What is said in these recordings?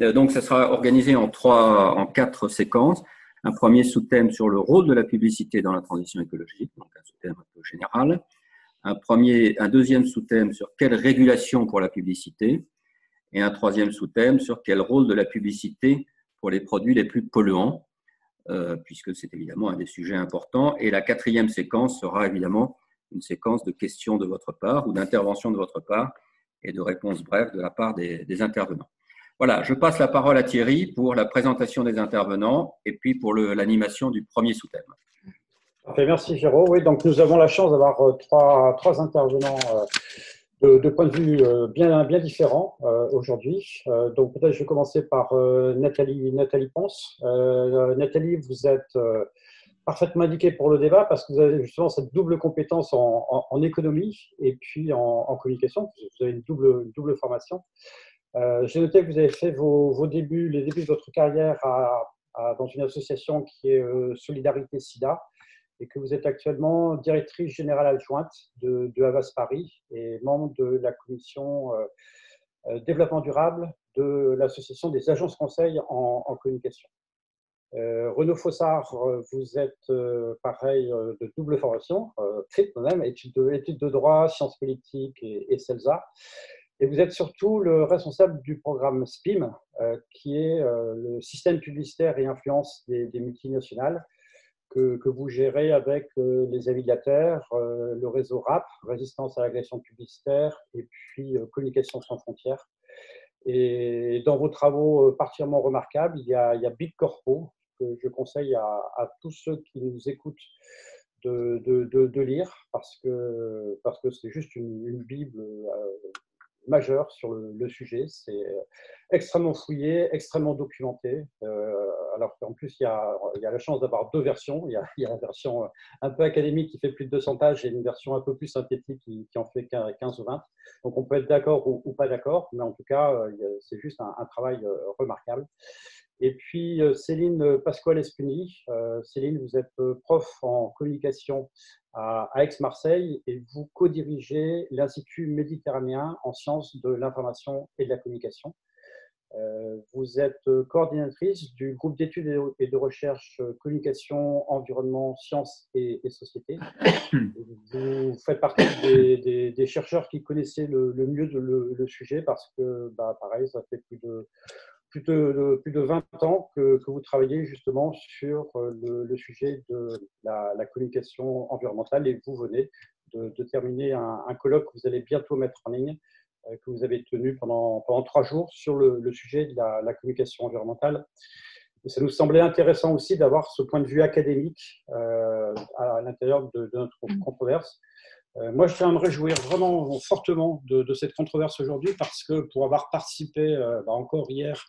donc, ça sera organisé en trois, en quatre séquences. Un premier sous-thème sur le rôle de la publicité dans la transition écologique, donc un sous-thème un peu général. Un, premier, un deuxième sous-thème sur quelle régulation pour la publicité. Et un troisième sous-thème sur quel rôle de la publicité pour les produits les plus polluants, euh, puisque c'est évidemment un des sujets importants. Et la quatrième séquence sera évidemment une séquence de questions de votre part ou d'interventions de votre part et de réponses brèves de la part des intervenants. Voilà, je passe la parole à Thierry pour la présentation des intervenants et puis pour l'animation du premier sous-thème. merci Jérôme. Oui, donc nous avons la chance d'avoir euh, trois, trois, intervenants euh, de, de, points de vue euh, bien, bien différents aujourd'hui. Donc peut-être je vais commencer par Nathalie, Nathalie Ponce. Nathalie, vous êtes parfaitement indiquée pour le débat parce que vous avez justement cette double compétence en, économie et puis en, en, communication. Vous avez une double, une double formation. Euh, j'ai noté que vous avez fait vos, débuts, les débuts de votre carrière dans une association qui est euh, Solidarité SIDA et que vous êtes actuellement directrice générale adjointe de, Havas Paris et membre de la commission euh, développement durable de l'association des agences conseils en, communication. Renaud Fossard, vous êtes pareil de double formation, triple même, études de, droit, sciences politiques et CELSA. Et vous êtes surtout le responsable du programme SPIM, euh, qui est euh, le système publicitaire et influence des, multinationales, que, vous gérez avec euh, les avigateurs, le réseau RAP, Résistance à l'agression publicitaire, et puis Communication sans frontières. Et dans vos travaux particulièrement remarquables, il y a, Big Corpo, que je conseille à, tous ceux qui nous écoutent de, lire, parce que c'est parce que juste une, une Bible majeur sur le, sujet. C'est euh, extrêmement fouillé, extrêmement documenté. Euh, alors qu'en plus, il y, a, la chance d'avoir deux versions. Il y, a, il y, a, la version euh, un peu académique qui fait plus de 200 pages et une version un peu plus synthétique qui, en fait 15 ou 20. Donc on peut être d'accord ou, pas d'accord, mais en tout cas, c'est juste un, travail remarquable. Et puis Céline Pasquale-Espuni. Céline, vous êtes prof en communication à, Aix-Marseille et vous co-dirigez l'Institut méditerranéen en sciences de l'information et de la communication. Euh, vous êtes coordinatrice du groupe d'études et de recherche euh, communication, environnement, sciences et, société. Vous faites partie des, chercheurs qui connaissaient le, mieux le, sujet parce que, bah, pareil, ça fait plus de plus de, plus de 20 ans que, que, vous travaillez justement sur euh, le, sujet de la, communication environnementale et vous venez de, terminer un, colloque que vous allez bientôt mettre en ligne, euh, que vous avez tenu pendant, pendant trois jours sur le, sujet de la, communication environnementale. Et ça nous semblait intéressant aussi d'avoir ce point de vue académique euh, à l'intérieur de, notre mmh. controverse moi, je tiens à me réjouir vraiment fortement de, cette controverse aujourd'hui parce que pour avoir participé euh, bah, encore hier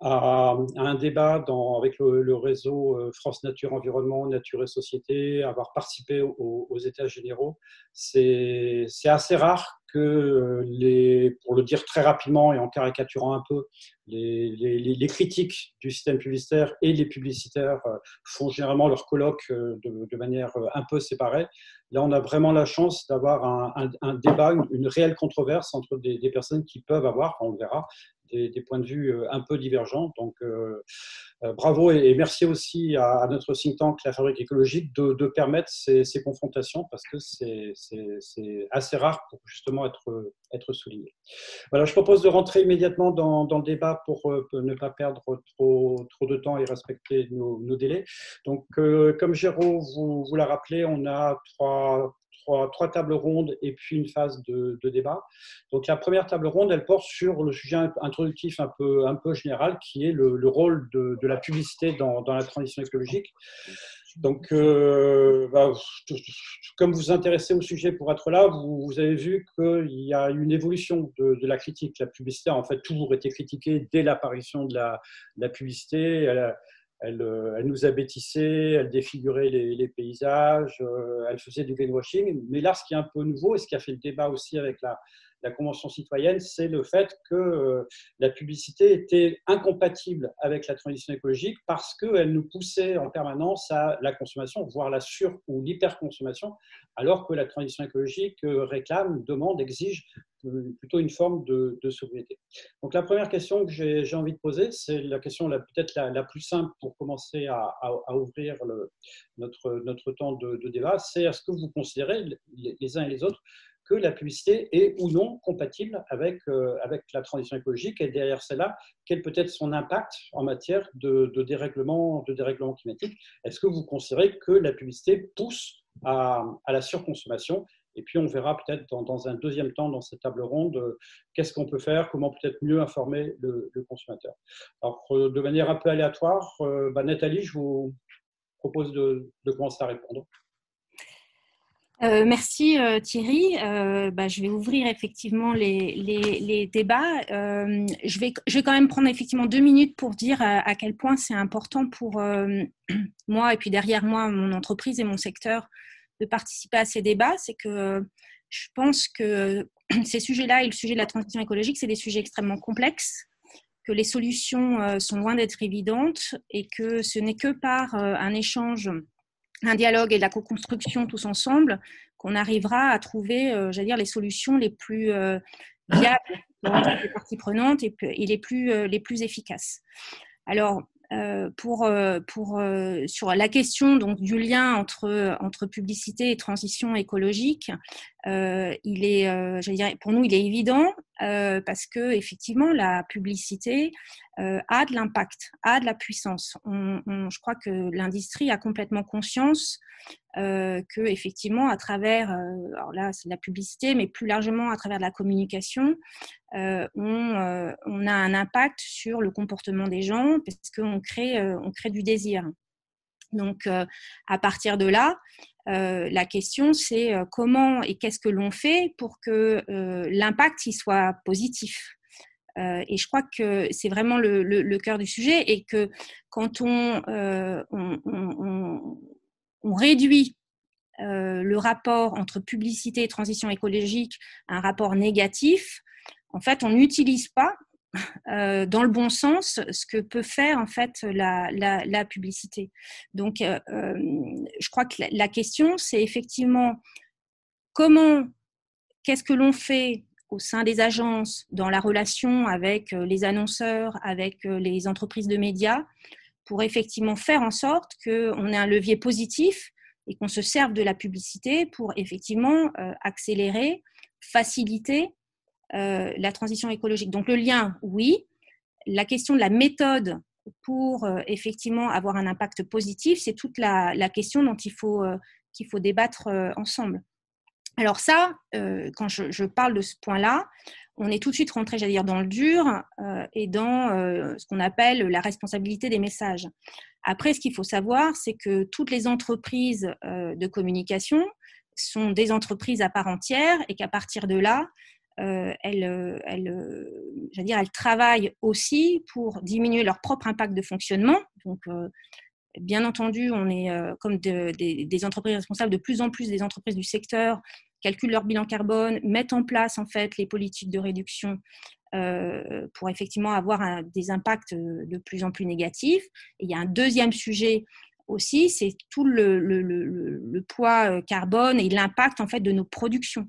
à, un débat avec le, réseau euh, France Nature Environnement, Nature et Société, avoir participé aux, États généraux, c'est assez rare les, pour le dire très rapidement et en caricaturant un peu, les, critiques du système publicitaire et les publicitaires font généralement leur colloque de, de manière un peu séparée. Là, on a vraiment la chance d'avoir un, un, débat, une, réelle controverse entre des, des, personnes qui peuvent avoir, on le verra, des, points de vue euh, un peu divergents. Donc, euh, euh, bravo et, merci aussi à, notre think tank, la Fabrique écologique, de, permettre ces, confrontations parce que c'est assez rare pour justement être, souligné. Voilà, je propose de rentrer immédiatement dans, le débat pour, ne pas perdre trop, trop de temps et respecter nos, nos délais. Donc, comme Géraud vous, vous l'a rappelé, on a trois trois, tables rondes et puis une phase de, débat. Donc la première table ronde, elle porte sur le sujet introductif un peu, un peu général, qui est le, rôle de, la publicité dans, la transition écologique. Donc, euh, bah, comme vous vous intéressez au sujet pour être là, vous, avez vu qu'il y a une évolution de, la critique. La publicité a en fait toujours été critiquée dès l'apparition de la, la publicité. Elle euh, elle, nous abêtissait, elle défigurait les, paysages, euh, elle faisait du greenwashing. Mais là, ce qui est un peu nouveau et ce qui a fait le débat aussi avec la, Convention citoyenne, c'est le fait que euh, la publicité était incompatible avec la transition écologique parce qu'elle nous poussait en permanence à la consommation, voire la sur- ou l'hyperconsommation, alors que la transition écologique réclame, demande, exige plutôt une forme de, sobriété. Donc la première question que j'ai envie de poser, c'est la question peut-être la, plus simple pour commencer à, ouvrir notre, notre temps de, débat, c'est est-ce que vous considérez les, uns et les autres que la publicité est ou non compatible avec, euh, avec la transition écologique et derrière cela, quel peut être son impact en matière de, dérèglement, de dérèglement climatique? Est-ce que vous considérez que la publicité pousse à, la surconsommation? Et puis, on verra peut-être dans, un deuxième temps, dans cette table ronde, qu'est-ce qu'on peut faire, comment peut-être mieux informer le, consommateur. Alors, euh, de manière un peu aléatoire, euh, bah, Nathalie, je vous propose de, commencer à répondre. Merci Thierry. Bah, je vais ouvrir effectivement les, débats. je, vais, je vais quand même prendre effectivement deux minutes pour dire à quel point c'est important pour moi et puis derrière moi, mon entreprise et mon secteur de participer à ces débats, c'est que je pense que ces sujets-là et le sujet de la transition écologique, c'est des sujets extrêmement complexes, que les solutions euh, sont loin d'être évidentes et que ce n'est que par euh, un échange, un dialogue et de la co-construction tous ensemble qu'on arrivera à trouver, euh, j'allais dire, les solutions les plus viables pour les parties prenantes et, les plus, les plus efficaces. Alors, euh, pour, euh, pour, euh, sur la question donc, du lien entre, entre publicité et transition écologique, il est, dirais, pour nous, il est évident parce que effectivement, la publicité a de l'impact, a de la puissance. je crois que l'industrie a complètement conscience euh, que effectivement à travers, alors là c'est la publicité, mais plus largement à travers la communication, on, on, a un impact sur le comportement des gens parce qu'on crée, on crée du désir. Donc à partir de là, la question c'est comment et qu'est-ce que l'on fait pour que l'impact y soit positif. et je crois que c'est vraiment le, cœur du sujet et que quand on, on réduit le rapport entre publicité et transition écologique à un rapport négatif, en fait, on n'utilise pas dans le bon sens ce que peut faire en fait la, publicité. Donc, je crois que la, question, c'est effectivement comment, qu'est-ce que l'on fait au sein des agences, dans la relation avec les annonceurs, avec les entreprises de médias, pour effectivement faire en sorte qu'on ait un levier positif et qu'on se serve de la publicité pour effectivement accélérer, faciliter euh, la transition écologique. Donc le lien, oui. La question de la méthode pour euh, effectivement avoir un impact positif, c'est toute la, question dont il faut, euh, qu'il faut débattre ensemble. Alors ça, quand je, parle de ce point-là, on est tout de suite rentré, j'allais dire, dans le dur et dans ce qu'on appelle la responsabilité des messages. Après, ce qu'il faut savoir, c'est que toutes les entreprises de communication sont des entreprises à part entière et qu'à partir de là, euh, elles, euh, euh, dire, elles travaillent aussi pour diminuer leur propre impact de fonctionnement. Donc, bien entendu, on est comme des entreprises responsables, de plus en plus des entreprises du secteur calculent leur bilan carbone, mettent en place en fait les politiques de réduction pour effectivement avoir des impacts de plus en plus négatifs. Il y a un deuxième sujet aussi, c'est tout le, le, le, poids carbone et l'impact en fait de nos productions.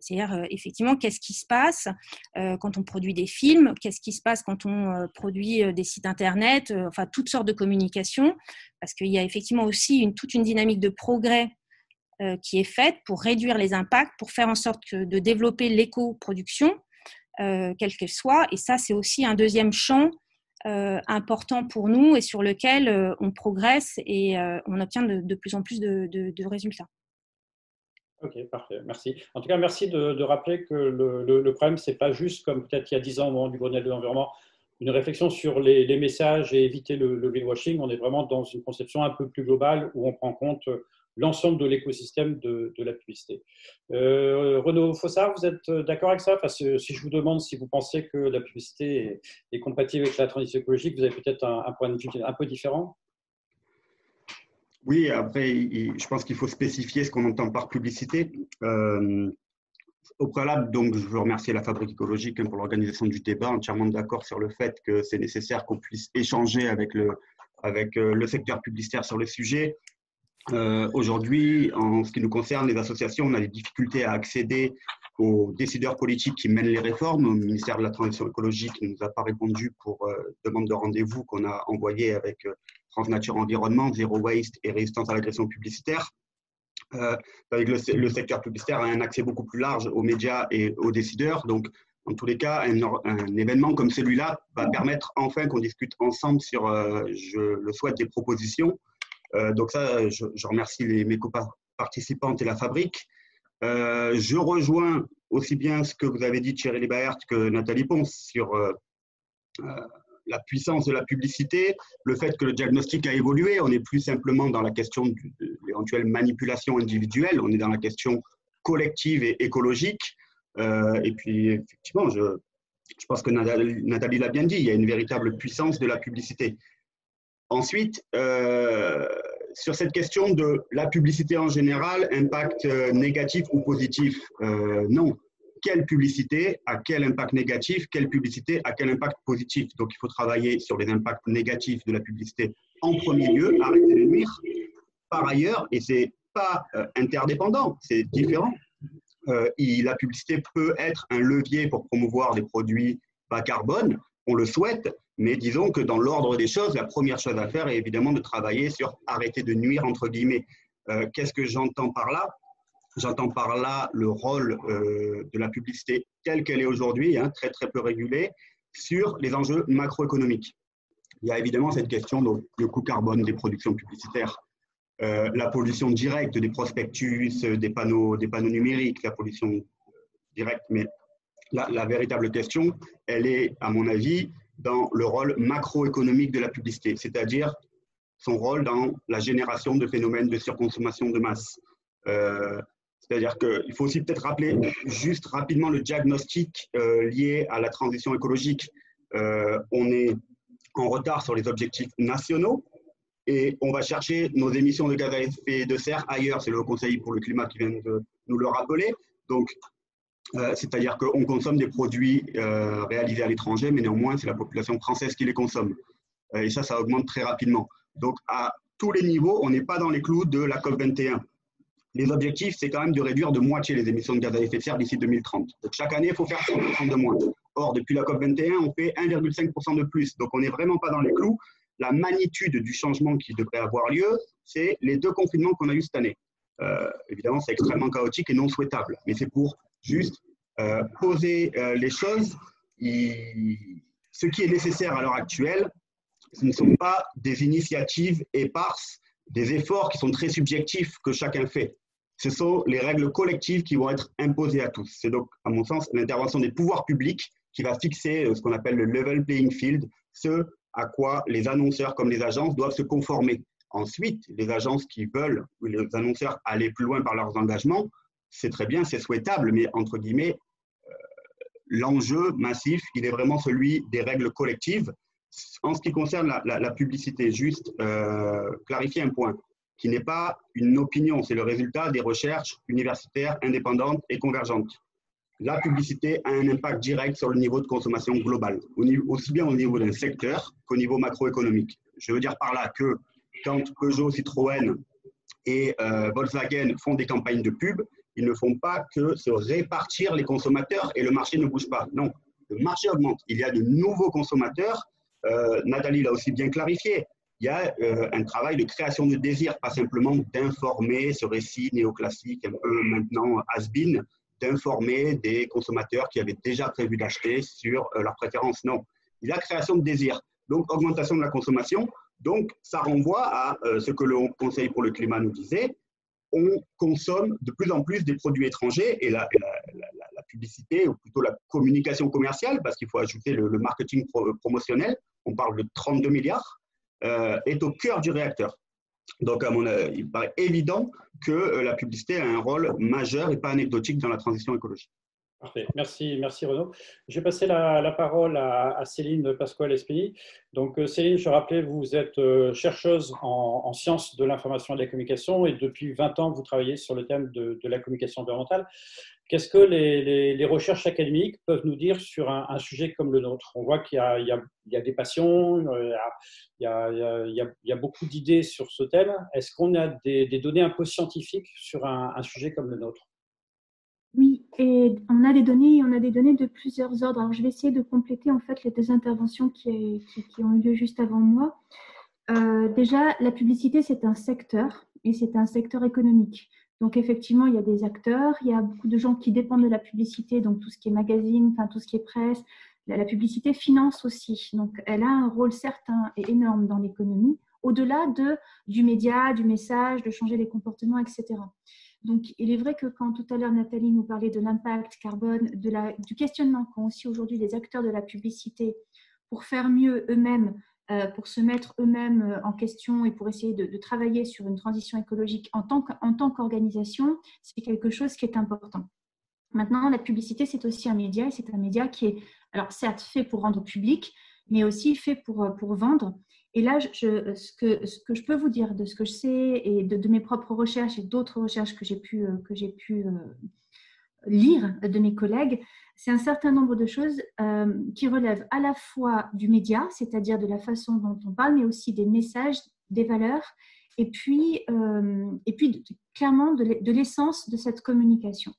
C'est-à-dire, euh, effectivement, qu'est-ce qui se passe euh, quand on produit des films, qu'est-ce qui se passe quand on euh, produit des sites Internet, enfin, toutes sortes de communications, parce qu'il y a effectivement aussi toute une dynamique de progrès qui est faite pour réduire les impacts, pour faire en sorte de développer l'éco-production, quelle qu'elle soit. Et ça, c'est aussi un deuxième champ important pour nous et sur lequel on progresse et on obtient de, plus en plus de résultats. Ok, parfait, merci. En tout cas, merci de, rappeler que le, problème, ce n'est pas juste comme peut-être il y a 10 ans au moment du Grenelle de l'environnement, une réflexion sur les, messages et éviter le, greenwashing. On est vraiment dans une conception un peu plus globale où on prend en compte l'ensemble de l'écosystème de, la publicité. Euh, Renaud Fossard, vous êtes d'accord avec ça? Si je vous demande si vous pensez que la publicité est, compatible avec la transition écologique, vous avez peut-être un, un point de vue un peu différent oui, après, je pense qu'il faut spécifier ce qu'on entend par publicité. Euh, au préalable, donc, je veux remercier la Fabrique écologique pour l'organisation du débat, entièrement d'accord sur le fait que c'est nécessaire qu'on puisse échanger avec le, avec euh, le secteur publicitaire sur le sujet. Euh, aujourd'hui, en ce qui nous concerne, les associations, on a des difficultés à accéder aux décideurs politiques qui mènent les réformes. Le ministère de la Transition écologique ne nous a pas répondu pour euh, demande de rendez-vous qu'on a envoyé avec euh, France Nature Environnement, Zero Waste et Résistance à l'agression publicitaire. Euh, avec le, secteur publicitaire a un accès beaucoup plus large aux médias et aux décideurs. Donc, en tous les cas, un, un événement comme celui-là va permettre enfin qu'on discute ensemble sur, je le souhaite, des propositions. Euh, donc ça, je, je remercie mes coparticipantes et la fabrique. Euh, je rejoins aussi bien ce que vous avez dit, Thierry Baert, que Nathalie Ponce sur euh, la puissance de la publicité, le fait que le diagnostic a évolué. On n'est plus simplement dans la question de l'éventuelle manipulation individuelle, on est dans la question collective et écologique. Euh, et puis, effectivement, je pense que Nathalie l'a bien dit, il y a une véritable puissance de la publicité. Ensuite, euh, sur cette question de la publicité en général, impact euh, négatif ou positif, euh, non. Quelle publicité a quel impact négatif Quelle publicité a quel impact positif? Donc, il faut travailler sur les impacts négatifs de la publicité en premier lieu, arrêter de nuire. Par ailleurs, et c'est pas interdépendant, c'est différent. La publicité peut être un levier pour promouvoir des produits bas carbone, on le souhaite, mais disons que dans l'ordre des choses, la première chose à faire est évidemment de travailler sur arrêter de nuire, entre guillemets. Euh, Qu'est-ce que j'entends par là? J'entends par là le rôle euh, de la publicité telle qu'elle est aujourd'hui, hein, très très peu régulée, sur les enjeux macroéconomiques. Il y a évidemment cette question donc le coût carbone des productions publicitaires, euh, la pollution directe des prospectus, des panneaux, des panneaux numériques, la pollution directe, mais la, la, véritable question, elle est, à mon avis, dans le rôle macroéconomique de la publicité, c'est-à-dire son rôle dans la génération de phénomènes de surconsommation de masse. Euh, c'est-à-dire qu'il faut aussi peut-être rappeler juste rapidement le diagnostic euh, lié à la transition écologique. Euh, on est en retard sur les objectifs nationaux et on va chercher nos émissions de gaz à effet de serre ailleurs. C'est le Conseil pour le climat qui vient de nous le rappeler. Donc, euh, c'est-à-dire qu'on consomme des produits euh, réalisés à l'étranger, mais néanmoins, c'est la population française qui les consomme. Euh, et ça, ça augmente très rapidement. Donc, à tous les niveaux, on n'est pas dans les clous de la COP21. Les objectifs, c'est quand même de réduire de moitié les émissions de gaz à effet de serre d'ici 2030. Donc, chaque année, il faut faire 100% de moins. Or, depuis la COP21, on fait 1,5% de plus. Donc, on n'est vraiment pas dans les clous. La magnitude du changement qui devrait avoir lieu, c'est les deux confinements qu'on a eu cette année. Évidemment, c'est extrêmement chaotique et non souhaitable, mais c'est pour juste euh, poser euh, les choses. Ce qui est nécessaire à l'heure actuelle, ce ne sont pas des initiatives éparses, des efforts qui sont très subjectifs que chacun fait. Ce sont les règles collectives qui vont être imposées à tous. C'est donc, à mon sens, l'intervention des pouvoirs publics qui va fixer euh, ce qu'on appelle le level playing field, ce à quoi les annonceurs comme les agences doivent se conformer. Ensuite, les agences qui veulent, ou les annonceurs, aller plus loin par leurs engagements, c'est très bien, c'est souhaitable, mais entre guillemets, euh, l'enjeu massif, il est vraiment celui des règles collectives. En ce qui concerne la, publicité, juste euh, clarifier un point qui n'est pas une opinion, c'est le résultat des recherches universitaires indépendantes et convergentes. La publicité a un impact direct sur le niveau de consommation global, au niveau, aussi bien au niveau d'un secteur qu'au niveau macroéconomique. Je veux dire par là que quand Peugeot, Citroën et euh, Volkswagen font des campagnes de pub, ils ne font pas que se répartir les consommateurs et le marché ne bouge pas. Non, le marché augmente. Il y a de nouveaux consommateurs. Euh, Nathalie l'a aussi bien clarifié. Il y a euh, un travail de création de désir, pas simplement d'informer ce récit néoclassique, un peu maintenant has-been, d'informer des consommateurs qui avaient déjà prévu d'acheter sur euh, leurs préférences. Non, il y a création de désir. Donc, augmentation de la consommation. Donc, ça renvoie à euh, ce que le Conseil pour le climat nous disait, on consomme de plus en plus des produits étrangers et la, publicité, ou plutôt la communication commerciale, parce qu'il faut ajouter le, marketing pro, promotionnel, on parle de 32 milliards, euh, est au cœur du réacteur. Donc, à mon avis, il paraît évident que euh, la publicité a un rôle majeur et pas anecdotique dans la transition écologique. Merci, merci Renaud. Je vais passer la, parole à, Céline Pasquale-Espy. Donc euh, Céline, je rappelais, vous êtes euh, chercheuse en, en sciences de l'information et de la communication et depuis 20 ans, vous travaillez sur le thème de, la communication environnementale. Qu'est-ce que les, recherches académiques peuvent nous dire sur un, sujet comme le nôtre? On voit qu'il y, a, des passions, il y a, beaucoup d'idées sur ce thème. Est-ce qu'on a des, données un peu scientifiques sur un, sujet comme le nôtre? Et on a des données, on a des données de plusieurs ordres. Alors, je vais essayer de compléter en fait les deux interventions qui, ont eu lieu juste avant moi. Euh, déjà, la publicité, c'est un secteur et c'est un secteur économique. Donc effectivement, il y a des acteurs, il y a beaucoup de gens qui dépendent de la publicité, donc tout ce qui est magazine, enfin tout ce qui est presse. La, publicité finance aussi. Donc elle a un rôle certain et énorme dans l'économie, au-delà de, du média, du message, de changer les comportements, etc. Donc il est vrai que quand tout à l'heure Nathalie nous parlait de l'impact carbone, du questionnement qu'ont aussi aujourd'hui les acteurs de la publicité pour faire mieux eux-mêmes euh, pour se mettre eux-mêmes euh, en question et pour essayer de, travailler sur une transition écologique en tant qu'organisation, c'est quelque chose qui est important. Maintenant, la publicité, c'est aussi un média et c'est un média qui est, alors certes, fait pour rendre public, mais aussi fait pour, euh, pour vendre. Et là, ce, que, je peux vous dire de ce que je sais et de, mes propres recherches et d'autres recherches que j'ai pu, j'ai pu lire de mes collègues, c'est un certain nombre de choses euh, qui relèvent à la fois du média, c'est-à-dire de la façon dont on parle, mais aussi des messages, des valeurs, et puis, euh, et puis clairement de l'essence de cette communication.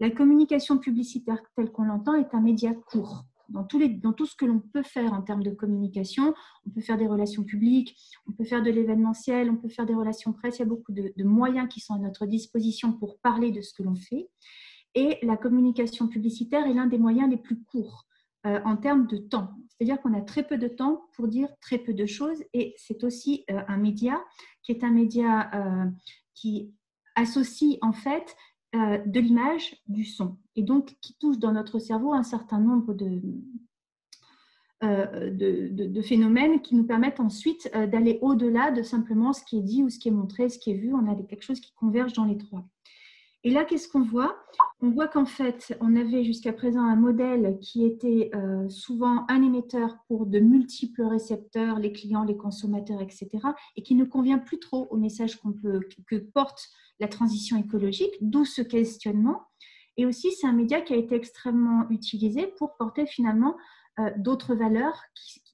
La communication publicitaire telle qu'on l'entend est un média court. Dans, tout ce que l'on peut faire en termes de communication, on peut faire des relations publiques, on peut faire de l'événementiel, on peut faire des relations presse, il y a beaucoup de, de moyens qui sont à notre disposition pour parler de ce que l'on fait. Et la communication publicitaire est l'un des moyens les plus courts euh, en termes de temps. C'est-à-dire qu'on a très peu de temps pour dire très peu de choses et c'est aussi euh, un média qui est un média euh, qui associe en fait de l'image, du son et donc qui touche dans notre cerveau un certain nombre de, de, de, phénomènes qui nous permettent ensuite d'aller au-delà de simplement ce qui est dit ou ce qui est montré, ce qui est vu. On a quelque chose qui converge dans les trois. Et là, qu'est-ce qu'on voit? On voit qu'en fait, on avait jusqu'à présent un modèle qui était euh, souvent un émetteur pour de multiples récepteurs, les clients, les consommateurs, etc., et qui ne convient plus trop au message que porte la transition écologique, d'où ce questionnement. Et aussi, c'est un média qui a été extrêmement utilisé pour porter finalement euh, d'autres valeurs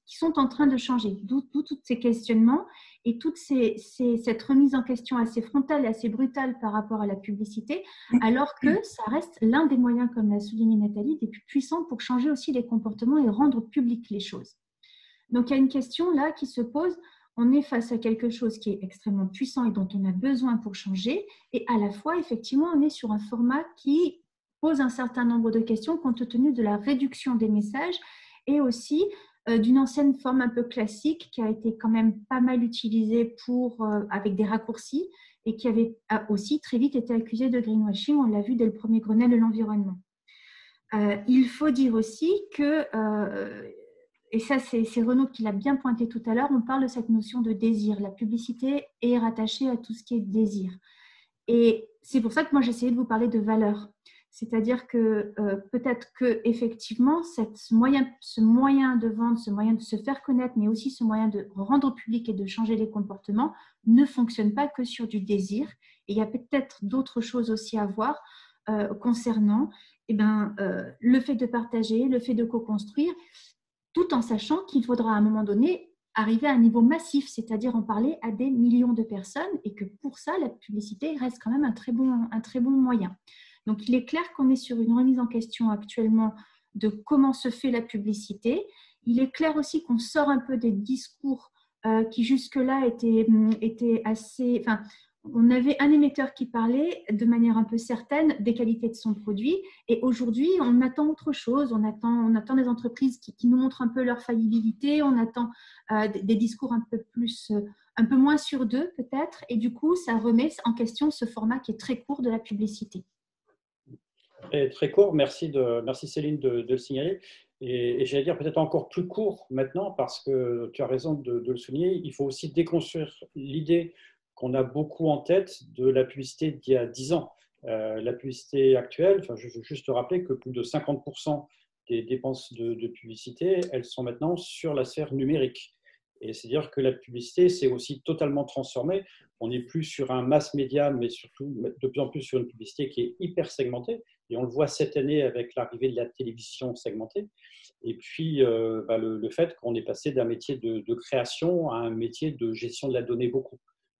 qui sont en train de changer, d'où tous ces questionnements et toute cette remise en question assez frontale et assez brutale par rapport à la publicité, alors que ça reste l'un des moyens, comme l'a souligné Nathalie, des plus puissants pour changer aussi les comportements et rendre publiques les choses. Donc il y a une question là qui se pose. On est face à quelque chose qui est extrêmement puissant et dont on a besoin pour changer, et à la fois, effectivement, on est sur un format qui pose un certain nombre de questions compte tenu de la réduction des messages et aussi d'une ancienne forme un peu classique qui a été quand même pas mal utilisée pour, euh, avec des raccourcis et qui avait aussi très vite été accusée de greenwashing. On l'a vu dès le premier Grenelle de l'environnement. Euh, il faut dire aussi que, et ça c'est Renaud qui l'a bien pointé tout à l'heure, on parle de cette notion de désir. La publicité est rattachée à tout ce qui est désir. Et c'est pour ça que moi j'essayais de vous parler de valeur. C'est-à-dire que euh, peut-être que effectivement, ce moyen de vendre, ce moyen de se faire connaître, mais aussi ce moyen de rendre public et de changer les comportements ne fonctionne pas que sur du désir. Et il y a peut-être d'autres choses aussi à voir euh, concernant eh ben, euh, le fait de partager, le fait de co-construire, tout en sachant qu'il faudra à un moment donné arriver à un niveau massif, c'est-à-dire en parler à des millions de personnes, et que pour ça, la publicité reste quand même un très bon, un très bon moyen. Donc, il est clair qu'on est sur une remise en question actuellement de comment se fait la publicité. Il est clair aussi qu'on sort un peu des discours euh, qui jusque-là étaient, hum, étaient assez... Enfin, on avait un émetteur qui parlait de manière un peu certaine des qualités de son produit. Et aujourd'hui, on attend autre chose. On attend, on attend des entreprises qui, nous montrent un peu leur faillibilité. On attend euh, des discours un peu plus, euh, un peu moins sur deux peut-être. Et du coup, ça remet en question ce format qui est très court de la publicité. Très, court, merci, de, merci Céline de, le signaler. Et, j'allais dire peut-être encore plus court maintenant, parce que tu as raison de, le souligner, il faut aussi déconstruire l'idée qu'on a beaucoup en tête de la publicité d'il y a 10 ans. Euh, la publicité actuelle, enfin, je veux juste rappeler que plus de 50% des dépenses de, de, publicité, elles sont maintenant sur la sphère numérique. Et c'est-à-dire que la publicité s'est aussi totalement transformée. On n'est plus sur un mass média, mais surtout de plus en plus sur une publicité qui est hyper segmentée Et on le voit cette année avec l'arrivée de la télévision segmentée. Et puis, euh, bah, le, fait qu'on est passé d'un métier de, création à un métier de gestion de la donnée beaucoup.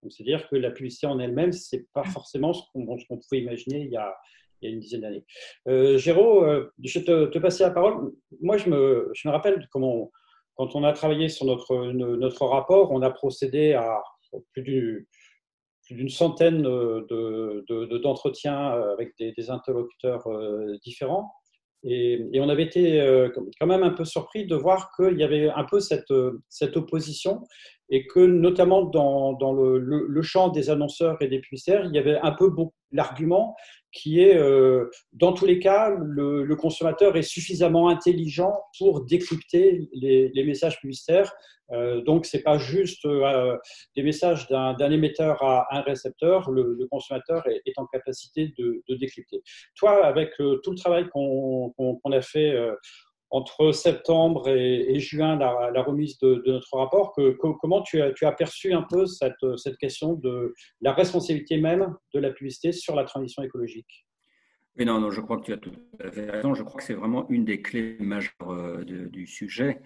C'est-à-dire que la publicité en elle-même, ce n'est pas forcément ce qu'on pouvait imaginer il y a, une dizaine d'années. Euh, Géraud, euh, je vais te, passer la parole. Moi, je me, rappelle comment, quand on a travaillé sur notre, notre rapport, on a procédé à plus d'une centaine d'entretiens de, avec des, interlocuteurs différents. Et, on avait été euh, quand même un peu surpris de voir qu'il y avait un peu cette, cette opposition et que notamment dans, dans le, le, champ des annonceurs et des publicitaires, il y avait un peu l'argument qui est, euh, dans tous les cas, le, consommateur est suffisamment intelligent pour décrypter les, messages publicitaires. Euh, donc, ce n'est pas juste euh, des messages d'un émetteur à un récepteur, le, consommateur est, en capacité de, décrypter. Toi, avec tout le travail qu'on a fait entre septembre et, juin, la, remise de, notre rapport, comment tu as, perçu un peu cette, cette question de la responsabilité même de la publicité sur la transition écologique? Mais non, non, je crois que tu as tout à fait raison. Je crois que c'est vraiment une des clés majeures euh, du sujet,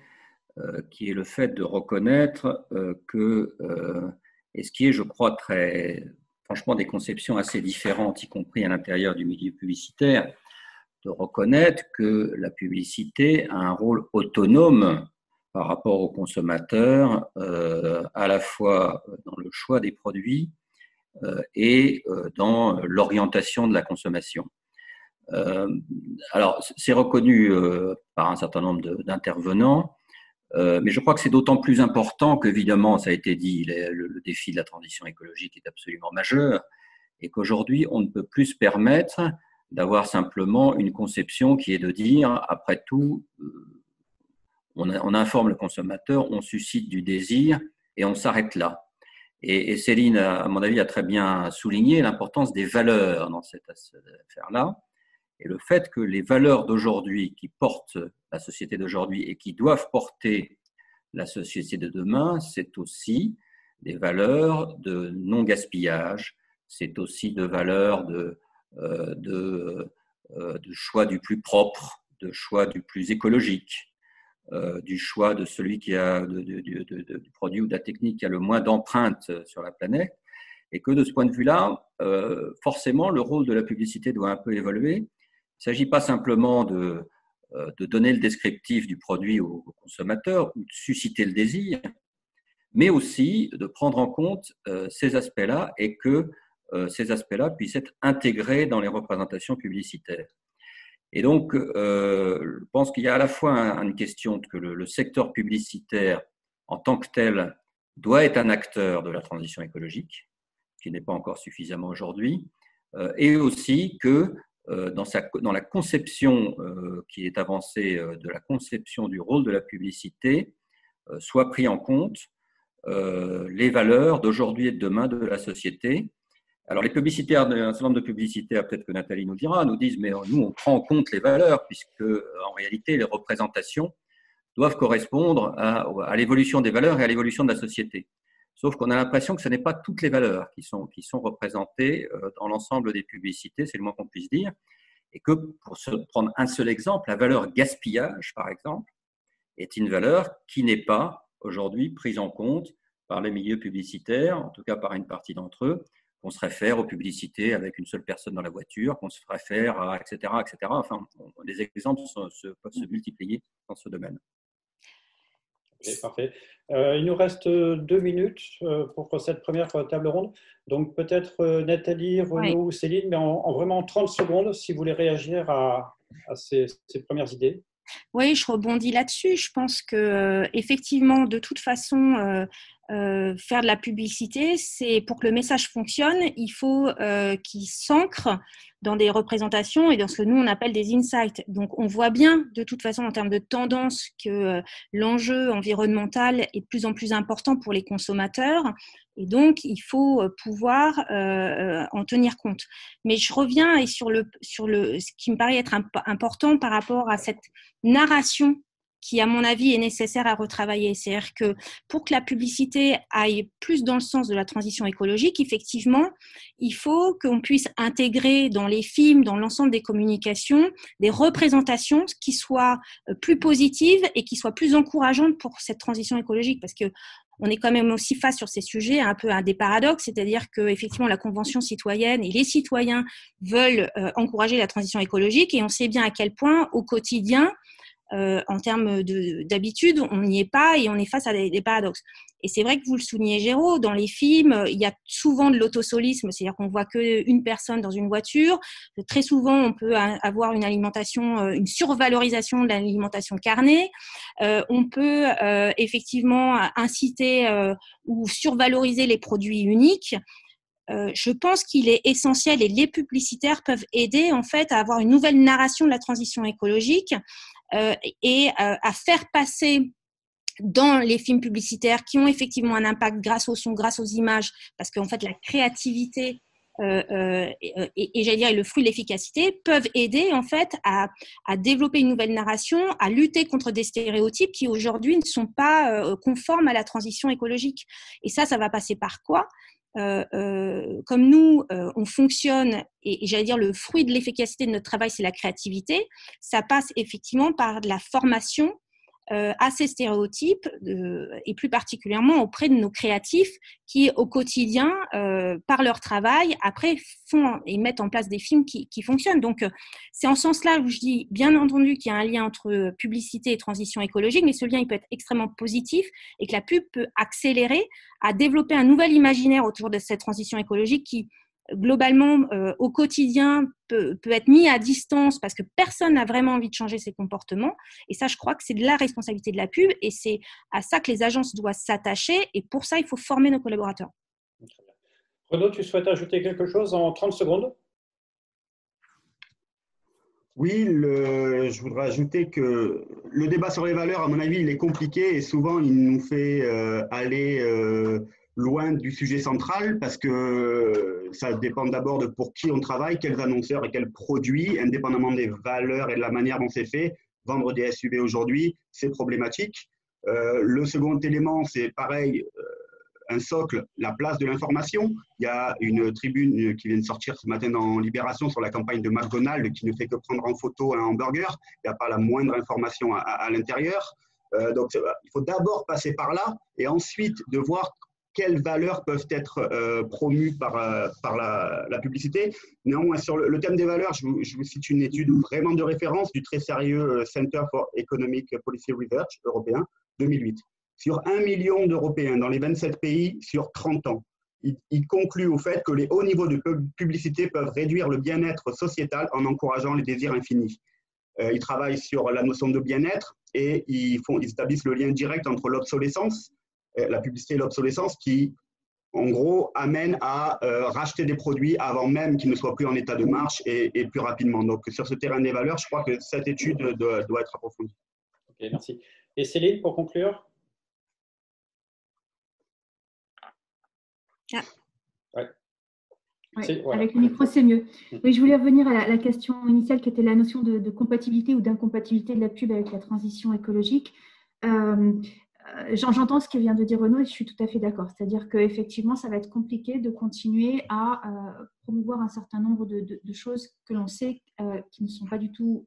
euh, qui est le fait de reconnaître euh, que, et ce qui est, je crois, très, franchement, des conceptions assez différentes, y compris à l'intérieur du milieu publicitaire, de reconnaître que la publicité a un rôle autonome par rapport aux consommateurs, euh, à la fois dans le choix des produits euh, et euh, dans l'orientation de la consommation. Alors, c'est reconnu par un certain nombre d'intervenants, mais je crois que c'est d'autant plus important qu'évidemment, ça a été dit, le, le, défi de la transition écologique est absolument majeur et qu'aujourd'hui, on ne peut plus se permettre d'avoir simplement une conception qui est de dire, après tout, euh, on, informe le consommateur, on suscite du désir et on s'arrête là. Et, et, Céline, à mon avis, a très bien souligné l'importance des valeurs dans cette affaire-là. Et le fait que les valeurs d'aujourd'hui qui portent la société d'aujourd'hui et qui doivent porter la société de demain, c'est aussi des valeurs de non-gaspillage, c'est aussi de valeurs de de, euh, de, choix du plus propre, de choix du plus écologique, euh, du choix de celui qui a du produit ou de la technique qui a le moins d'empreintes sur la planète. Et que de ce point de vue-là, forcément, le rôle de la publicité doit un peu évoluer. Il ne s'agit pas simplement de, de donner le descriptif du produit au, consommateur ou de susciter le désir, mais aussi de prendre en compte ces aspects-là et que euh, ces aspects-là puissent être intégrés dans les représentations publicitaires. Et donc, euh, je pense qu'il y a à la fois une question que le, secteur publicitaire en tant que tel doit être un acteur de la transition écologique, qui n'est pas encore suffisamment aujourd'hui, euh, et aussi que dans, sa, dans, la conception qui est avancée de la conception du rôle de la publicité, soit pris en compte les valeurs d'aujourd'hui et de demain de la société, alors, les publicitaires, un certain nombre de publicitaires, peut-être que Nathalie nous dira, nous disent, mais nous, on prend en compte les valeurs, puisque en réalité, les représentations doivent correspondre à, l'évolution des valeurs et à l'évolution de la société. Sauf qu'on a l'impression que ce n'est pas toutes les valeurs qui sont, qui sont représentées euh, dans l'ensemble des publicités, c'est le moins qu'on puisse dire. Et que, pour prendre un seul exemple, la valeur gaspillage, par exemple, est une valeur qui n'est pas aujourd'hui prise en compte par les milieux publicitaires, en tout cas par une partie d'entre eux, qu'on se réfère aux publicités avec une seule personne dans la voiture, qu'on se réfère à, etc., etc. Enfin, les exemples se, peuvent se multiplier dans ce domaine. parfait. Euh, il nous reste deux minutes euh, pour cette première table ronde. Donc peut-être euh, Nathalie, Renaud ou Céline, mais en, vraiment 30 secondes, si vous voulez réagir à, ces, ces, premières idées. Oui, je rebondis là-dessus. Je pense que effectivement, de toute façon, euh, faire de la publicité, c'est pour que le message fonctionne, il faut euh, qu'il s'ancre dans des représentations et dans ce que nous on appelle des insights. Donc on voit bien de toute façon en termes de tendance que euh, l'enjeu environnemental est de plus en plus important pour les consommateurs et donc il faut euh, pouvoir euh, en tenir compte. Mais je reviens et sur le sur le ce qui me paraît être imp important par rapport à cette narration qui, à mon avis, est nécessaire à retravailler. C'est-à-dire que pour que la publicité aille plus dans le sens de la transition écologique, effectivement, il faut qu'on puisse intégrer dans les films, dans l'ensemble des communications, des représentations qui soient euh, plus positives et qui soient plus encourageantes pour cette transition écologique. Parce que on est quand même aussi face sur ces sujets un peu à des paradoxes, c'est-à-dire que effectivement la convention citoyenne et les citoyens veulent euh, encourager la transition écologique et on sait bien à quel point au quotidien euh, en termes d'habitude, on n'y est pas et on est face à des, paradoxes. Et c'est vrai que vous le soulignez, Géraud, dans les films, il y a souvent de l'autosolisme, c'est-à-dire qu'on voit qu'une personne dans une voiture. Très souvent, on peut avoir une alimentation, euh, une survalorisation de l'alimentation carnée. Euh, on peut effectivement inciter ou survaloriser les produits uniques. je pense qu'il est essentiel et les publicitaires peuvent aider en fait à avoir une nouvelle narration de la transition écologique euh, et euh, à faire passer dans les films publicitaires qui ont effectivement un impact grâce au son, grâce aux images, parce qu'en fait la créativité euh, et, j'allais dire le fruit de l'efficacité peuvent aider en fait à, développer une nouvelle narration, à lutter contre des stéréotypes qui aujourd'hui ne sont pas conformes à la transition écologique. Et ça, ça va passer par quoi? euh, euh, comme nous, euh, on fonctionne, et, j'allais dire le fruit de l'efficacité de notre travail, c'est la créativité, ça passe effectivement par de la formation euh, à ces stéréotypes et plus particulièrement auprès de nos créatifs qui au quotidien, euh, par leur travail, après font et mettent en place des films qui, qui fonctionnent. Donc euh, c'est en ce sens-là où je dis bien entendu qu'il y a un lien entre publicité et transition écologique, mais ce lien il peut être extrêmement positif et que la pub peut accélérer à développer un nouvel imaginaire autour de cette transition écologique qui globalement euh, au quotidien peut, peut, être mis à distance parce que personne n'a vraiment envie de changer ses comportements. Et ça, je crois que c'est de la responsabilité de la pub et c'est à ça que les agences doivent s'attacher. Et pour ça, il faut former nos collaborateurs. Renaud, tu souhaites ajouter quelque chose en 30 secondes? Oui, le, je voudrais ajouter que le débat sur les valeurs, à mon avis, il est compliqué et souvent il nous fait euh, aller euh, loin du sujet central parce que ça dépend d'abord de pour qui on travaille, quels annonceurs et quels produits, indépendamment des valeurs et de la manière dont c'est fait. Vendre des SUV aujourd'hui, c'est problématique. Euh, le second élément, c'est pareil, euh, un socle, la place de l'information. Il y a une tribune qui vient de sortir ce matin dans Libération sur la campagne de McDonald's qui ne fait que prendre en photo un hamburger. Il n'y a pas la moindre information à, l'intérieur. Euh, donc, il faut d'abord passer par là et ensuite de voir quelles valeurs peuvent être euh, promues par, euh, par la, publicité. Néanmoins, sur le, thème des valeurs, je vous, cite une étude vraiment de référence du très sérieux euh, Center for Economic Policy Research européen, 2008. Sur un million d'Européens dans les 27 pays sur 30 ans, il, conclut au fait que les hauts niveaux de publicité peuvent réduire le bien-être sociétal en encourageant les désirs infinis. ils travaillent sur la notion de bien-être et ils, font, ils établissent le lien direct entre l'obsolescence, la publicité et l'obsolescence qui, en gros, amène à euh, racheter des produits avant même qu'ils ne soient plus en état de marche et, plus rapidement. Donc, sur ce terrain des valeurs, je crois que cette étude doit, être approfondie. Ok, merci. Et Céline, pour conclure? Ah. avec le micro, c'est mieux. Mm. Oui, je voulais revenir à la, question initiale qui était la notion de, compatibilité ou d'incompatibilité de la pub avec la transition écologique. Euh, euh, j'entends ce que vient de dire Renaud et je suis tout à fait d'accord. C'est-à-dire qu'effectivement, ça va être compliqué de continuer à euh, promouvoir un certain nombre de, choses que l'on sait euh, qui ne sont pas du tout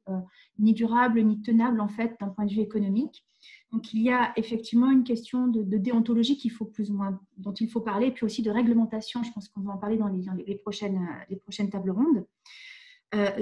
ni durables ni tenables en fait d'un point de vue économique. Donc il y a effectivement une question de, déontologie dont il faut parler, puis aussi de réglementation. Je pense qu'on va en parler dans les prochaines tables rondes.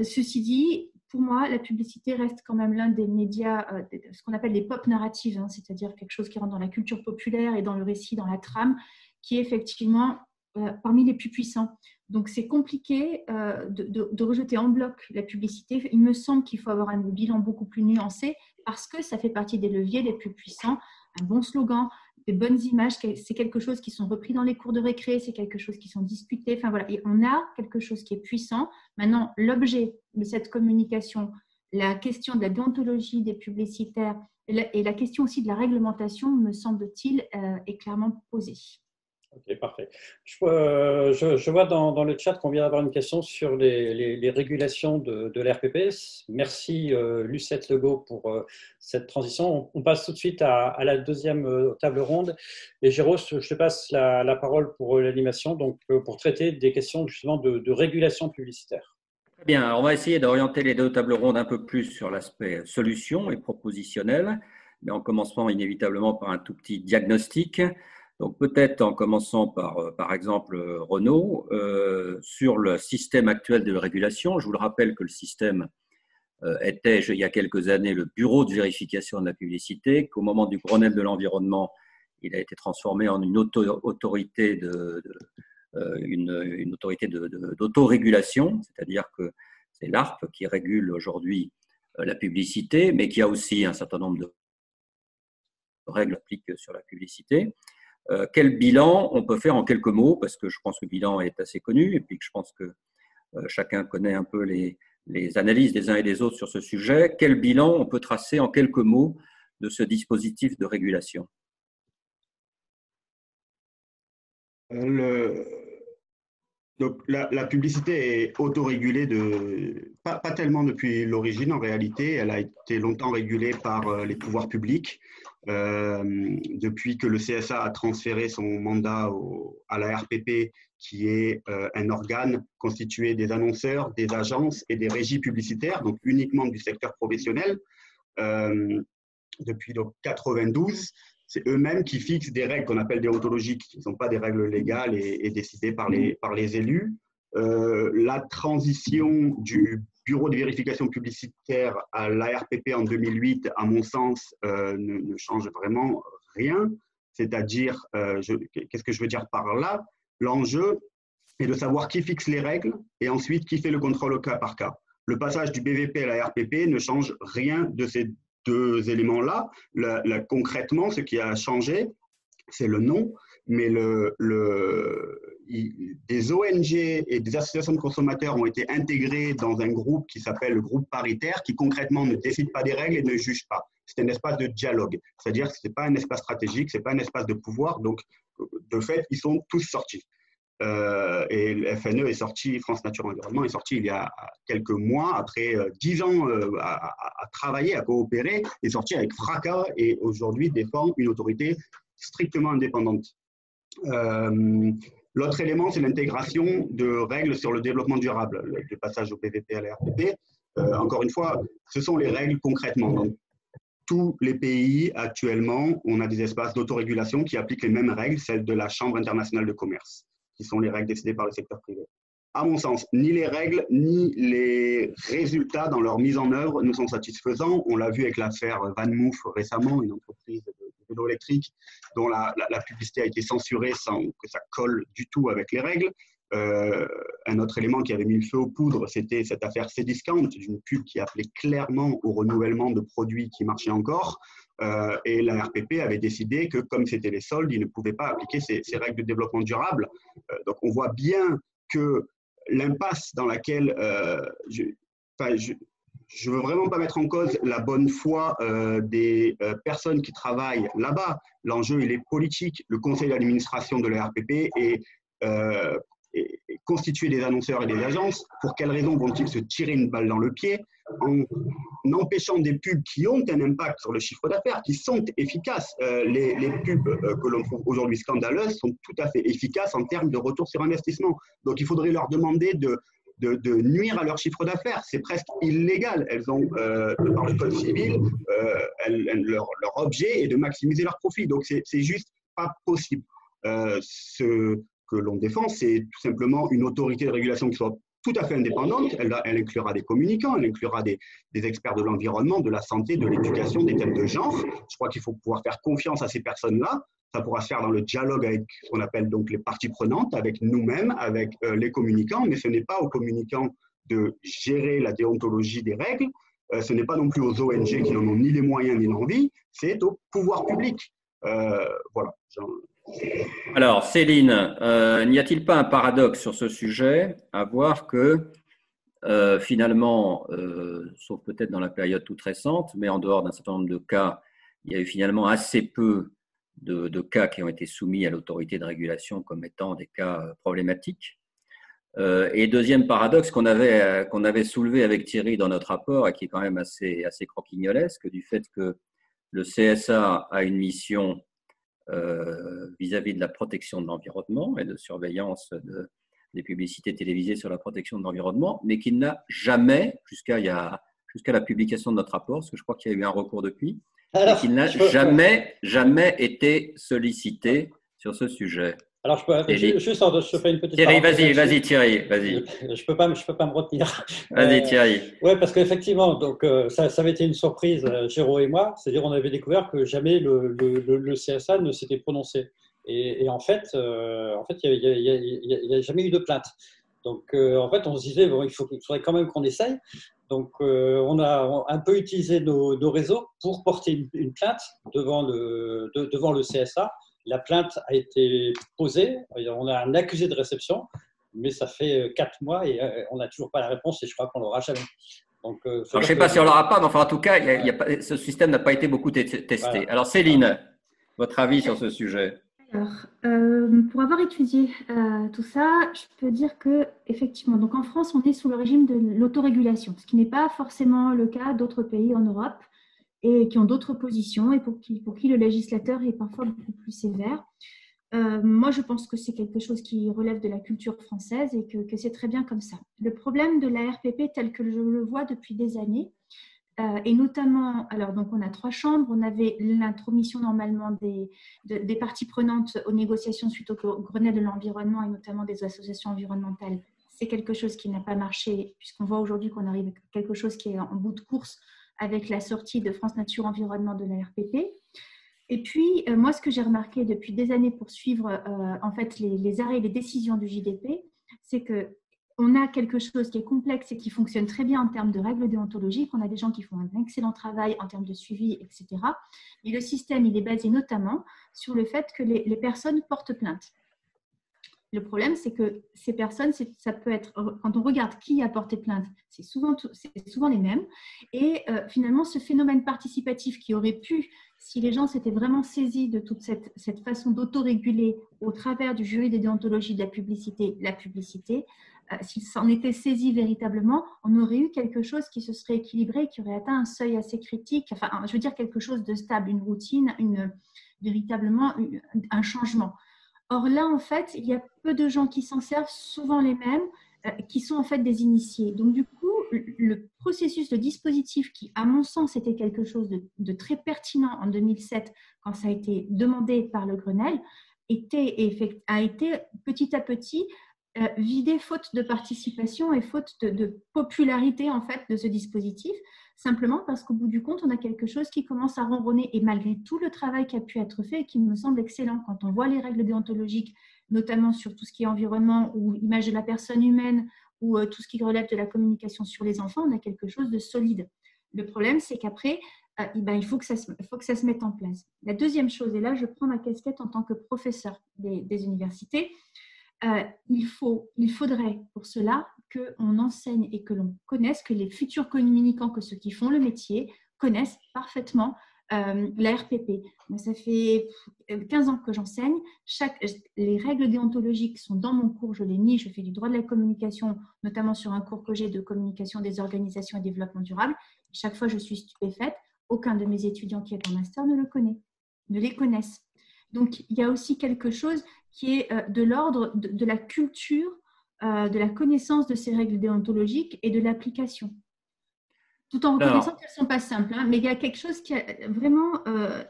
ceci dit, pour moi, la publicité reste quand même l'un des médias, euh, ce qu'on appelle les pop narratives, hein, c'est-à-dire quelque chose qui rentre dans la culture populaire et dans le récit, dans la trame, qui est effectivement euh, parmi les plus puissants. Donc c'est compliqué euh, de, rejeter en bloc la publicité. Il me semble qu'il faut avoir un bilan beaucoup plus nuancé parce que ça fait partie des leviers les plus puissants. Un bon slogan, des bonnes images, c'est quelque chose qui sont repris dans les cours de récré, c'est quelque chose qui sont discutés. Enfin voilà, et on a quelque chose qui est puissant. Maintenant, l'objet de cette communication, la question de la déontologie des publicitaires et la, question aussi de la réglementation, me semble-t-il, euh, est clairement posée. Ok, parfait. Je, je, vois dans, le chat qu'on vient d'avoir une question sur les, régulations de, de. Merci euh, Lucette Legault pour euh, cette transition. On, passe tout de suite à, la deuxième euh, table ronde. Et Géraud, je te passe la, parole pour l'animation, donc pour traiter des questions justement de, de régulation publicitaire. Très bien, on va essayer d'orienter les deux tables rondes un peu plus sur l'aspect solution et propositionnel, mais en commençant inévitablement par un tout petit diagnostic. Donc peut-être en commençant par, euh, par exemple, Renault, euh, sur le système actuel de régulation. Je vous le rappelle que le système euh, était, il y a quelques années, le bureau de vérification de la publicité, qu'au moment du Grenelle de l'environnement, il a été transformé en une autorité de, une, autorité d'autorégulation, c'est-à-dire que c'est l'ARP qui régule aujourd'hui la publicité, mais qui a aussi un certain nombre de règles appliquées sur la publicité. Euh, quel bilan on peut faire en quelques mots, parce que je pense que le bilan est assez connu, et puis que je pense que euh, chacun connaît un peu les, analyses des uns et des autres sur ce sujet. Quel bilan on peut tracer en quelques mots de ce dispositif de régulation? Euh, donc, la, publicité est autorégulée, de, pas, tellement depuis l'origine en réalité, elle a été longtemps régulée par les pouvoirs publics. Euh, depuis que le CSA a transféré son mandat à la RPP, qui est euh, un organe constitué des annonceurs, des agences et des régies publicitaires, donc uniquement du secteur professionnel, euh, depuis donc 92, c'est eux-mêmes qui fixent des règles qu'on appelle déontologiques, qui ne sont pas des règles légales et, décidées par les, par les élus. la transition du bureau de vérification publicitaire à l'ARPP en 2008, à mon sens, euh, ne, change vraiment rien. C'est-à-dire, euh, qu'est-ce que je veux dire par là? L'enjeu est de savoir qui fixe les règles et ensuite qui fait le contrôle au cas par cas. Le passage du BVP à la RPP ne change rien de ces deux éléments-là. concrètement, ce qui a changé, c'est le nom mais le, le, des ONG et des associations de consommateurs ont été intégrés dans un groupe qui s'appelle le groupe paritaire, qui concrètement ne décide pas des règles et ne juge pas. C'est un espace de dialogue, c'est-à-dire que ce n'est pas un espace stratégique, ce n'est pas un espace de pouvoir, donc de fait, ils sont tous sortis. Euh, et le FNE est sorti, France Nature Environnement est sorti il y a quelques mois, après euh, dix ans euh, à, travailler, à coopérer, est sorti avec fracas et aujourd'hui défend une autorité strictement indépendante. L'autre élément, c'est l'intégration de règles sur le développement durable, le, passage au PVP à la RPP. Euh, encore une fois, ce sont les règles concrètement. Dans tous les pays, actuellement, on a des espaces d'autorégulation qui appliquent les mêmes règles, celles de la Chambre internationale de commerce, qui sont les règles décidées par le secteur privé. À mon sens, ni les règles ni les résultats dans leur mise en œuvre ne sont satisfaisants. On l'a vu avec l'affaire Van Moof récemment, une entreprise de vélo électrique dont la, publicité a été censurée sans que ça colle du tout avec les règles. Euh, un autre élément qui avait mis le feu aux poudres, c'était cette affaire Cdiscount, une pub qui appelait clairement au renouvellement de produits qui marchaient encore. Euh, et la RPP avait décidé que, comme c'était les soldes, ils ne pouvaient pas appliquer ces, règles de développement durable. Euh, donc, on voit bien que l'impasse dans laquelle je, je, je veux vraiment pas mettre en cause la bonne foi euh, des euh, personnes qui travaillent là-bas. L'enjeu, il est politique. Le conseil d'administration de la RPP est, euh, est, constitué des annonceurs et des agences. Pour quelles raisons vont-ils se tirer une balle dans le pied en, empêchant des pubs qui ont un impact sur le chiffre d'affaires, qui sont efficaces? Les, les, pubs que l'on trouve aujourd'hui scandaleuses sont tout à fait efficaces en termes de retour sur investissement. Donc, il faudrait leur demander de nuire à leur chiffre d'affaires. C'est presque illégal. Elles ont, euh, dans le code civil, euh, leur, objet est de maximiser leur profit. Donc, c'est juste pas possible. Euh, que l'on défend, c'est tout simplement une autorité de régulation qui soit tout à fait indépendante. Elle, inclura des communicants, elle inclura des, des experts de l'environnement, de la santé, de l'éducation, des thèmes de genre. Je crois qu'il faut pouvoir faire confiance à ces personnes-là ça pourra se faire dans le dialogue avec ce qu'on appelle donc les parties prenantes, avec nous-mêmes, avec euh, les communicants, mais ce n'est pas aux communicants de gérer la déontologie des règles, euh, ce n'est pas non plus aux ONG qui n'en ont ni les moyens ni l'envie, c'est au pouvoir public. Euh, voilà. Alors, Céline, n'y a-t-il pas un paradoxe sur ce sujet à voir que finalement, sauf peut-être dans la période toute récente, mais en dehors d'un certain nombre de cas, il y a eu finalement assez peu de, cas qui ont été soumis à l'autorité de régulation comme étant des cas problématiques. et deuxième paradoxe qu'on avait, avait soulevé avec Thierry dans notre rapport, et qui est quand même assez, assez croquignolesque, du fait que le CSA a une mission vis-à-vis -vis de la protection de l'environnement et de surveillance de, des publicités télévisées sur la protection de l'environnement, mais qui n'a jamais, jusqu'à jusqu'à la publication de notre rapport, parce que je crois qu'il y a eu un recours depuis, qui n'a jamais, jamais été sollicité sur ce sujet. Alors, je peux, juste, je fais une petite. Thierry, vas-y, vas-y, Thierry, vas-y. Je peux pas, je peux pas me retenir. Vas-y, euh, Thierry. oui, parce qu'effectivement, donc euh, ça, ça, avait été une surprise, euh, Géraud et moi. C'est-à-dire, on avait découvert que jamais le, le, le CSA ne s'était prononcé. Et, en fait, euh, en fait, il n'y a, jamais eu de plainte. Donc, euh, en fait, on se disait, bon, il, faut, faudrait quand même qu'on essaye. Donc, euh, on a un peu utilisé nos, réseaux pour porter une, plainte devant le, devant le CSA. La plainte a été posée. On a un accusé de réception, mais ça fait quatre mois et on n'a toujours pas la réponse et je crois qu'on l'aura jamais. Donc, je ne sais pas si on l'aura pas, mais enfin, en tout cas, ce système n'a pas été beaucoup testé. Alors, Céline, votre avis sur ce sujet? Alors, euh, pour avoir étudié euh, tout ça, je peux dire que effectivement, donc en France, on est sous le régime de l'autorégulation, ce qui n'est pas forcément le cas d'autres pays en Europe et qui ont d'autres positions et pour qui, le législateur est parfois beaucoup plus sévère. Euh, moi, je pense que c'est quelque chose qui relève de la culture française et que, que c'est très bien comme ça. Le problème de la RPP tel que je le vois depuis des années, euh, et notamment, alors donc on a trois chambres, on avait l'intromission normalement des, des parties prenantes aux négociations suite au Grenelle de l'environnement et notamment des associations environnementales. C'est quelque chose qui n'a pas marché puisqu'on voit aujourd'hui qu'on arrive à quelque chose qui est en bout de course avec la sortie de France Nature Environnement de la RPP. Et puis, euh, moi, ce que j'ai remarqué depuis des années pour suivre euh, en fait les, arrêts et les décisions du JDP, c'est que on a quelque chose qui est complexe et qui fonctionne très bien en termes de règles déontologiques. On a des gens qui font un excellent travail en termes de suivi, etc. Et le système, il est basé notamment sur le fait que les, personnes portent plainte. Le problème, c'est que ces personnes, ça peut être, quand on regarde qui a porté plainte, c'est souvent, les mêmes. Et euh, finalement, ce phénomène participatif qui aurait pu, si les gens s'étaient vraiment saisis de toute cette, façon d'autoréguler au travers du jury des déontologies de la publicité, la publicité, euh, s'il s'en était saisi véritablement, on aurait eu quelque chose qui se serait équilibré, qui aurait atteint un seuil assez critique, enfin, je veux dire quelque chose de stable, une routine, une, véritablement un changement. Or là, en fait, il y a peu de gens qui s'en servent, souvent les mêmes, euh, qui sont en fait des initiés. Donc du coup, le processus de dispositif qui, à mon sens, était quelque chose de, de très pertinent en 2007, quand ça a été demandé par le Grenelle, a été petit à petit euh, vidé faute de participation et faute de, popularité en fait de ce dispositif, simplement parce qu'au bout du compte, on a quelque chose qui commence à ronronner et malgré tout le travail qui a pu être fait et qui me semble excellent quand on voit les règles déontologiques, notamment sur tout ce qui est environnement ou image de la personne humaine ou euh, tout ce qui relève de la communication sur les enfants, on a quelque chose de solide. Le problème, c'est qu'après, euh, eh ben, il faut que, ça se, faut que ça se mette en place. La deuxième chose, et là je prends ma casquette en tant que professeur des universités, euh, il, faut, il faudrait pour cela qu'on enseigne et que l'on connaisse, que les futurs communicants, que ceux qui font le métier, connaissent parfaitement euh, la RPP. Moi, ça fait 15 ans que j'enseigne. Les règles déontologiques sont dans mon cours, je les nie. Je fais du droit de la communication, notamment sur un cours que j'ai de communication des organisations et développement durable. Chaque fois, je suis stupéfaite. Aucun de mes étudiants qui est en master ne le connaît, ne les connaissent. Donc, il y a aussi quelque chose qui est euh, de l'ordre de, la culture, euh, de la connaissance de ces règles déontologiques et de l'application. Tout en reconnaissant qu'elles ne sont pas simples, hein, mais il y a quelque chose qui a vraiment euh,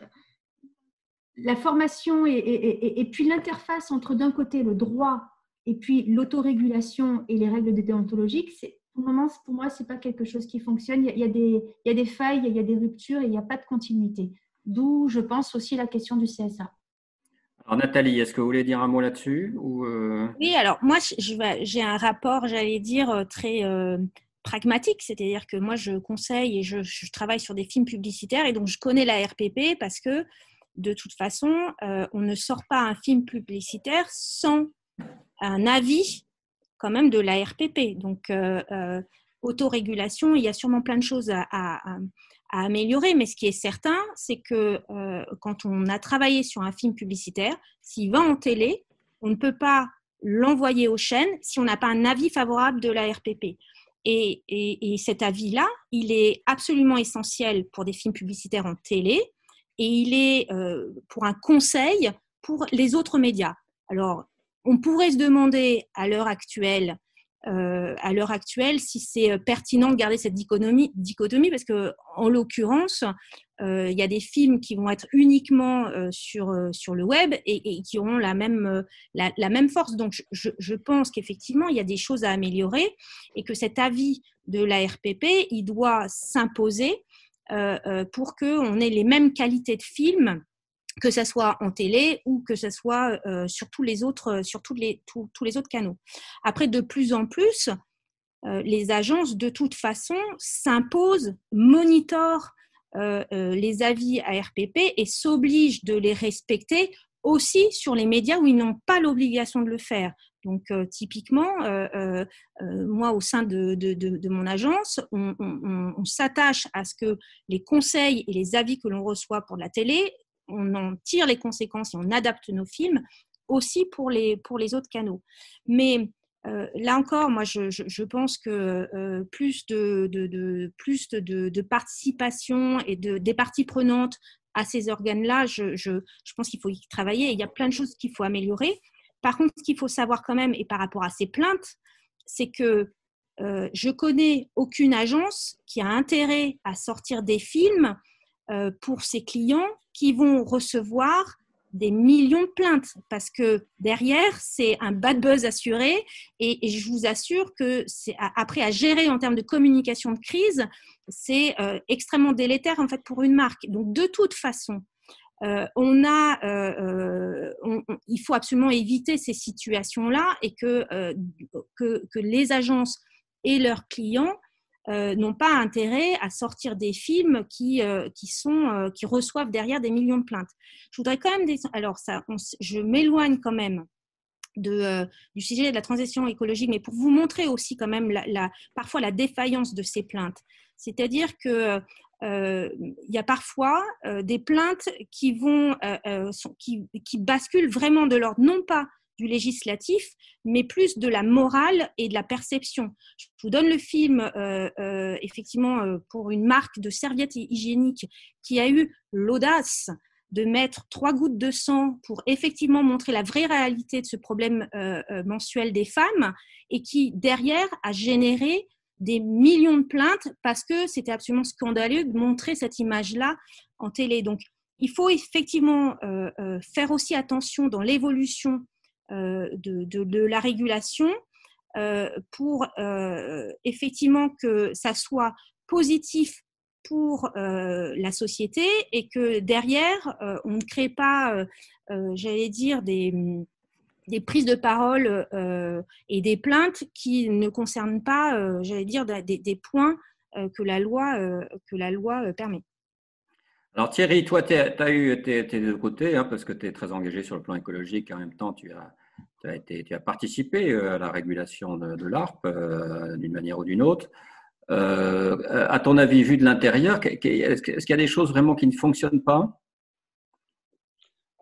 la formation et, puis l'interface entre d'un côté le droit et puis l'autorégulation et les règles déontologiques, c'est pour le moment, pour moi, ce n'est pas quelque chose qui fonctionne. Il y, a, des, il y a des failles, il y a des ruptures et il n'y a pas de continuité. D'où, je pense, aussi la question du CSA. Alors Nathalie, est-ce que vous voulez dire un mot là-dessus euh? Oui, alors moi j'ai un rapport, j'allais dire, euh, très euh, pragmatique, c'est-à-dire que moi je conseille et je, travaille sur des films publicitaires et donc je connais la RPP parce que de toute façon, on ne sort pas un film publicitaire sans un avis quand même de la RPP. Donc autorégulation, il y a sûrement plein de choses à améliorer. Mais ce qui est certain, c'est que quand on a travaillé sur un film publicitaire, s'il va en télé, on ne peut pas l'envoyer aux chaînes si on n'a pas un avis favorable de la RPP. Et, et cet avis-là, il est absolument essentiel pour des films publicitaires en télé et il est pour un conseil pour les autres médias. Alors, on pourrait se demander à l'heure actuelle, euh, à l'heure actuelle, si c'est euh, pertinent de garder cette dichotomie, parce que, en l'occurrence, euh, il y a des films qui vont être uniquement sur, sur le web et, qui auront la même, la, même force. Donc, je, je pense qu'effectivement, il y a des choses à améliorer et que cet avis de la RPP, il doit s'imposer pour qu'on ait les mêmes qualités de films que ce soit en télé ou que ce soit euh, sur tous les autres, sur tous les, tous, les autres canaux. Après, de plus en plus, euh, les agences, de toute façon, s'imposent, monitorent euh, les avis à RPP et s'obligent de les respecter aussi sur les médias où ils n'ont pas l'obligation de le faire. Donc, typiquement, moi, au sein de, de, de, mon agence, on, on, on s'attache à ce que les conseils et les avis que l'on reçoit pour la télé on en tire les conséquences et on adapte nos films aussi pour les, pour les autres canaux. Mais euh, là encore, moi, je, pense que euh, plus, de, de, plus de, participation et de, des parties prenantes à ces organes-là, je, je, pense qu'il faut y travailler. il y a plein de choses qu'il faut améliorer. Par contre, ce qu'il faut savoir quand même, et par rapport à ces plaintes, c'est que euh, je connais aucune agence qui a intérêt à sortir des films pour ses clients qui vont recevoir des millions de plaintes parce que derrière, c'est un bad buzz assuré et, je vous assure que c'est après à gérer en termes de communication de crise, c'est euh, extrêmement délétère en fait pour une marque. Donc de toute façon, euh, on a, il faut absolument éviter ces situations-là et que, que, les agences et leurs clients euh, n'ont pas intérêt à sortir des films qui, euh, qui, sont, euh, qui reçoivent derrière des millions de plaintes. Je voudrais quand même, alors ça, je m'éloigne quand même du sujet de la transition écologique, mais pour vous montrer aussi quand même la, parfois la défaillance de ces plaintes. C'est-à-dire que il y a parfois des plaintes qui vont, qui, qui basculent vraiment de l'ordre non pas du législatif, mais plus de la morale et de la perception. Je vous donne le film, euh, euh, effectivement, euh, pour une marque de serviettes hygiéniques qui a eu l'audace de mettre trois gouttes de sang pour effectivement montrer la vraie réalité de ce problème mensuel des femmes et qui, derrière, a généré des millions de plaintes parce que c'était absolument scandaleux de montrer cette image-là en télé. Donc, il faut effectivement faire aussi attention dans l'évolution euh, de, la régulation euh, pour euh, effectivement que ça soit positif pour la société et que derrière, on ne crée pas, j'allais dire, des, des, prises de parole et des plaintes qui ne concernent pas, j'allais dire, des, points que la loi, que la loi permet. Alors Thierry, toi, tu as eu tes, deux côtés, hein, parce que tu es très engagé sur le plan écologique et en même temps, tu as, participé euh, à la régulation de, l'ARP euh, d'une manière ou d'une autre. Euh, à ton avis, vu de l'intérieur, est-ce qu'il y a des choses vraiment qui ne fonctionnent pas?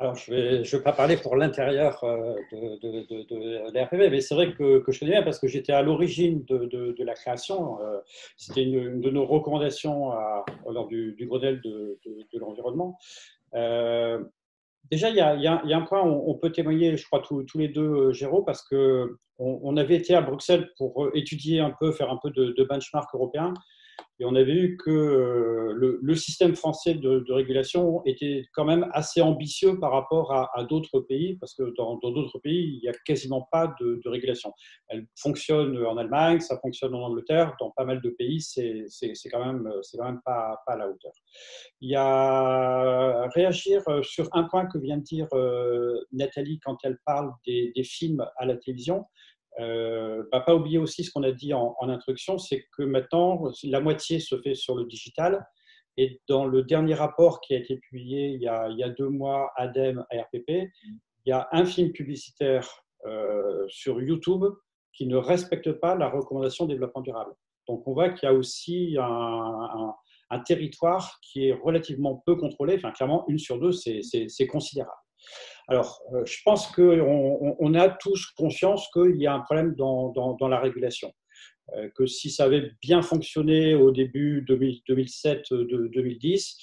Alors, je ne vais, pas parler pour l'intérieur de, de, de, mais c'est vrai que, je connais bien parce que j'étais à l'origine de, la création. C'était une, de nos recommandations à, lors du, du Grenelle de, l'environnement. Déjà, il y, a, un point, on, on peut témoigner, je crois, tous, les deux, Géraud, parce que on, avait été à Bruxelles pour étudier un peu, faire un peu de benchmark européen. Et on avait vu que euh, le, système français de, régulation était quand même assez ambitieux par rapport à, d'autres pays, parce que dans d'autres pays, il n'y a quasiment pas de, régulation. Elle fonctionne en Allemagne, ça fonctionne en Angleterre, dans pas mal de pays, c'est quand même, quand même pas, à la hauteur. Il y a réagir sur un point que vient de dire euh, Nathalie quand elle parle des films à la télévision. Euh, bah, pas oublier aussi ce qu'on a dit en, introduction, c'est que maintenant, la moitié se fait sur le digital. Et dans le dernier rapport qui a été publié il y a, deux mois, ADEME, ARPP, il y a un film publicitaire euh, sur YouTube qui ne respecte pas la recommandation développement durable. Donc on voit qu'il y a aussi un, un territoire qui est relativement peu contrôlé. Enfin, clairement, une sur deux, c'est considérable. Alors, euh, je pense qu'on on a tous conscience qu'il y a un problème dans, la régulation. Euh, que si ça avait bien fonctionné au début 2007-2010,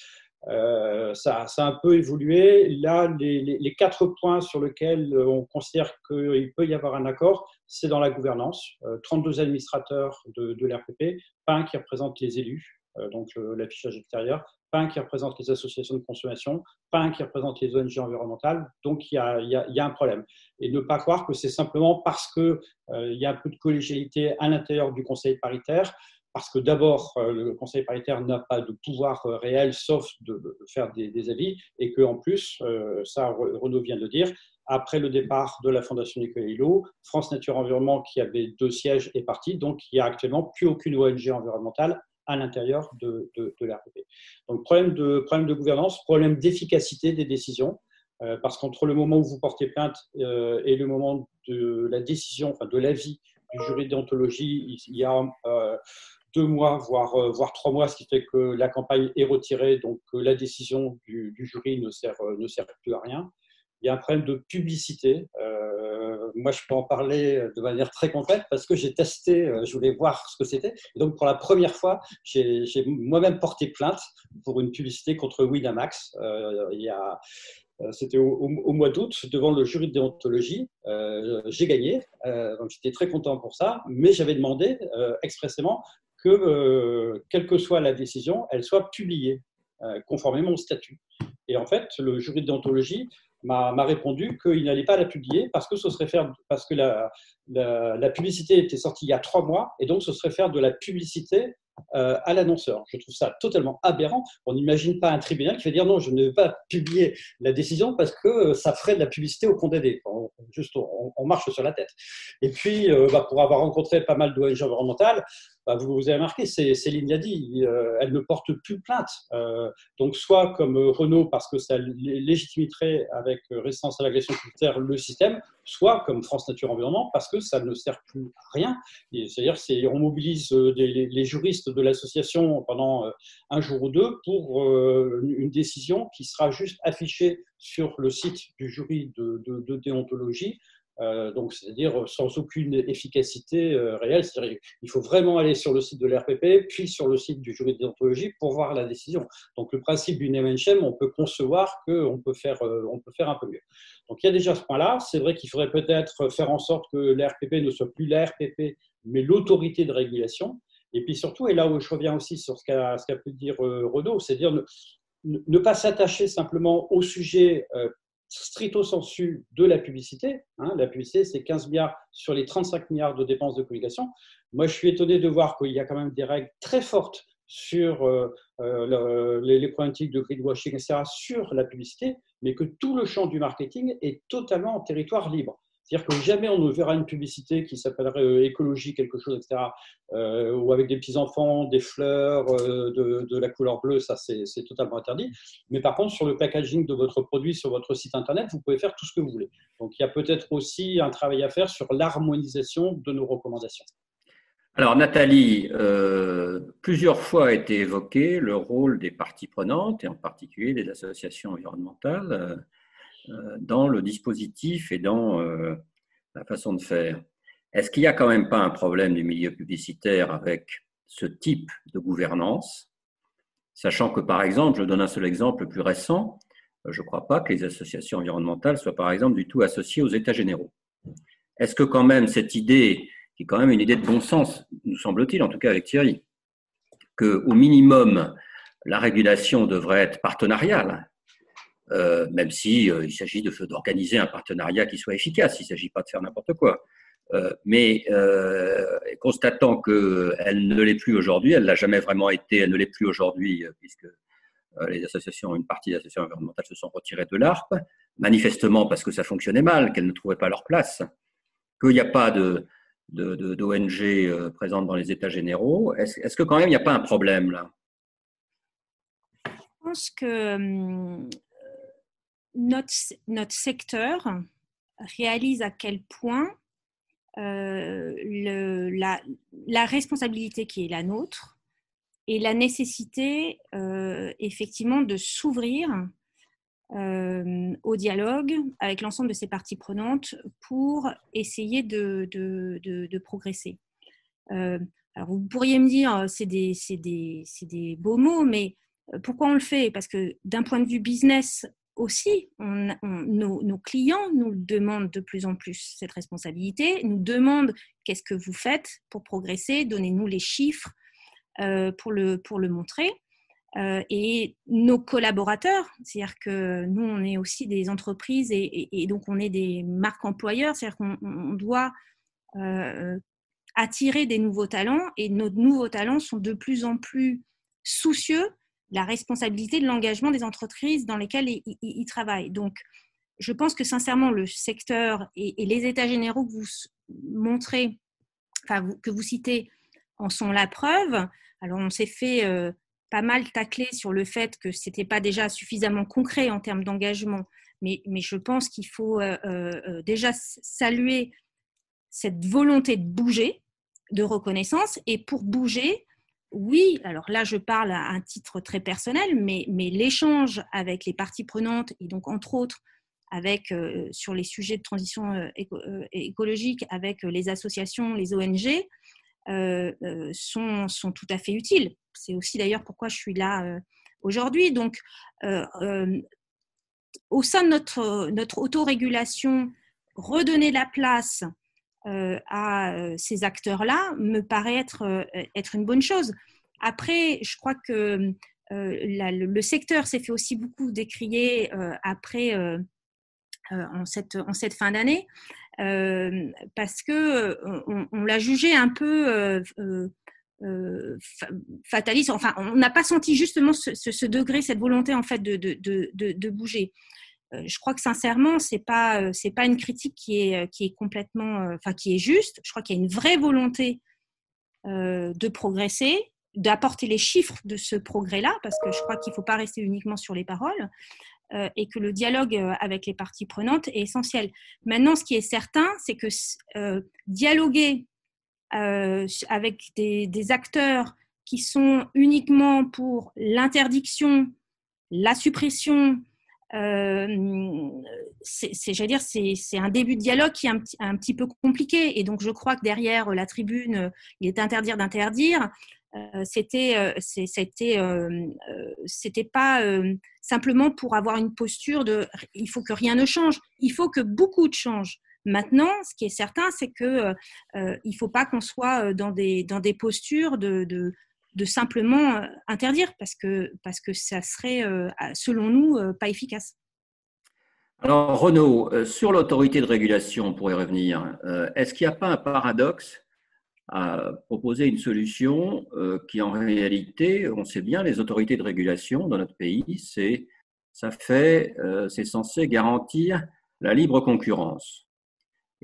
euh, ça, a un peu évolué. Là, les, les, quatre points sur lesquels on considère qu'il peut y avoir un accord, c'est dans la gouvernance. 32 administrateurs de, de l'RPP, pas un qui représente les élus, donc l'affichage extérieur, pas un qui représente les associations de consommation, pas un qui représente les ONG environnementales. Donc, il y a, un problème. Et ne pas croire que c'est simplement parce qu'il euh, y a un peu de collégialité à l'intérieur du Conseil paritaire, parce que d'abord, euh, le Conseil paritaire n'a pas de pouvoir euh, réel, sauf de, faire des, avis, et qu'en plus, ça, Renaud vient de dire, après le départ de la Fondation Nicolas Hulot, France Nature Environnement, qui avait deux sièges, est parti. Donc, il n'y a actuellement plus aucune ONG environnementale à l'intérieur de, de. Donc, problème de, problème de gouvernance, problème d'efficacité des décisions, euh, parce qu'entre le moment où vous portez plainte euh, et le moment de la décision, enfin de l'avis du jury d'anthologie, il y a euh, deux mois, voire, voire trois mois, ce qui fait que la campagne est retirée, donc la décision du, du jury ne sert, ne sert plus à rien. Il y a un problème de publicité moi, je peux en parler de manière très concrète parce que j'ai testé, euh, je voulais voir ce que c'était. Et donc, pour la première fois, j'ai moi-même porté plainte pour une publicité contre Winamax. Euh, euh, c'était au, mois d'août devant le jury de déontologie. j'ai gagné, donc j'étais très content pour ça, mais j'avais demandé expressément que, quelle que soit la décision, elle soit publiée conformément au statut. Et en fait, le jury de déontologie m'a répondu qu'il n'allait pas la publier parce que ce serait faire parce que la, la, publicité était sortie il y a trois mois et donc ce serait faire de la publicité euh, à l'annonceur. Je trouve ça totalement aberrant. On n'imagine pas un tribunal qui va dire non, je ne vais pas publier la décision parce que ça ferait de la publicité au condamné. On, juste, on, marche sur la tête. Et puis, euh, bah, pour avoir rencontré pas mal d'ONG environnementales, bah, vous, vous avez marqué, Céline a dit, euh, elle ne porte plus plainte. donc, soit comme Renault, parce que ça légitimiterait avec résistance à l'agression culturelle le système, soit comme France Nature Environnement, parce que ça ne sert plus à rien. C'est-à-dire, on mobilise les juristes de l'association pendant euh, un jour ou deux pour euh, une décision qui sera juste affichée sur le site du jury de, déontologie. Euh, donc, c'est-à-dire sans aucune efficacité réelle. C'est-à-dire il faut vraiment aller sur le site de l'RPP, puis sur le site du jury de déontologie pour voir la décision. Donc, le principe du name on peut concevoir qu'on peut, faire, on peut faire un peu mieux. Donc, il y a déjà ce point-là. C'est vrai qu'il faudrait peut-être faire en sorte que l'RPP ne soit plus l'RPP, mais l'autorité de régulation. Et puis surtout, et là où je reviens aussi sur ce qu'a pu dire euh, Renaud, c'est dire ne, ne pas s'attacher simplement au sujet euh, stricto sensu de la publicité. Hein. la publicité, c'est 15 milliards sur les 35 milliards de dépenses de communication. Moi, je suis étonné de voir qu'il y a quand même des règles très fortes sur euh, les, les, problématiques de greenwashing, etc., sur la publicité, mais que tout le champ du marketing est totalement en territoire libre. C'est-à-dire que jamais on ne verra une publicité qui s'appellerait euh, écologie, quelque chose, etc., euh, ou avec des petits-enfants, des fleurs euh, de, la couleur bleue, ça c'est totalement interdit. Mais par contre, sur le packaging de votre produit sur votre site internet, vous pouvez faire tout ce que vous voulez. Donc il y a peut-être aussi un travail à faire sur l'harmonisation de nos recommandations. Alors Nathalie, plusieurs fois a été évoqué le rôle des parties prenantes, et en particulier des associations environnementales. Euh, dans le dispositif et dans euh, la façon de faire. Est-ce qu'il n'y a quand même pas un problème du milieu publicitaire avec ce type de gouvernance? Sachant que, par exemple, je donne un seul exemple plus récent, euh, je ne crois pas que les associations environnementales soient, par exemple, du tout associées aux États généraux. Est-ce que quand même cette idée, qui est quand même une idée de bon sens, nous semble-t-il, en tout cas avec Thierry, qu'au minimum, la régulation devrait être partenariale, euh, même si euh, il s'agit d'organiser un partenariat qui soit efficace. Il ne s'agit pas de faire n'importe quoi. Euh, mais constatant qu'elle ne l'est plus aujourd'hui, elle l'a jamais vraiment été, elle ne l'est plus aujourd'hui, puisque les associations, une partie des associations environnementales se sont retirées de l'ARP, manifestement parce que ça fonctionnait mal, qu'elles ne trouvaient pas leur place, qu'il n'y a pas d'ONG présentes dans les États généraux. Est-ce, est-ce que quand même il n'y a pas un problème là? Je pense que hum, notre, secteur réalise à quel point euh, la, responsabilité qui est la nôtre et la nécessité effectivement de s'ouvrir au dialogue avec l'ensemble de ces parties prenantes pour essayer de, de, progresser. alors vous pourriez me dire, c'est des, des, des, beaux mots, mais pourquoi on le fait? Parce que d'un point de vue business, aussi, nos, clients nous demandent de plus en plus cette responsabilité, nous demandent qu'est-ce que vous faites pour progresser, donnez-nous les chiffres euh, pour, le, pour le montrer. Euh, et nos collaborateurs, c'est-à-dire que nous, on est aussi des entreprises et, donc on est des marques employeurs, c'est-à-dire qu'on doit euh, attirer des nouveaux talents et nos nouveaux talents sont de plus en plus soucieux la responsabilité de l'engagement des entreprises dans lesquelles ils, travaillent. Donc, je pense que sincèrement, le secteur et, les états généraux que vous montrez, enfin, que vous citez, en sont la preuve. Alors, on s'est fait euh, pas mal tacler sur le fait que ce n'était pas déjà suffisamment concret en termes d'engagement, mais, je pense qu'il faut euh, euh, déjà saluer cette volonté de bouger, de reconnaissance, et pour bouger, oui, alors là, je parle à un titre très personnel, mais, l'échange avec les parties prenantes, et donc entre autres avec, euh, sur les sujets de transition euh, euh, écologique avec les associations, les ONG, sont, tout à fait utiles. C'est aussi d'ailleurs pourquoi je suis là aujourd'hui. Donc, au sein de notre, notre autorégulation, redonner la place à euh, ces acteurs-là me paraît être, euh, être une bonne chose. Après, je crois que le secteur s'est fait aussi beaucoup décrier après en, cette, en cette fin d'année parce que on, l'a jugé un peu fataliste. Enfin, on n'a pas senti justement ce, degré, cette volonté en fait de, de, de, de bouger. Euh, je crois que sincèrement, c'est pas euh, c'est pas une critique qui est euh, qui est complètement, enfin qui est juste. Je crois qu'il y a une vraie volonté de progresser, d'apporter les chiffres de ce progrès-là, parce que je crois qu'il ne faut pas rester uniquement sur les paroles, et que le dialogue avec les parties prenantes est essentiel. Maintenant, ce qui est certain, c'est que dialoguer avec des, acteurs qui sont uniquement pour l'interdiction, la suppression, c'est, j'allais dire, c'est, un début de dialogue qui est un, petit peu compliqué. Et donc, je crois que derrière la tribune, il est interdire d'interdire. Euh, c'était, euh, c'était, c'était pas simplement pour avoir une posture de il faut que rien ne change, il faut que beaucoup de change. Maintenant, ce qui est certain, c'est que il faut pas qu'on soit dans des dans des postures de de simplement euh, interdire parce que, parce que ça serait, euh, selon nous, euh, pas efficace. Alors, Renaud, sur l'autorité de régulation, on pourrait revenir. Est-ce qu'il n'y a pas un paradoxe à proposer une solution qui, en réalité, on sait bien, les autorités de régulation dans notre pays, c'est ça fait, c'est censé garantir la libre concurrence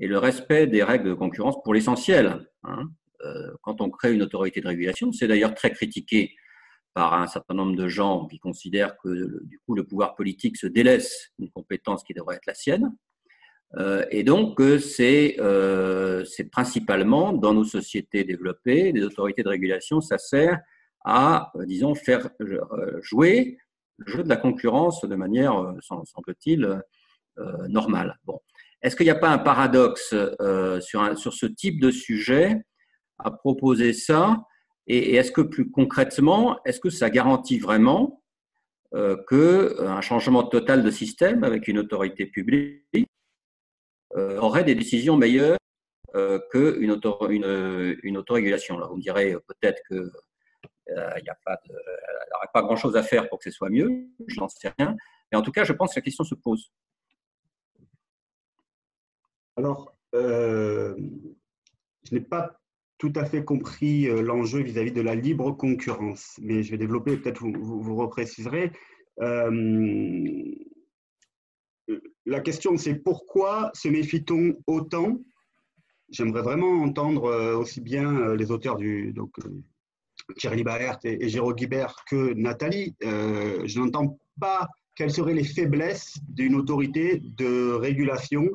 et le respect des règles de concurrence pour l'essentiel. Hein. Euh, quand on crée une autorité de régulation. C'est d'ailleurs très critiqué par un certain nombre de gens qui considèrent que du coup le pouvoir politique se délaisse une compétence qui devrait être la sienne. Euh, et donc c'est euh, principalement dans nos sociétés développées, les autorités de régulation, ça sert à, disons, faire jouer le jeu de la concurrence de manière, semble-t-il, normale. Bon. Est-ce qu'il n'y a pas un paradoxe sur, sur ce type de sujet à proposer ça Et, est-ce que plus concrètement, est-ce que ça garantit vraiment euh, qu'un euh, changement total de système avec une autorité publique euh, aurait des décisions meilleures qu'une une, une autorégulation? Vous me direz peut-être que il n'y a pas pas grand-chose à faire pour que ce soit mieux, je n'en sais rien. Mais en tout cas, je pense que la question se pose. Alors, je n'ai pas tout à fait compris euh, l'enjeu vis-à-vis de la libre concurrence, mais je vais développer, peut-être vous, vous, repréciserez. Euh, la question, c'est pourquoi se méfie-t-on autant? J'aimerais vraiment entendre euh, aussi bien les auteurs du donc, Thierry Baert et, et Géraud Guibert que Nathalie. je n'entends pas quelles seraient les faiblesses d'une autorité de régulation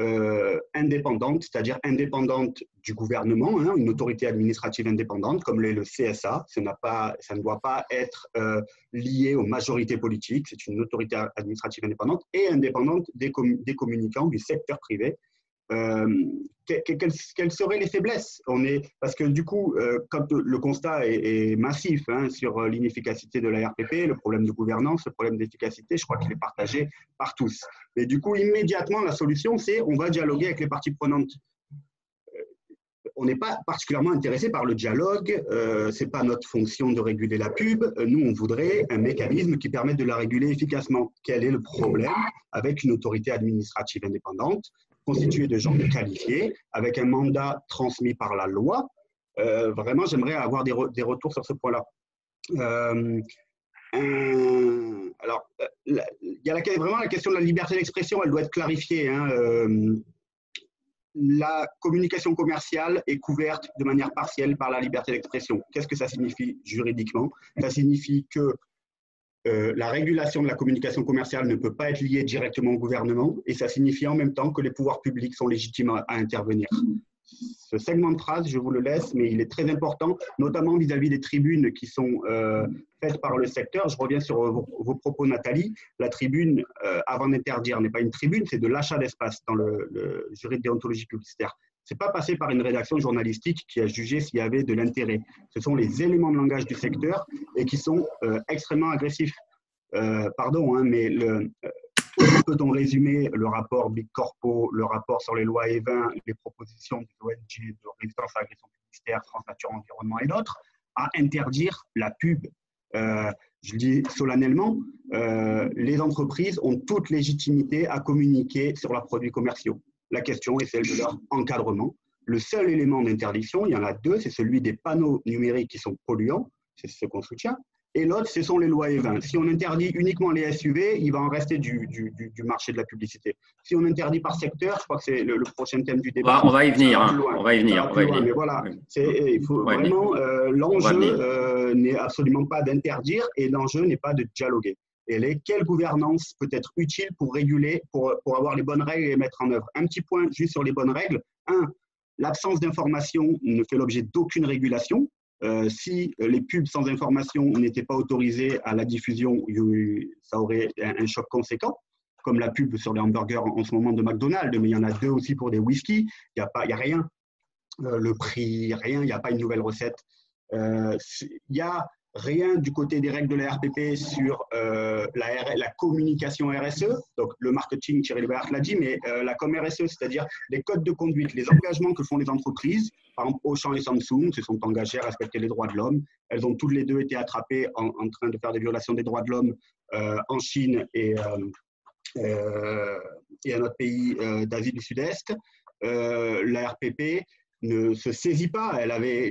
euh, indépendante, c'est-à-dire indépendante du gouvernement, hein, une autorité administrative indépendante comme l'est le CSA. Ça, pas, ça, ne doit pas être euh, lié aux majorités politiques. C'est une autorité administrative indépendante et indépendante des, des communicants du secteur privé euh, quelles, seraient les faiblesses? On est, Parce que du coup, euh, quand le constat est, massif hein, sur l'inefficacité de la RPP, le problème de gouvernance, le problème d'efficacité, je crois qu'il est partagé par tous. Mais du coup, immédiatement, la solution, c'est on va dialoguer avec les parties prenantes. Euh, on n'est pas particulièrement intéressé par le dialogue, euh, ce n'est pas notre fonction de réguler la pub. Nous, on voudrait un mécanisme qui permette de la réguler efficacement. Quel est le problème avec une autorité administrative indépendante constitué de gens qualifiés, avec un mandat transmis par la loi. Euh, vraiment, j'aimerais avoir des, des, retours sur ce point-là. Euh, alors, euh, il y a vraiment la question de la liberté d'expression, elle doit être clarifiée. Hein, la communication commerciale est couverte de manière partielle par la liberté d'expression. Qu'est-ce que ça signifie juridiquement? Ça signifie que euh, la régulation de la communication commerciale ne peut pas être liée directement au gouvernement et ça signifie en même temps que les pouvoirs publics sont légitimes à, intervenir. Ce segment de phrase, je vous le laisse, mais il est très important, notamment vis-à-vis des tribunes qui sont euh, faites par le secteur. Je reviens sur vos, propos, Nathalie. La tribune, euh, avant d'interdire, n'est pas une tribune, c'est de l'achat d'espace dans le, le jury de déontologie publicitaire n'est pas passé par une rédaction journalistique qui a jugé s'il y avait de l'intérêt. Ce sont les éléments de langage du secteur et qui sont euh, extrêmement agressifs. Euh, pardon, hein, mais le, euh, peut-on résumer le rapport Big Corpo, le rapport sur les lois E20, les propositions de l'ONG de résistance à l'agression publicitaire, France Nature Environnement et d'autres, à interdire la pub? Je dis solennellement, les entreprises ont toute légitimité à communiquer sur leurs produits commerciaux. La question est celle de leur encadrement. Le seul élément d'interdiction, il y en a deux, c'est celui des panneaux numériques qui sont polluants, c'est ce qu'on soutient, et l'autre, ce sont les lois E20. Si on interdit uniquement les SUV, il va en rester du, marché de la publicité. Si on interdit par secteur, je crois que c'est le, prochain thème du débat. On va, y venir. Hein. On va y venir. Mais voilà, il faut vraiment, euh, l'enjeu euh, n'est absolument pas d'interdire et l'enjeu n'est pas de dialoguer et les, quelle gouvernance peut être utile pour réguler, pour, avoir les bonnes règles et les mettre en œuvre? Un petit point juste sur les bonnes règles. Un, l'absence d'information ne fait l'objet d'aucune régulation. Euh, si les pubs sans information n'étaient pas autorisées à la diffusion, ça aurait un, choc conséquent, comme la pub sur les hamburgers en, ce moment de McDonald's, mais il y en a deux aussi pour des whisky. Il n'y a, a rien. Euh, le prix, rien, il n'y a pas une nouvelle recette. Euh, il y a rien du côté des règles de la RPP sur euh, la, communication RSE. Donc, le marketing, Thierry Lebert l'a dit, mais euh, la com RSE, c'est-à-dire les codes de conduite, les engagements que font les entreprises. Par exemple, Auchan et Samsung se sont engagés à respecter les droits de l'homme. Elles ont toutes les deux été attrapées en, train de faire des violations des droits de l'homme euh, en Chine et, et à notre pays d'Asie du Sud-Est. la RPP ne se saisit pas. Elle avait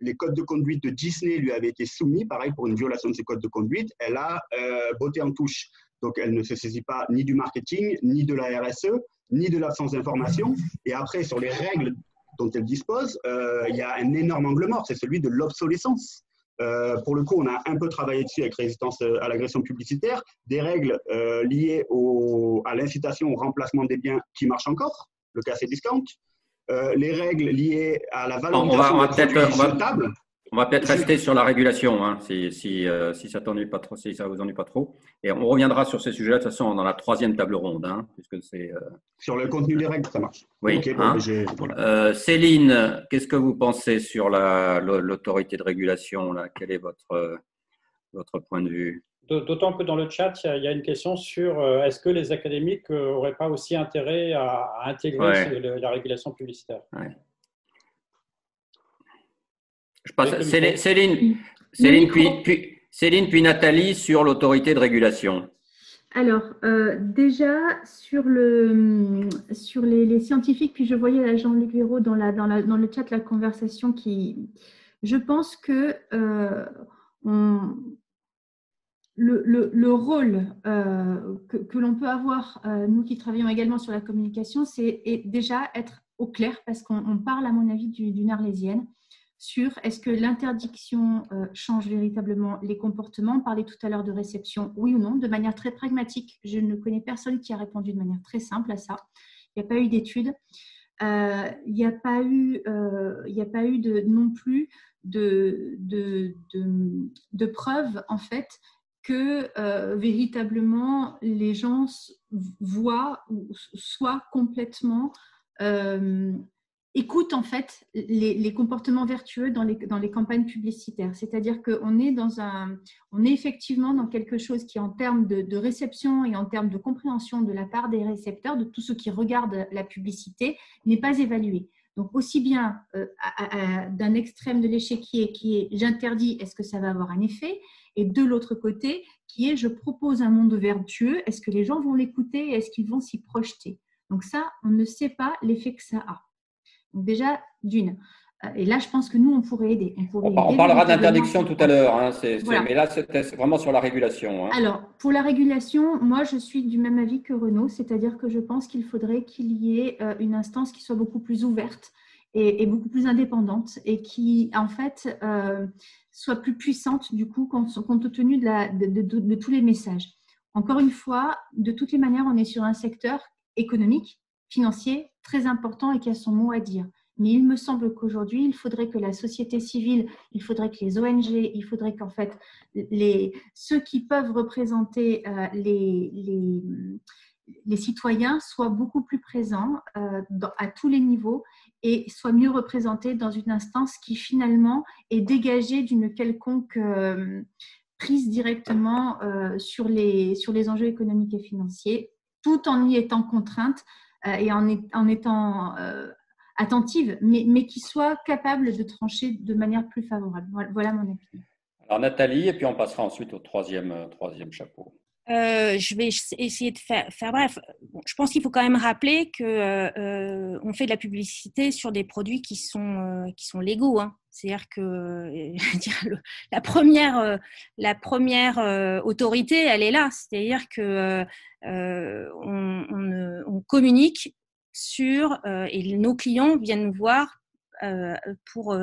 les codes de conduite de Disney lui avaient été soumis, pareil pour une violation de ces codes de conduite, elle a euh, botté en touche. Donc elle ne se saisit pas ni du marketing, ni de la RSE, ni de l'absence d'information. Et après, sur les règles dont elle dispose, euh, il y a un énorme angle mort, c'est celui de l'obsolescence. Euh, pour le coup, on a un peu travaillé dessus avec résistance à l'agression publicitaire, des règles liées à l'incitation au remplacement des biens qui marchent encore, le café discount, euh, les règles liées à la valorisation on va, peut-être on va peut-être rester sur la régulation, hein, si, si, euh, si ça pas trop, si ça vous ennuie pas trop. Et on reviendra sur ces sujets-là de toute façon dans la troisième table ronde, hein, puisque c'est. Euh, sur le contenu des règles, ça marche. Oui. Hein. Céline, qu'est-ce que vous pensez sur l'autorité de régulation là? Quel est votre votre point de vue? D'autant que dans le chat, il y a une question sur euh, est-ce que les académiques n'auraient euh, pas aussi intérêt à, intégrer la régulation publicitaire? Je passe Céline, Céline, Céline, puis, Céline, puis Nathalie sur l'autorité de régulation. Alors, euh, déjà, sur, le, sur les, scientifiques, puis je voyais Jean-Luc Véraud dans, la, dans, la, dans le chat, la conversation qui. Je pense que on, le, rôle euh, que, l'on peut avoir, euh, nous qui travaillons également sur la communication, c'est déjà être au clair, parce qu'on parle, à mon avis, d'une arlésienne, sur est-ce que l'interdiction euh, change véritablement les comportements. On parlait tout à l'heure de réception, oui ou non, de manière très pragmatique. Je ne connais personne qui a répondu de manière très simple à ça. Il n'y a pas eu d'études. il n'y a pas eu, il a pas eu non plus de, preuves en fait que véritablement les gens voient ou soient complètement écoute en fait les, comportements vertueux dans les, campagnes publicitaires. C'est-à-dire qu'on est, on est effectivement dans quelque chose qui, en termes de, réception et en termes de compréhension de la part des récepteurs, de tous ceux qui regardent la publicité, n'est pas évalué. Donc, aussi bien euh, d'un extrême de l'échiquier qui est j'interdis, est-ce que ça va avoir un effet? Et de l'autre côté, qui est je propose un monde vertueux, est-ce que les gens vont l'écouter Est-ce qu'ils vont s'y projeter? Donc, ça, on ne sait pas l'effet que ça a. Donc déjà, d'une. Et là, je pense que nous, on pourrait aider. On, parlera d'interdiction tout à l'heure, hein, mais là, c'est vraiment sur la régulation. Hein. Alors, pour la régulation, moi, je suis du même avis que Renault, c'est-à-dire que je pense qu'il faudrait qu'il y ait euh, une instance qui soit beaucoup plus ouverte et, beaucoup plus indépendante et qui, en fait, euh, soit plus puissante, du coup, compte, compte tenu de, la, de tous les messages. Encore une fois, de toutes les manières, on est sur un secteur économique, financier, très important et qui a son mot à dire. Mais il me semble qu'aujourd'hui, il faudrait que la société civile, il faudrait que les ONG, il faudrait qu'en fait, ceux qui peuvent représenter euh, les, citoyens soient beaucoup plus présents euh, à tous les niveaux et soient mieux représentés dans une instance qui finalement est dégagée d'une quelconque euh, prise directement sur, les, enjeux économiques et financiers, tout en y étant contrainte et en, étant attentive, mais, mais qui soit capable de trancher de manière plus favorable. Voilà, mon avis. Alors Nathalie, et puis on passera ensuite au troisième, euh, troisième chapeau. je vais essayer de faire, faire bref. je pense qu'il faut quand même rappeler que on fait de la publicité sur des produits qui sont qui sont légaux. Hein. C'est-à-dire que la première la première autorité, elle est là. C'est-à-dire que euh, on, communique sur euh, et nos clients viennent nous voir euh, pour,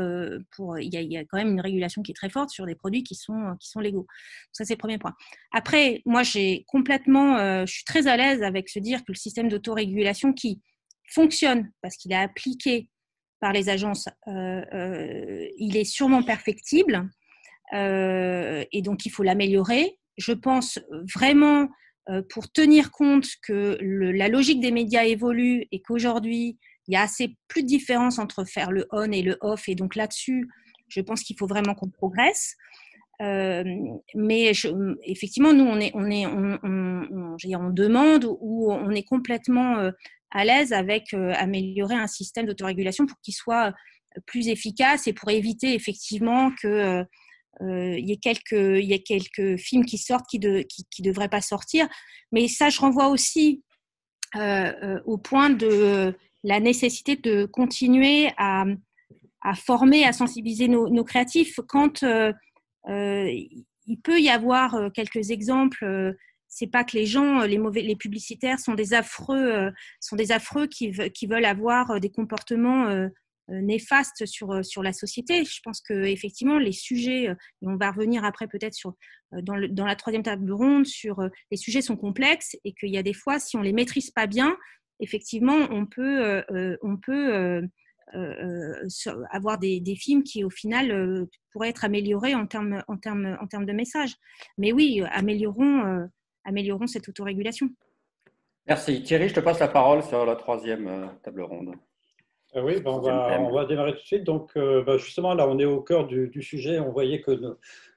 pour il y, a, quand même une régulation qui est très forte sur des produits qui sont, qui sont légaux. Ça, c'est le premier point. Après, moi, j'ai complètement, je suis très à l'aise avec se dire que le système d'autorégulation qui fonctionne parce qu'il est appliqué par les agences, il est sûrement perfectible et donc il faut l'améliorer. Je pense vraiment euh, pour tenir compte que la logique des médias évolue et qu'aujourd'hui, il y a assez plus de différence entre faire le on et le off. Et donc là-dessus, je pense qu'il faut vraiment qu'on progresse. Euh, mais effectivement, nous, on est, on est, on, on, demande ou on est complètement euh, à l'aise avec améliorer un système d'autorégulation pour qu'il soit plus efficace et pour éviter effectivement que euh, il, y a quelques, il y a quelques films qui sortent qui qui, devraient pas sortir. Mais ça, je renvoie aussi euh, euh, au point de la nécessité de continuer à, former, à sensibiliser nos, créatifs. Quand il peut y avoir quelques exemples c'est pas que les gens, les mauvais, les publicitaires sont des affreux, sont des affreux qui, veulent avoir des comportements euh, néfaste sur, euh, sur la société. Je pense que effectivement les sujets, euh, et on va revenir après peut-être sur dans, dans, la troisième table ronde sur les sujets sont complexes et qu'il y a des fois si on les maîtrise pas bien, effectivement on peut on peut avoir des, des, films qui au final pourraient être améliorés en termes en termes en termes de messages. Mais oui, améliorons améliorons cette autorégulation. Merci Thierry, je te passe la parole sur la troisième table ronde. Euh, oui, ben, on, va, on, va, démarrer tout de suite. Donc, euh, ben, justement, là, on est au cœur du, sujet. On voyait que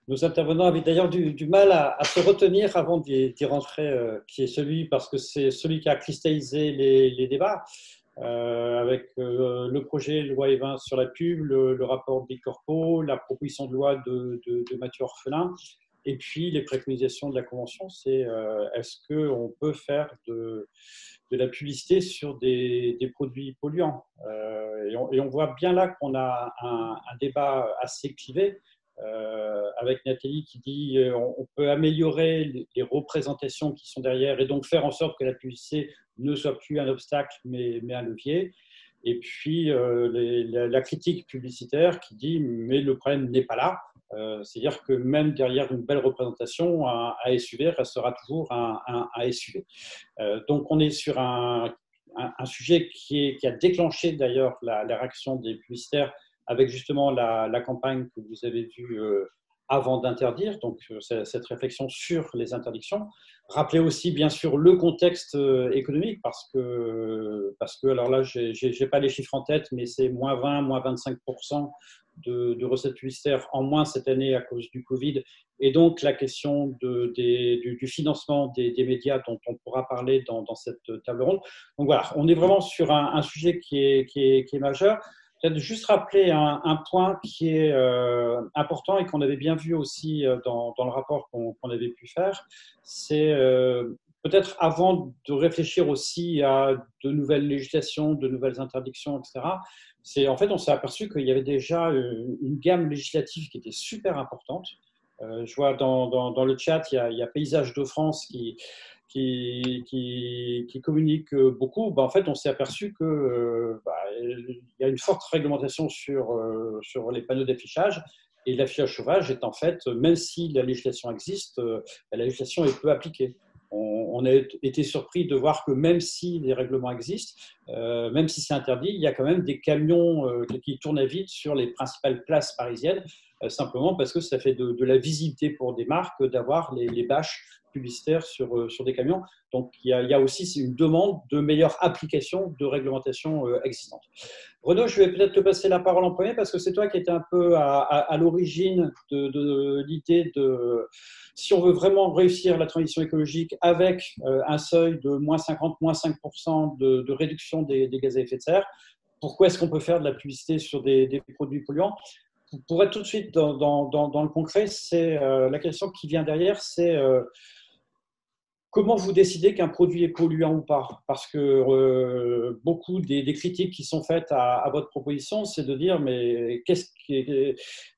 nos, intervenants avaient d'ailleurs du, mal à, se retenir avant d'y rentrer, euh, qui est celui, parce que c'est celui qui a cristallisé les, débats, avec le projet loi E20 sur la pub, le, rapport Bicorpo, la proposition de loi de, de, Mathieu Orphelin, et puis les préconisations de la Convention. C'est est-ce qu'on peut faire de la publicité sur des, produits polluants? Euh, et, on, voit bien là qu'on a un, débat assez clivé. Euh, avec Nathalie qui dit euh, on, peut améliorer les, représentations qui sont derrière et donc faire en sorte que la publicité ne soit plus un obstacle mais un levier. Et puis la, critique publicitaire qui dit mais le problème n'est pas là. C'est-à-dire que même derrière une belle représentation, un, SUV restera toujours un, un, SUV. donc on est sur un, un, sujet qui, a déclenché d'ailleurs la, réaction des publicitaires avec justement la, campagne que vous avez vue avant d'interdire, donc cette réflexion sur les interdictions. Rappelez aussi, bien sûr, le contexte économique, parce que, parce que alors là, je n'ai pas les chiffres en tête, mais c'est moins 20, moins 25 de, recettes publicitaires en moins cette année à cause du Covid. Et donc, la question du, financement des, médias dont on pourra parler dans, cette table ronde. Donc voilà, on est vraiment sur un, sujet qui est, qui est, majeur. Peut-être juste rappeler un, point qui est euh, important et qu'on avait bien vu aussi euh, dans, dans le rapport qu'on avait pu faire. C'est euh, peut-être avant de réfléchir aussi à de nouvelles législations, de nouvelles interdictions, etc. C'est en fait, on s'est aperçu qu'il y avait déjà une gamme législative qui était super importante. je vois dans, le chat, il y, a, Paysage de France qui, qui, communique beaucoup, bah, en fait, on s'est aperçu qu'il euh, bah, y a une forte réglementation sur, euh, sur les panneaux d'affichage. Et l'affichage sauvage est en fait, même si la législation existe, euh, la législation est peu appliquée. On, a été surpris de voir que même si les règlements existent, même si c'est interdit, il y a quand même des camions qui tournent à vide sur les principales places parisiennes, simplement parce que ça fait de, la visibilité pour des marques d'avoir les, les bâches sur, euh, sur des camions. Donc, il y, a, aussi une demande de meilleure application de réglementation euh, existante. Renaud, je vais peut-être te passer la parole en premier parce que c'est toi qui étais un peu à, l'origine de, l'idée de si on veut vraiment réussir la transition écologique avec euh, un seuil de moins 50, moins 5% de, réduction des, gaz à effet de serre, pourquoi est-ce qu'on peut faire de la publicité sur des, produits polluants? Pour être tout de suite dans, dans, dans le concret, c'est la question qui vient derrière, c'est Comment vous décidez qu'un produit est polluant ou pas? Parce que euh, beaucoup des, critiques qui sont faites à, votre proposition, c'est de dire mais qu'est-ce qui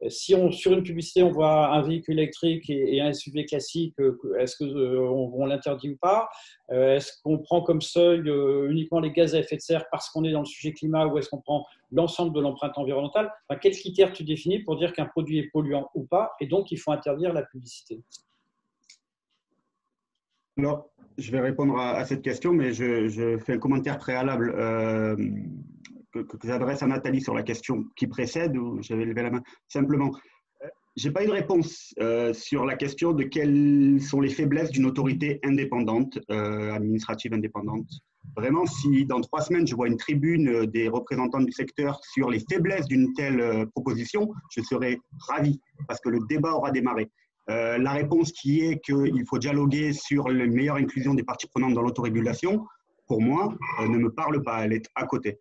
si on sur une publicité on voit un véhicule électrique et, un SUV classique, est-ce que euh, l'interdit ou pas? Euh, Est-ce qu'on prend comme seuil uniquement les gaz à effet de serre parce qu'on est dans le sujet climat ou est-ce qu'on prend l'ensemble de l'empreinte environnementale? Quels critères tu définis pour dire qu'un produit est polluant ou pas? Et donc il faut interdire la publicité alors, je vais répondre à, cette question, mais je, fais un commentaire préalable euh, que, j'adresse à Nathalie sur la question qui précède, où j'avais levé la main. Simplement, euh, je n'ai pas eu de réponse euh, sur la question de quelles sont les faiblesses d'une autorité indépendante, administrative indépendante. Vraiment, si dans trois semaines, je vois une tribune des représentants du secteur sur les faiblesses d'une telle proposition, je serai ravi parce que le débat aura démarré. Euh, la réponse qui est qu'il faut dialoguer sur la meilleure inclusion des parties prenantes dans l'autorégulation, pour moi, euh, ne me parle pas. Elle est à côté.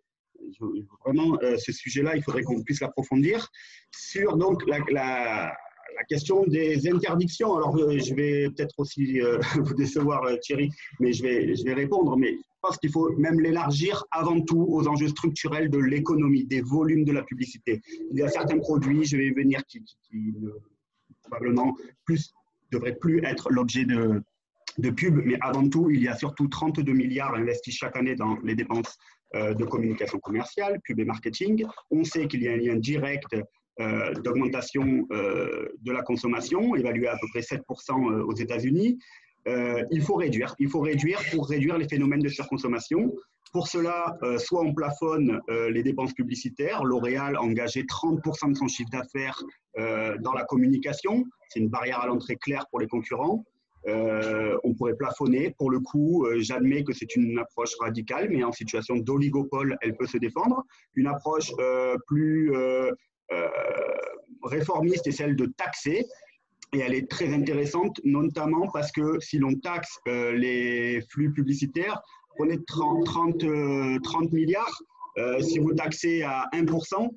vraiment, euh, ce sujet-là, il faudrait qu'on puisse l'approfondir. Sur donc la, question des interdictions, alors je vais peut-être aussi vous décevoir, Thierry, mais je vais, je vais répondre. Mais je pense qu'il faut même l'élargir avant tout aux enjeux structurels de l'économie, des volumes de la publicité. Il y a certains produits, je vais venir, qui probablement plus, devrait plus être l'objet de, de pub, mais avant tout, il y a surtout 32 milliards investis chaque année dans les dépenses euh, de communication commerciale, pub et marketing. On sait qu'il y a un lien direct euh, d'augmentation euh, de la consommation, évalué à peu près 7% aux États-Unis. il faut réduire, il faut réduire pour réduire les phénomènes de surconsommation. Pour cela, euh, soit on plafonne euh, les dépenses publicitaires. L'Oréal a engagé 30% de son chiffre d'affaires euh, dans la communication. C'est une barrière à l'entrée claire pour les concurrents. on pourrait plafonner. Pour le coup, j'admets que c'est une approche radicale, mais en situation d'oligopole, elle peut se défendre. Une approche plus réformiste est celle de taxer. Et elle est très intéressante, notamment parce que si l'on taxe les flux publicitaires, prenez 30, 30, 30 milliards, euh, si vous taxez à 1%,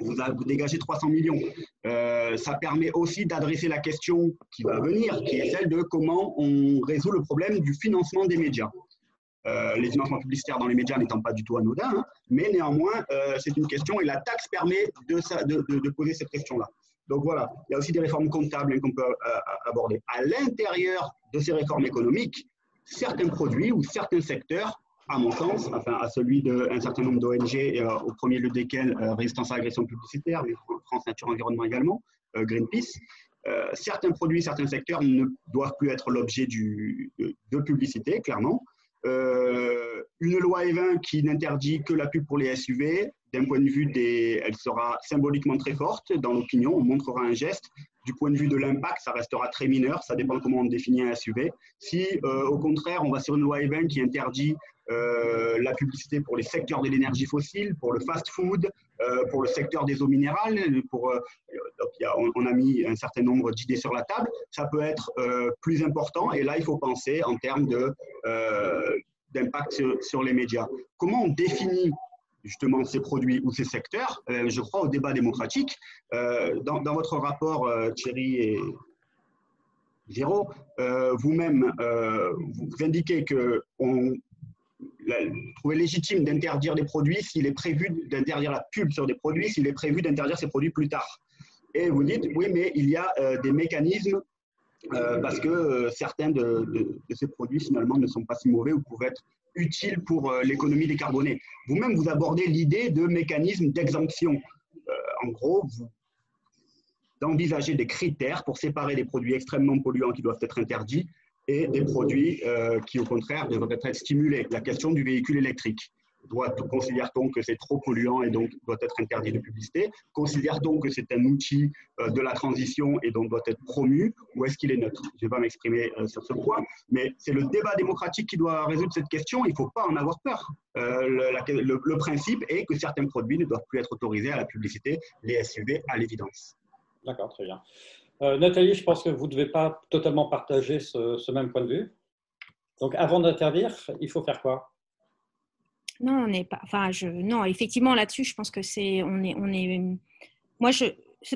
vous, dégagez 300 millions. Euh, ça permet aussi d'adresser la question qui va venir, qui est celle de comment on résout le problème du financement des médias. Euh, les financements publicitaires dans les médias n'étant pas du tout anodins, hein, mais néanmoins, c'est une question et la taxe permet de, poser cette question-là. Donc voilà, il y a aussi des réformes comptables qu'on peut aborder. À l'intérieur de ces réformes économiques, certains produits ou certains secteurs, à mon sens, enfin à celui d'un certain nombre d'ONG, euh, au premier lieu desquels euh, Résistance à l'agression publicitaire, mais France Nature Environnement également, euh, Greenpeace, certains produits, certains secteurs ne doivent plus être l'objet de, publicité, clairement. une loi E20 qui n'interdit que la pub pour les SUV, d'un point de vue elle sera symboliquement très forte dans l'opinion, on montrera un geste. Du point de vue de l'impact, ça restera très mineur, ça dépend comment on définit un SUV. Si euh, au contraire, on va sur une loi E20 qui interdit euh, la publicité pour les secteurs de l'énergie fossile, pour le fast-food, euh, pour le secteur des eaux minérales, pour, on, a mis un certain nombre d'idées sur la table, ça peut être plus important et là, il faut penser en termes de d'impact sur, les médias. Comment on définit justement ces produits ou ces secteurs euh, Je crois au débat démocratique. Euh, dans, votre rapport, euh, Thierry et Géraud, vous-même, vous indiquez que on légitime d'interdire des produits s'il est prévu d'interdire la pub sur des produits, s'il est prévu d'interdire ces produits plus tard. Et vous dites, oui, mais il y a des mécanismes euh, parce que euh, certains de, ces produits finalement ne sont pas si mauvais ou peuvent être utiles pour euh, l'économie décarbonée. Vous-même, vous abordez l'idée de mécanismes d'exemption. en gros, vous d'envisager des critères pour séparer des produits extrêmement polluants qui doivent être interdits et des produits qui, au contraire, devraient être stimulés. La question du véhicule électrique considère-t-on que c'est trop polluant et donc doit être interdit de publicité? Considère-t-on que c'est un outil euh, de la transition et donc doit être promu? Ou est-ce qu'il est neutre? Je ne vais pas m'exprimer euh, sur ce point, mais c'est le débat démocratique qui doit résoudre cette question. Il ne faut pas en avoir peur. Euh, le, principe est que certains produits ne doivent plus être autorisés à la publicité, les SUV à l'évidence. D'accord, très bien. Nathalie, je pense que vous ne devez pas totalement partager ce, ce même point de vue. Donc, avant d'interdire, il faut faire quoi? Non, on n'est pas. Enfin, je, non, effectivement, là-dessus, je pense que c'est. On est, on est. Moi, je.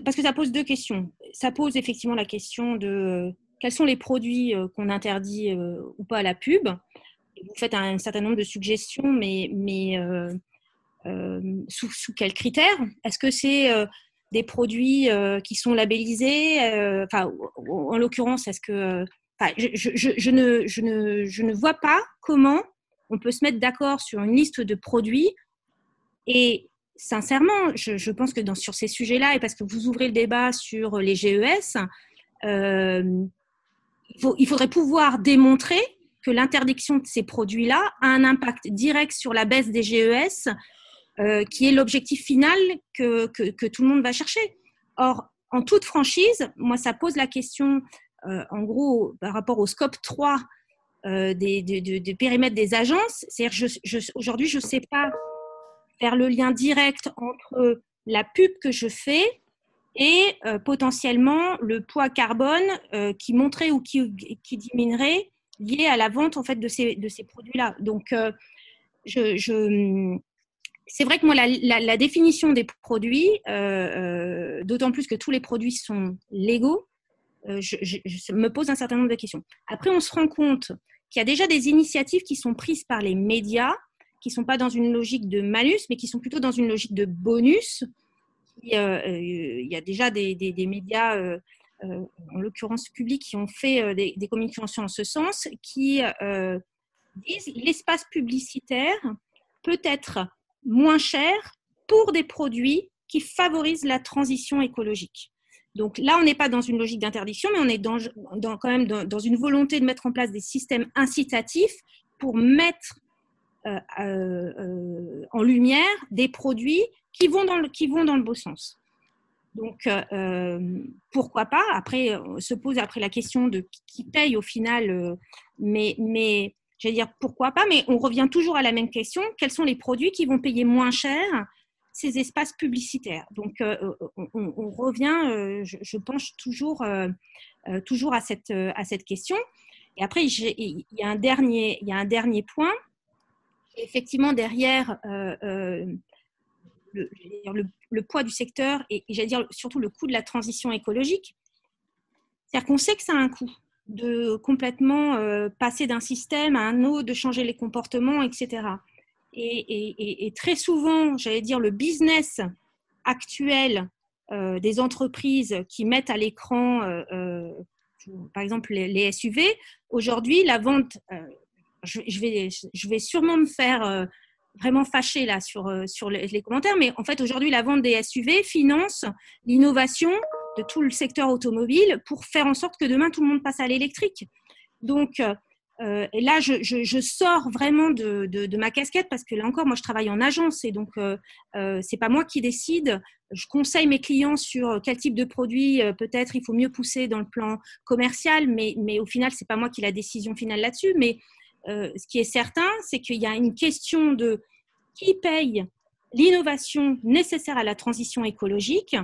Parce que ça pose deux questions. Ça pose effectivement la question de quels sont les produits euh, qu'on interdit euh, ou pas à la pub. Vous faites un, certain nombre de suggestions, mais, mais euh, sous, sous quels critères? Est-ce que c'est des produits qui sont labellisés? Enfin, en l'occurrence, est-ce que. Je, je, ne, je, ne, je ne vois pas comment on peut se mettre d'accord sur une liste de produits. Et sincèrement, je, pense que sur ces sujets-là, et parce que vous ouvrez le débat sur les GES, euh, il, faudrait pouvoir démontrer que l'interdiction de ces produits-là a un impact direct sur la baisse des GES, euh, qui est l'objectif final que, tout le monde va chercher. Or, en toute franchise, moi, ça pose la question, euh, en gros, par rapport au scope 3 euh, des, de, périmètre des agences. C'est-à-dire, aujourd'hui, je ne sais pas faire le lien direct entre la pub que je fais et euh, potentiellement le poids carbone euh, qui monterait ou qui, diminuerait lié à la vente en fait de ces, de produits-là. Donc, c'est vrai que moi, la, définition des produits, d'autant plus que tous les produits sont légaux, je, me pose un certain nombre de questions. Après, on se rend compte qu'il y a déjà des initiatives qui sont prises par les médias, qui ne sont pas dans une logique de malus, mais qui sont plutôt dans une logique de bonus. Il y a, euh, déjà des, médias, euh, euh, en l'occurrence publics, qui ont fait des, des, communications en ce sens, qui disent l'espace publicitaire peut être moins cher pour des produits qui favorisent la transition écologique. Donc là, on n'est pas dans une logique d'interdiction, mais on est quand même dans, une volonté de mettre en place des systèmes incitatifs pour mettre euh, euh, euh, en lumière des produits qui vont dans le, qui beau sens. Donc, pourquoi pas? Après, se pose après la question de qui paye au final, mais, mais je vais dire pourquoi pas, mais on revient toujours à la même question quels sont les produits qui vont payer moins cher ces espaces publicitaires. Donc, euh, euh, on, revient, euh, je, pense, toujours, toujours à, cette, à cette question. Et après, il y, a un dernier, y a un dernier point. Effectivement, derrière le, le, poids du secteur et, j'allais dire surtout le coût de la transition écologique, c'est-à-dire qu'on sait que ça a un coût de complètement passer d'un système à un autre, de changer les comportements, etc. Et, très souvent, j'allais dire, le business actuel euh, des entreprises qui mettent à l'écran, euh, euh, par exemple, les, SUV, aujourd'hui, la vente, je, vais, je vais sûrement me faire vraiment fâcher là sur, sur les, commentaires, mais en fait, aujourd'hui, la vente des SUV finance l'innovation de tout le secteur automobile pour faire en sorte que demain, tout le monde passe à l'électrique. Donc, euh, et là, je, sors vraiment de, ma casquette parce que là encore, moi, je travaille en agence et donc euh, euh, c'est pas moi qui décide. Je conseille mes clients sur quel type de produit peut-être il faut mieux pousser dans le plan commercial, mais, mais au final, c'est pas moi qui ai la décision finale là-dessus. Mais ce qui est certain, c'est qu'il y a une question de qui paye l'innovation nécessaire à la transition écologique.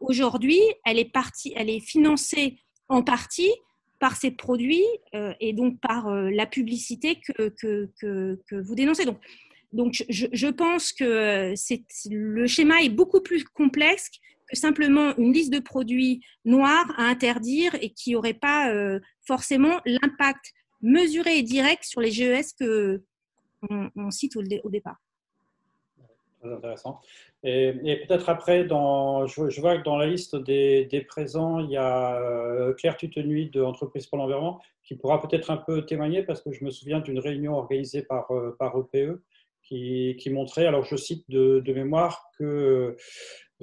Aujourd'hui, elle est partie, elle est financée en partie par ces produits euh, et donc par euh, la publicité que, vous dénoncez. Donc, je, pense que euh, le schéma est beaucoup plus complexe que simplement une liste de produits noirs à interdire et qui n'aurait pas forcément l'impact mesuré et direct sur les GES que on, cite au départ. Intéressant. Et, peut-être après, dans, je, vois que dans la liste des, présents, il y a euh, Claire Tutenuy de Entreprise pour l'environnement qui pourra peut-être un peu témoigner parce que je me souviens d'une réunion organisée par, euh, par EPE qui, qui, montrait, alors je cite de mémoire, que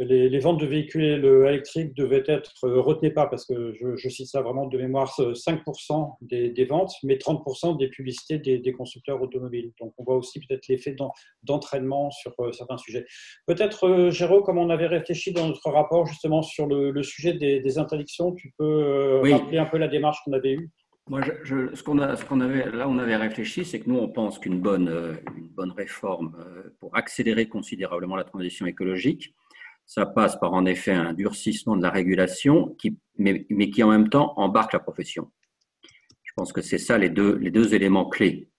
les, ventes de véhicules électriques devaient être, euh, retenaient pas, parce que je, cite ça vraiment de mémoire, 5% des, des, ventes, mais 30% des publicités des, constructeurs automobiles. Donc on voit aussi peut-être l'effet d'entraînement sur euh, certains sujets. Peut-être, euh, Géraud, comme on avait réfléchi dans notre rapport justement sur le, sujet des, interdictions, tu peux rappeler un peu la démarche qu'on avait eue? Moi, je, ce qu'on a, ce qu'on avait, là, on avait réfléchi, c'est que nous, on pense qu'une bonne, une bonne réforme pour accélérer considérablement la transition écologique, ça passe par en effet un durcissement de la régulation, mais, qui en même temps embarque la profession. Je pense que c'est ça les deux, les éléments clés.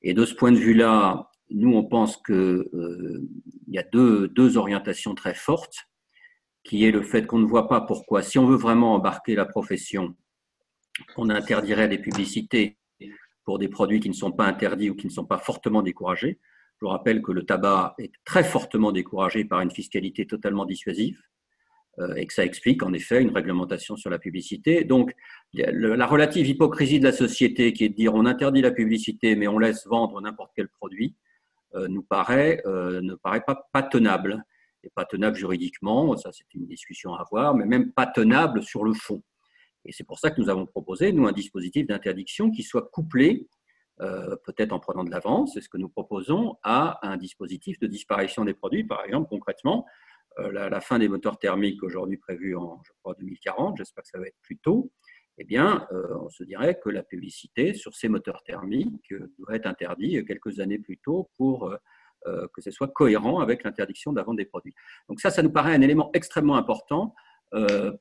Et de ce point de vue-là, nous, on pense qu'il euh, y a deux, deux orientations très fortes, qui est le fait qu'on ne voit pas pourquoi, si on veut vraiment embarquer la profession, on interdirait des publicités pour des produits qui ne sont pas interdits ou qui ne sont pas fortement découragés. Je rappelle que le tabac est très fortement découragé par une fiscalité totalement dissuasive euh, et que ça explique en effet une réglementation sur la publicité. Donc, la relative hypocrisie de la société qui est de dire on interdit la publicité mais on laisse vendre n'importe quel produit euh, nous paraît, euh, ne paraît pas, pas tenable. Et pas tenable juridiquement, ça c'est une discussion à avoir, mais même pas tenable sur le fond. Et c'est pour ça que nous avons proposé, nous, un dispositif d'interdiction qui soit couplé euh, peut-être en prenant de l'avance, c'est ce que nous proposons, à un dispositif de disparition des produits. Par exemple, concrètement, euh, la, fin des moteurs thermiques aujourd'hui prévue en, je crois, 2040, j'espère que ça va être plus tôt, eh bien, euh, on se dirait que la publicité sur ces moteurs thermiques doit être interdite quelques années plus tôt pour que ce soit cohérent avec l'interdiction d'avant des produits. Donc ça, ça nous paraît un élément extrêmement important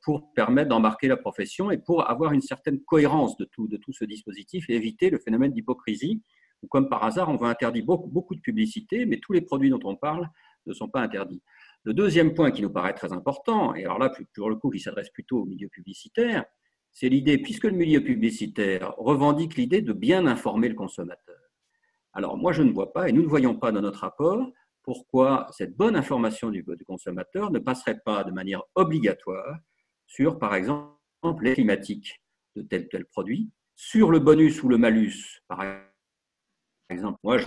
pour permettre d'embarquer la profession et pour avoir une certaine cohérence de tout, de tout ce dispositif et éviter le phénomène d'hypocrisie où, comme par hasard, on va interdire beaucoup, beaucoup de publicité, mais tous les produits dont on parle ne sont pas interdits. Le deuxième point qui nous paraît très important, et alors là, pour le coup, qui s'adresse plutôt au milieu publicitaire, c'est l'idée, puisque le milieu publicitaire revendique l'idée de bien informer le consommateur. Alors moi, je ne vois pas, et nous ne voyons pas dans notre rapport, pourquoi cette bonne information du, consommateur ne passerait pas de manière obligatoire sur, par exemple, les climatiques de tel tel produit, sur le bonus ou le malus, par exemple. Moi,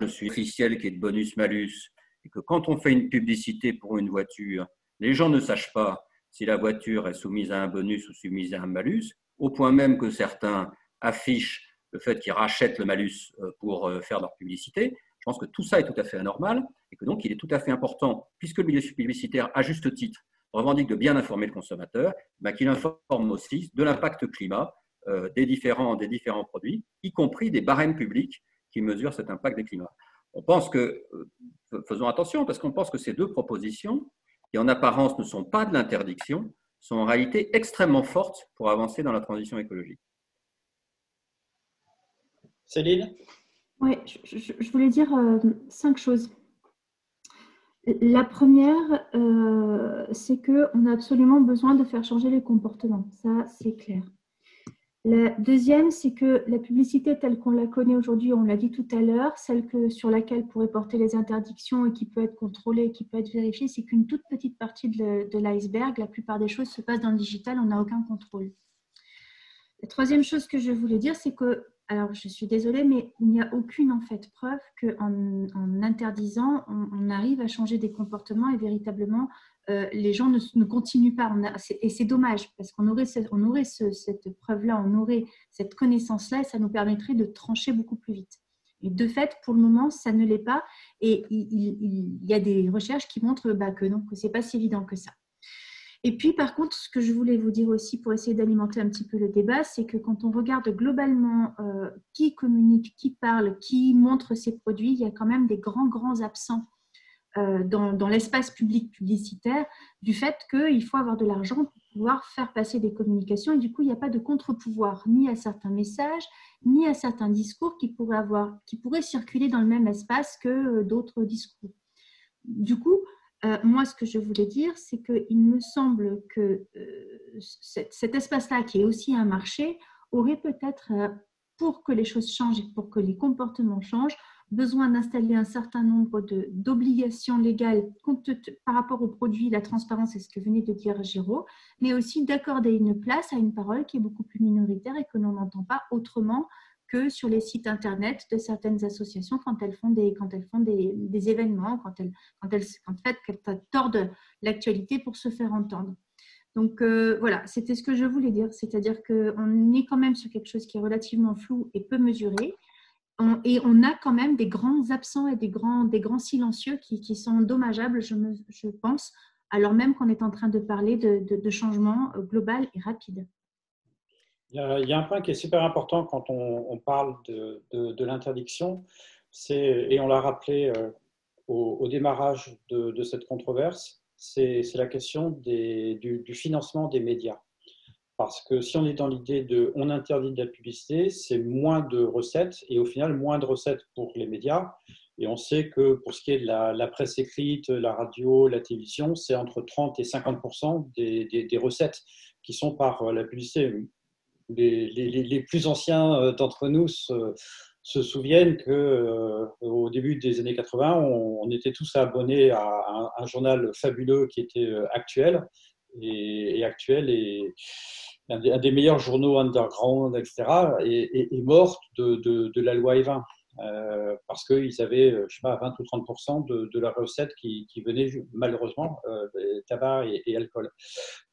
je, suis officiel qui est de bonus-malus, et que quand on fait une publicité pour une voiture, les gens ne sachent pas si la voiture est soumise à un bonus ou soumise à un malus, au point même que certains affichent le fait qu'ils rachètent le malus euh, pour euh, faire leur publicité. Je pense que tout ça est tout à fait anormal et que donc il est tout à fait important, puisque le milieu publicitaire, à juste titre, revendique de bien informer le consommateur, bah, qu'il informe aussi de l'impact climat euh, des, différents, produits, y compris des barèmes publics qui mesurent cet impact des climats. On pense que, faisons attention, parce qu'on pense que ces deux propositions, qui en apparence ne sont pas de l'interdiction, sont en réalité extrêmement fortes pour avancer dans la transition écologique. Céline? Oui, je, voulais dire euh, cinq choses. La première, euh, c'est qu'on a absolument besoin de faire changer les comportements. Ça, c'est clair. La deuxième, c'est que la publicité telle qu'on la connaît aujourd'hui, on l'a dit tout à l'heure, celle que, sur laquelle pourraient porter les interdictions et qui peut être contrôlée, qui peut être vérifiée, c'est qu'une toute petite partie de, de l'iceberg. La plupart des choses se passent dans le digital, on n'a aucun contrôle. La troisième chose que je voulais dire, c'est que alors je suis désolée, mais il n'y a aucune en fait preuve qu'en en interdisant, on, arrive à changer des comportements et véritablement les gens ne, continuent pas. et c'est dommage parce qu'on aurait, on aurait cette preuve-là, on aurait cette connaissance-là et ça nous permettrait de trancher beaucoup plus vite. Et de fait, pour le moment, ça ne l'est pas. Et il, y a des recherches qui montrent bah, que non, que ce n'est pas si évident que ça. Et puis, par contre, ce que je voulais vous dire aussi pour essayer d'alimenter un petit peu le débat, c'est que quand on regarde globalement euh, qui communique, qui parle, qui montre ses produits, il y a quand même des grands, grands absents euh, dans, l'espace public publicitaire du fait qu'il faut avoir de l'argent pour pouvoir faire passer des communications et du coup, il n'y a pas de contre-pouvoir ni à certains messages, ni à certains discours qui pourraient, avoir, qui pourraient circuler dans le même espace que euh, d'autres discours. Du coup, euh, moi, ce que je voulais dire, c'est qu'il me semble que cet, espace-là, qui est aussi un marché, aurait peut-être, pour que les choses changent et pour que les comportements changent, besoin d'installer un certain nombre d'obligations légales par rapport aux produits, la transparence et ce que venait de dire Giraud, mais aussi d'accorder une place à une parole qui est beaucoup plus minoritaire et que l'on n'entend pas autrement sur les sites internet de certaines associations quand elles font des, quand elles font des, des événements, quand elles, quand elles, en tordent l'actualité pour se faire entendre. Donc euh, voilà, c'était ce que je voulais dire, c'est-à-dire qu'on est quand même sur quelque chose qui est relativement flou et peu mesuré, et on a quand même des grands absents et des grands, des grands silencieux qui, sont dommageables, je, je, pense, alors même qu'on est en train de parler de, de, changement euh, global et rapide. Il y, a, un point qui est super important quand on, parle de, l'interdiction, et on l'a rappelé euh, au, démarrage de, cette controverse, c'est la question des, du, financement des médias. Parce que si on est dans l'idée de on interdit de la publicité, c'est moins de recettes et au final moins de recettes pour les médias. Et on sait que pour ce qui est de la, presse écrite, la radio, la télévision, c'est entre 30 et 50 des, des, recettes qui sont par la publicité. Les, plus anciens euh, d'entre nous se, souviennent que euh, au début des années 80, on, était tous abonnés à un, journal fabuleux qui était actuel et, actuel et un des, meilleurs journaux underground, etc., est, mort de, la loi E20. Euh, parce qu'ils avaient, je sais pas, 20 ou 30 de, de la recette qui, qui venait malheureusement euh, tabac et, alcool.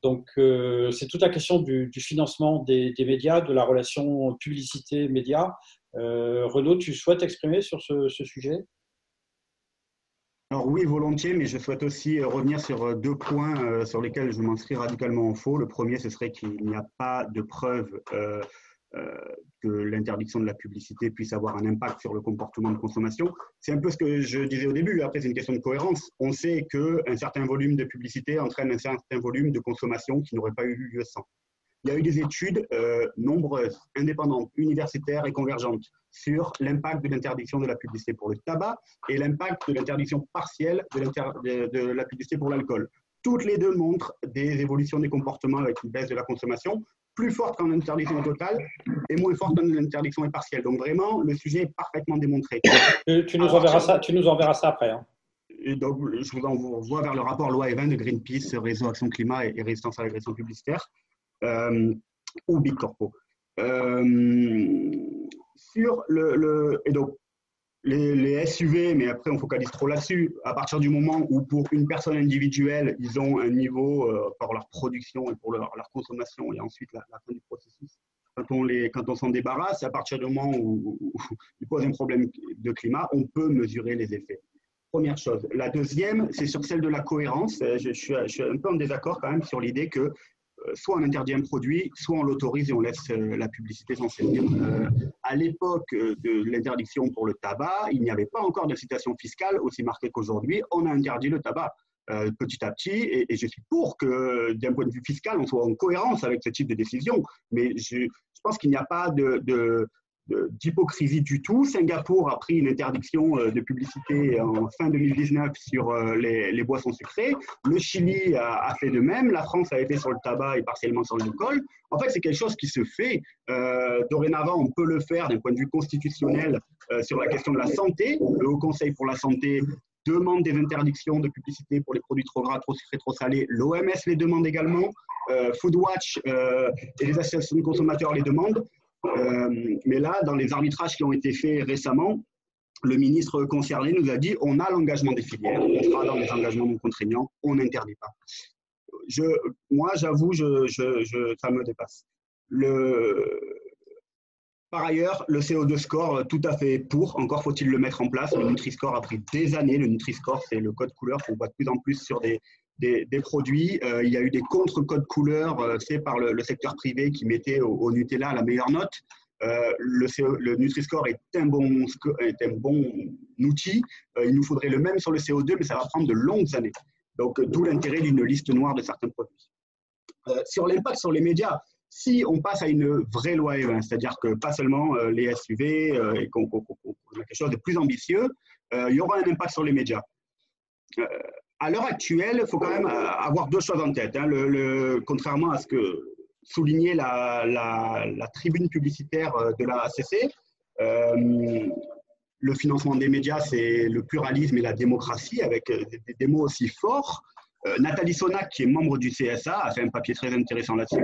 Donc, euh, c'est toute la question du, financement des, médias, de la relation publicité-média. Renaud, tu souhaites exprimer sur ce sujet? Alors oui, volontiers, mais je souhaite aussi euh, revenir sur euh, deux points euh, sur lesquels je m'inscris radicalement en faux. Le premier, ce serait qu'il n'y a pas de preuve que l'interdiction de la publicité puisse avoir un impact sur le comportement de consommation. C'est un peu ce que je disais au début. Après, c'est une question de cohérence. On sait qu'un certain volume de publicité entraîne un certain volume de consommation qui n'aurait pas eu lieu sans il y a eu des études euh, nombreuses, indépendantes, universitaires et convergentes sur l'impact de l'interdiction de la publicité pour le tabac et l'impact de l'interdiction partielle de, la publicité pour l'alcool. Toutes les deux montrent des évolutions des comportements avec une baisse de la consommation plus forte qu'en interdiction totale et moins forte qu'en interdiction partielle. Donc vraiment, le sujet est parfaitement démontré. Tu, nous, enverras ça, tu nous enverras ça après. Hein. Et donc, je vous envoie vers le rapport loi Event de Greenpeace, Réseau Action Climat et Résistance à l'agression publicitaire, euh, ou Big Corpo. Euh, sur le, et donc, les, SUV, mais après on focalise trop là-dessus, à partir du moment où pour une personne individuelle, ils ont un niveau euh, par leur production et pour leur, consommation et ensuite la, fin du processus, quand on, les, quand on s'en débarrasse, à partir du moment où, ils posent un problème de climat, on peut mesurer les effets. Première chose. La deuxième, c'est sur celle de la cohérence. Je, suis, je suis un peu en désaccord quand même sur l'idée que euh, soit on interdit un produit, soit on l'autorise et on laisse euh, la publicité s'en servir. Euh, à l'époque de l'interdiction pour le tabac, il n'y avait pas encore d'incitation fiscale aussi marquée qu'aujourd'hui. On a interdit le tabac. petit à petit, et, je suis pour que, d'un point de vue fiscal, on soit en cohérence avec ce type de décision. Mais je, pense qu'il n'y a pas de, d'hypocrisie du tout. Singapour a pris une interdiction euh, de publicité en fin 2019 sur euh, les, boissons sucrées. Le Chili a, fait de même. La France a été sur le tabac et partiellement sur l'alcool. En fait, c'est quelque chose qui se fait. Euh, dorénavant, on peut le faire d'un point de vue constitutionnel sur la question de la santé. Le Haut Conseil pour la santé demande des interdictions de publicité pour les produits trop gras, trop sucrés, trop salés. L'OMS les demande également. Foodwatch et les associations de consommateurs les demandent. Euh, mais là, dans les arbitrages qui ont été faits récemment, le ministre concerné nous a dit on a l'engagement des filières, on sera dans les engagements non contraignants, on n'interdit pas. Moi, j'avoue, ça me dépasse. Par ailleurs, le CO2 score, tout à fait pour, encore faut-il le mettre en place. Le Nutri-Score a pris des années. Le Nutri-Score, c'est le code couleur qu'on voit de plus en plus sur des, des, produits. Euh, il y a eu des contre-codes couleurs euh, faits par le, secteur privé qui mettait au Nutella la meilleure note. Euh, le, Nutri-Score est un bon, outil. Euh, il nous faudrait le même sur le CO2, mais ça va prendre de longues années. Donc, d'où l'intérêt d'une liste noire de certains produits. sur l'impact sur les médias, si on passe à une vraie loi E20, c'est-à-dire que pas seulement les SUV et qu'on a quelque chose de plus ambitieux, il y aura un impact sur les médias. À l'heure actuelle, il faut quand même avoir deux choses en tête. Hein. Contrairement à ce que souligner la, tribune publicitaire euh, de la ACC. Euh, le financement des médias, c'est le pluralisme et la démocratie, avec euh, des, mots aussi forts. Nathalie Sonac, qui est membre du CSA, a fait un papier très intéressant là-dessus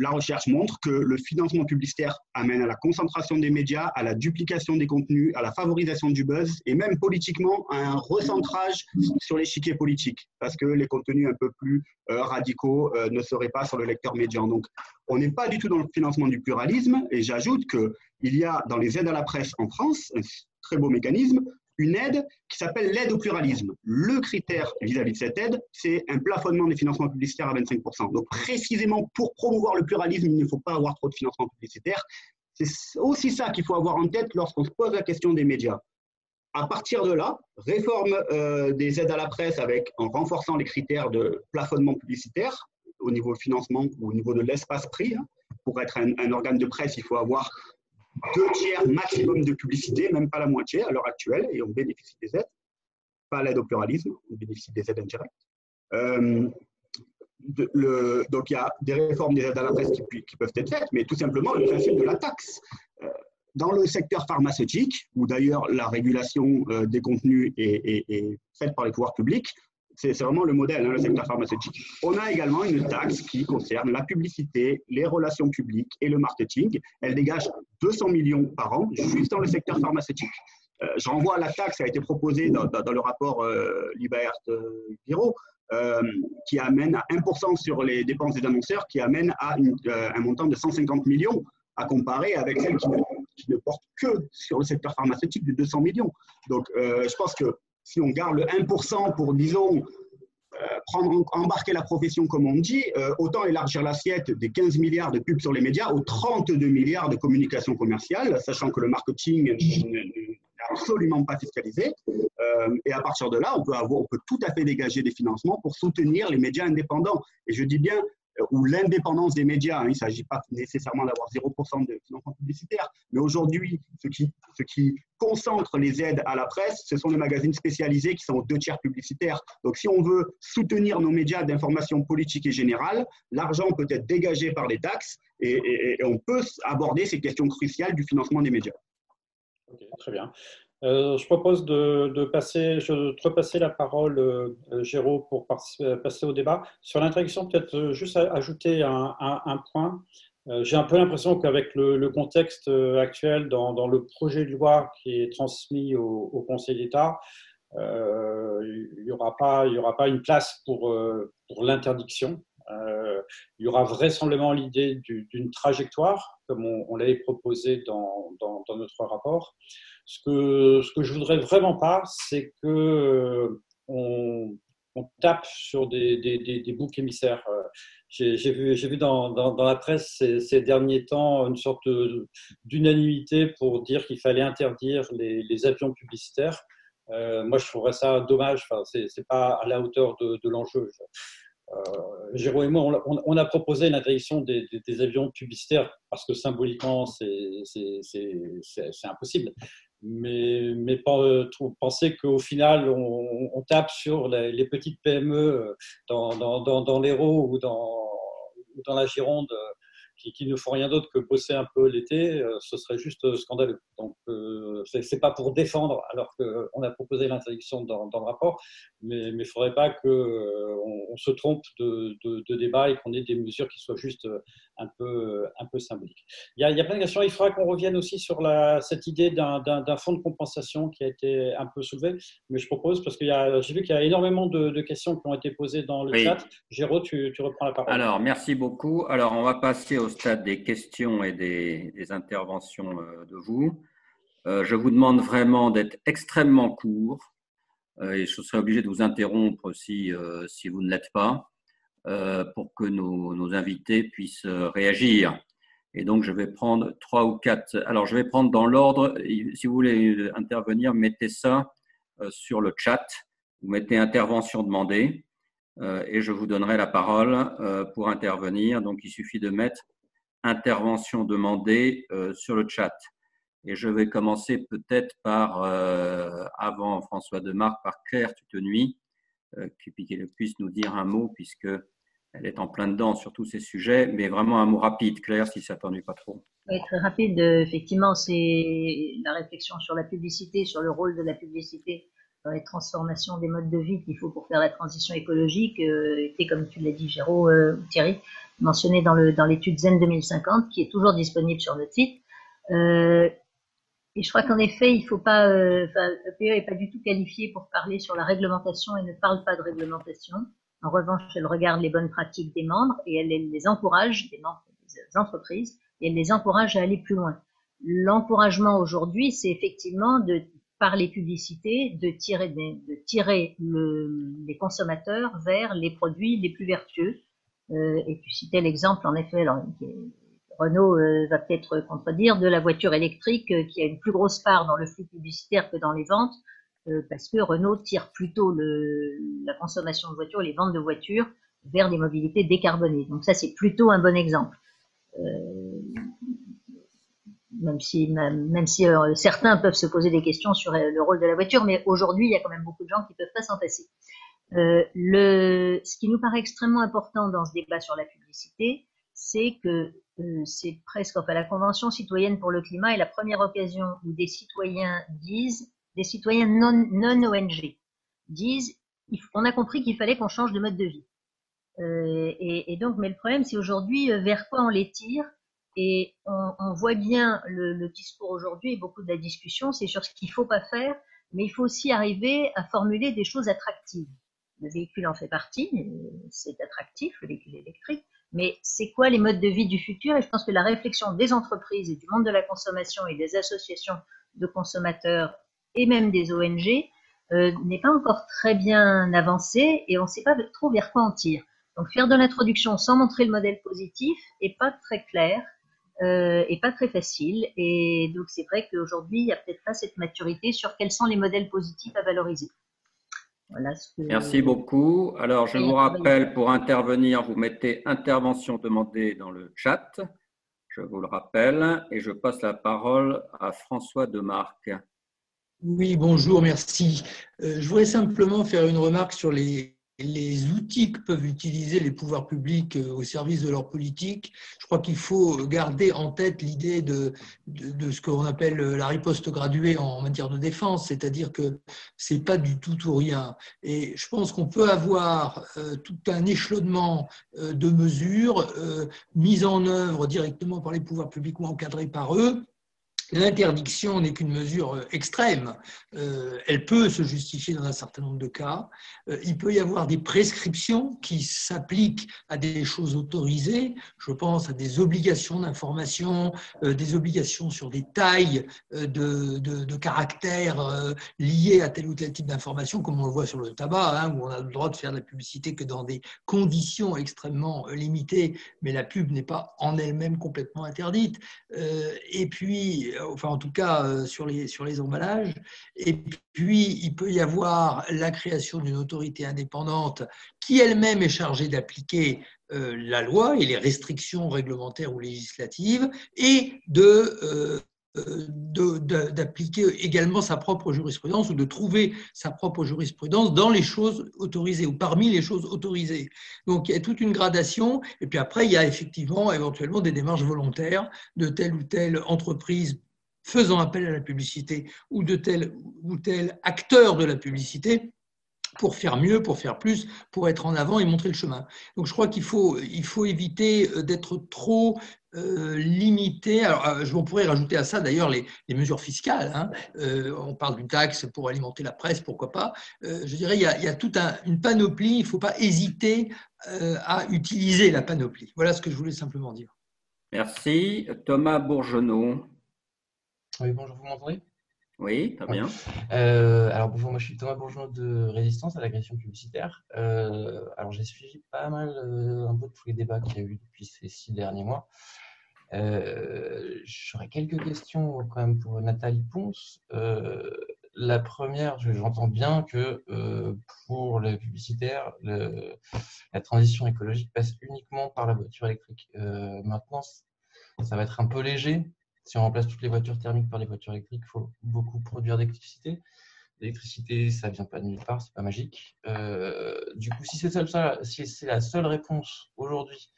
la recherche montre que le financement publicitaire amène à la concentration des médias, à la duplication des contenus, à la favorisation du buzz et même politiquement à un recentrage sur l'échiquier politique parce que les contenus un peu plus euh, radicaux euh, ne seraient pas sur le lecteur médian. Donc, on n'est pas du tout dans le financement du pluralisme et j'ajoute qu'il y a dans les aides à la presse en France un très beau mécanisme une aide qui s'appelle l'aide au pluralisme. Le critère vis-à-vis de cette aide, c'est un plafonnement des financements publicitaires à 25%. Donc précisément pour promouvoir le pluralisme, il ne faut pas avoir trop de financement publicitaire. C'est aussi ça qu'il faut avoir en tête lorsqu'on se pose la question des médias. À partir de là, réforme euh, des aides à la presse avec, en renforçant les critères de plafonnement publicitaire au niveau financement ou au niveau de l'espace prix. Hein. Pour être un, un, organe de presse, il faut avoir deux tiers maximum de publicité, même pas la moitié à l'heure actuelle, et on bénéficie des aides. Pas l'aide au pluralisme, on bénéficie des aides indirectes. Euh, donc il y a des réformes des aides à la presse qui, peuvent être faites, mais tout simplement le principe de la taxe. Euh, dans le secteur pharmaceutique, où d'ailleurs la régulation euh, des contenus est, faite par les pouvoirs publics, c'est vraiment le modèle, hein, le secteur pharmaceutique. On a également une taxe qui concerne la publicité, les relations publiques et le marketing. Elle dégage 200 millions par an juste dans le secteur pharmaceutique. Euh, je renvoie à la taxe qui a été proposée dans, le rapport euh, Libert Giro, euh, qui amène à 1% sur les dépenses des annonceurs, qui amène à un montant de 150 millions à comparer avec celle qui ne, porte que sur le secteur pharmaceutique de 200 millions. Donc, je pense que si on garde le 1% pour, disons, euh, prendre, embarquer la profession comme on dit, euh, autant élargir l'assiette des 15 milliards de pubs sur les médias aux 32 milliards de communication commerciale, sachant que le marketing n'est absolument pas fiscalisé. Euh, et à partir de là, on peut, avoir, on peut tout à fait dégager des financements pour soutenir les médias indépendants. Et je dis bien ou l'indépendance des médias. Hein. Il ne s'agit pas nécessairement d'avoir 0% de financement publicitaire, mais aujourd'hui, ce qui, ce qui concentre les aides à la presse, ce sont les magazines spécialisés qui sont aux deux tiers publicitaires. Donc, si on veut soutenir nos médias d'information politique et générale, l'argent peut être dégagé par les taxes et, on peut aborder ces questions cruciales du financement des médias. très bien. Euh, je propose de, passer, je, de repasser la parole, euh, Géraud, pour passer au débat. Sur l'introduction, peut-être euh, juste ajouter un, point. J'ai un peu l'impression qu'avec le, contexte actuel dans, le projet de loi qui est transmis au, Conseil d'État, il n'y aura, aura pas une place pour, pour l'interdiction. Il y aura vraisemblablement l'idée d'une trajectoire, comme on, l'avait proposé dans, notre rapport. Ce que, ce que je voudrais vraiment pas, c'est que euh, on, tape sur des, boucs émissaires. Euh, j'ai vu, dans, la presse ces, derniers temps une sorte d'unanimité pour dire qu'il fallait interdire les, avions publicitaires. Euh, moi, je trouverais ça dommage. Enfin, c'est pas à la hauteur de l'enjeu. Euh, Jérôme et moi, on, a proposé l'interdiction des, des, avions publicitaires parce que symboliquement, c'est impossible. Mais, mais euh, penser qu'au final, on, tape sur les, petites PME euh, dans, dans, dans, l'Hérault ou dans, dans la Gironde qui, ne font rien d'autre que bosser un peu l'été, euh, ce serait juste scandaleux. Donc, c'est pas pour défendre, alors qu'on a proposé l'interdiction dans, le rapport, mais il ne faudrait pas qu'on on se trompe de, de, débat et qu'on ait des mesures qui soient juste un peu, un peu symboliques. Il y, a, il y a plein de questions. Il faudra qu'on revienne aussi sur la, cette idée d'un fonds de compensation qui a été un peu soulevé, mais je propose, parce que j'ai vu qu'il y a énormément de, questions qui ont été posées dans le chat. Géraud, tu, tu, reprends la parole. Alors, merci beaucoup. Alors, on va passer au stade des questions et des, des interventions de vous. Euh, je vous demande vraiment d'être extrêmement court euh, et je serai obligé de vous interrompre si, euh, si vous ne l'êtes pas pour que nos, invités puissent réagir. Et donc, je vais prendre trois ou quatre. Alors, je vais prendre dans l'ordre. Si vous voulez intervenir, mettez ça sur le chat. Vous mettez intervention demandée et je vous donnerai la parole pour intervenir. Donc, il suffit de mettre intervention demandée sur le chat. Et je vais commencer peut-être par, euh, avant François Demarque, par Claire Tutenuy, euh, qui, puisse nous dire un mot, puisque elle est en plein dedans sur tous ces sujets, mais vraiment un mot rapide, Claire, si ça t'ennuie pas trop. Oui, très rapide. Effectivement, c'est la réflexion sur la publicité, sur le rôle de la publicité dans les transformations des modes de vie qu'il faut pour faire la transition écologique, euh, était, comme tu l'as dit, Géraud, euh, Thierry, mentionné dans l'étude dans Zen 2050, qui est toujours disponible sur notre site. Euh, et je crois qu'en effet, il faut pas, euh, n'est pas du tout qualifié pour parler sur la réglementation et ne parle pas de réglementation. En revanche, elle regarde les bonnes pratiques des membres et elle les encourage, des membres des entreprises, et elle les encourage à aller plus loin. L'encouragement aujourd'hui, c'est effectivement de, par les publicités, de tirer, de tirer le, les consommateurs vers les produits les plus vertueux. Euh, et tu citais l'exemple, en effet, alors, Renault euh, va peut-être contredire, de la voiture électrique euh, qui a une plus grosse part dans le flux publicitaire que dans les ventes, euh, parce que Renault tire plutôt la consommation de voitures, les ventes de voitures vers des mobilités décarbonées. Donc ça, c'est plutôt un bon exemple. même si, certains peuvent se poser des questions sur le rôle de la voiture, mais aujourd'hui, il y a quand même beaucoup de gens qui ne peuvent pas s'en passer. ce qui nous paraît extrêmement important dans ce débat sur la publicité, c'est que euh, c'est presque, enfin, la Convention citoyenne pour le climat est la première occasion où des citoyens disent, des citoyens non, non ONG disent, on a compris qu'il fallait qu'on change de mode de vie. Euh, et, donc, mais le problème, c'est aujourd'hui euh, vers quoi on les tire. Et on, voit bien le, le discours aujourd'hui et beaucoup de la discussion, c'est sur ce qu'il faut pas faire, mais il faut aussi arriver à formuler des choses attractives. Le véhicule en fait partie, c'est attractif, le véhicule électrique, mais c'est quoi les modes de vie du futur? Et je pense que la réflexion des entreprises et du monde de la consommation et des associations de consommateurs et même des ONG euh, n'est pas encore très bien avancée et on ne sait pas trop vers quoi en tire. Donc faire de l'introduction sans montrer le modèle positif est pas très clair euh, et pas très facile. Et donc c'est vrai qu'aujourd'hui il n'y a peut-être pas cette maturité sur quels sont les modèles positifs à valoriser. Merci beaucoup. Alors, je vous rappelle, pour intervenir, vous mettez intervention demandée dans le chat. Je vous le rappelle. Et je passe la parole à François Demarque. Oui, bonjour, merci. Euh, je voudrais simplement faire une remarque sur les les outils que peuvent utiliser les pouvoirs publics euh, au service de leur politique, je crois qu'il faut garder en tête l'idée de, de, ce qu'on appelle la riposte graduée en matière de défense, c'est-à-dire que c'est pas du tout ou rien. Et je pense qu'on peut avoir euh, tout un échelonnement euh, de mesures mises en œuvre directement par les pouvoirs publics ou encadrées par eux, L'interdiction n'est qu'une mesure euh, extrême. Euh, elle peut se justifier dans un certain nombre de cas. Euh, il peut y avoir des prescriptions qui s'appliquent à des choses autorisées. Je pense à des obligations d'information, des obligations sur des tailles de, de, caractères liés à tel ou tel type d'information, comme on le voit sur le tabac, hein, où on a le droit de faire de la publicité que dans des conditions extrêmement limitées, mais la pub n'est pas en elle-même complètement interdite. et puis, enfin en tout cas euh, sur les, sur les emballages. Et puis, il peut y avoir la création d'une autorité indépendante qui elle-même est chargée d'appliquer euh, la loi et les restrictions réglementaires ou législatives et de euh, d'appliquer également sa propre jurisprudence ou de trouver sa propre jurisprudence dans les choses autorisées ou parmi les choses autorisées. Donc il y a toute une gradation et puis après il y a effectivement éventuellement des démarches volontaires de telle ou telle entreprise faisant appel à la publicité ou de tel ou tel acteur de la publicité pour faire mieux, pour faire plus, pour être en avant et montrer le chemin. Donc je crois qu'il faut, il faut éviter euh, d'être trop euh, limité. Alors, euh, je pourrais rajouter à ça d'ailleurs les, mesures fiscales. Hein. on parle d'une taxe pour alimenter la presse, pourquoi pas. je dirais il y a, il y a toute une panoplie. Il ne faut pas hésiter à utiliser la panoplie. Voilà ce que je voulais simplement dire. Merci. Thomas Bourgeonneau. Oui, bonjour, vous m'entendez oui, très bien. Euh, alors bonjour, moi je suis Thomas Bourgeois de Résistance à l'agression publicitaire. Euh, alors j'ai suivi pas mal euh, un peu de tous les débats qu'il y a eu depuis ces six derniers mois. J'aurais quelques questions quand même pour Nathalie Ponce. la première, j'entends bien que pour les publicitaires, la transition écologique passe uniquement par la voiture électrique. maintenant, ça va être un peu léger si on remplace toutes les voitures thermiques par des voitures électriques, il faut beaucoup produire d'électricité. L'électricité, ça ne vient pas de nulle part, c'est pas magique. Euh, du coup, si c'est si la seule réponse aujourd'hui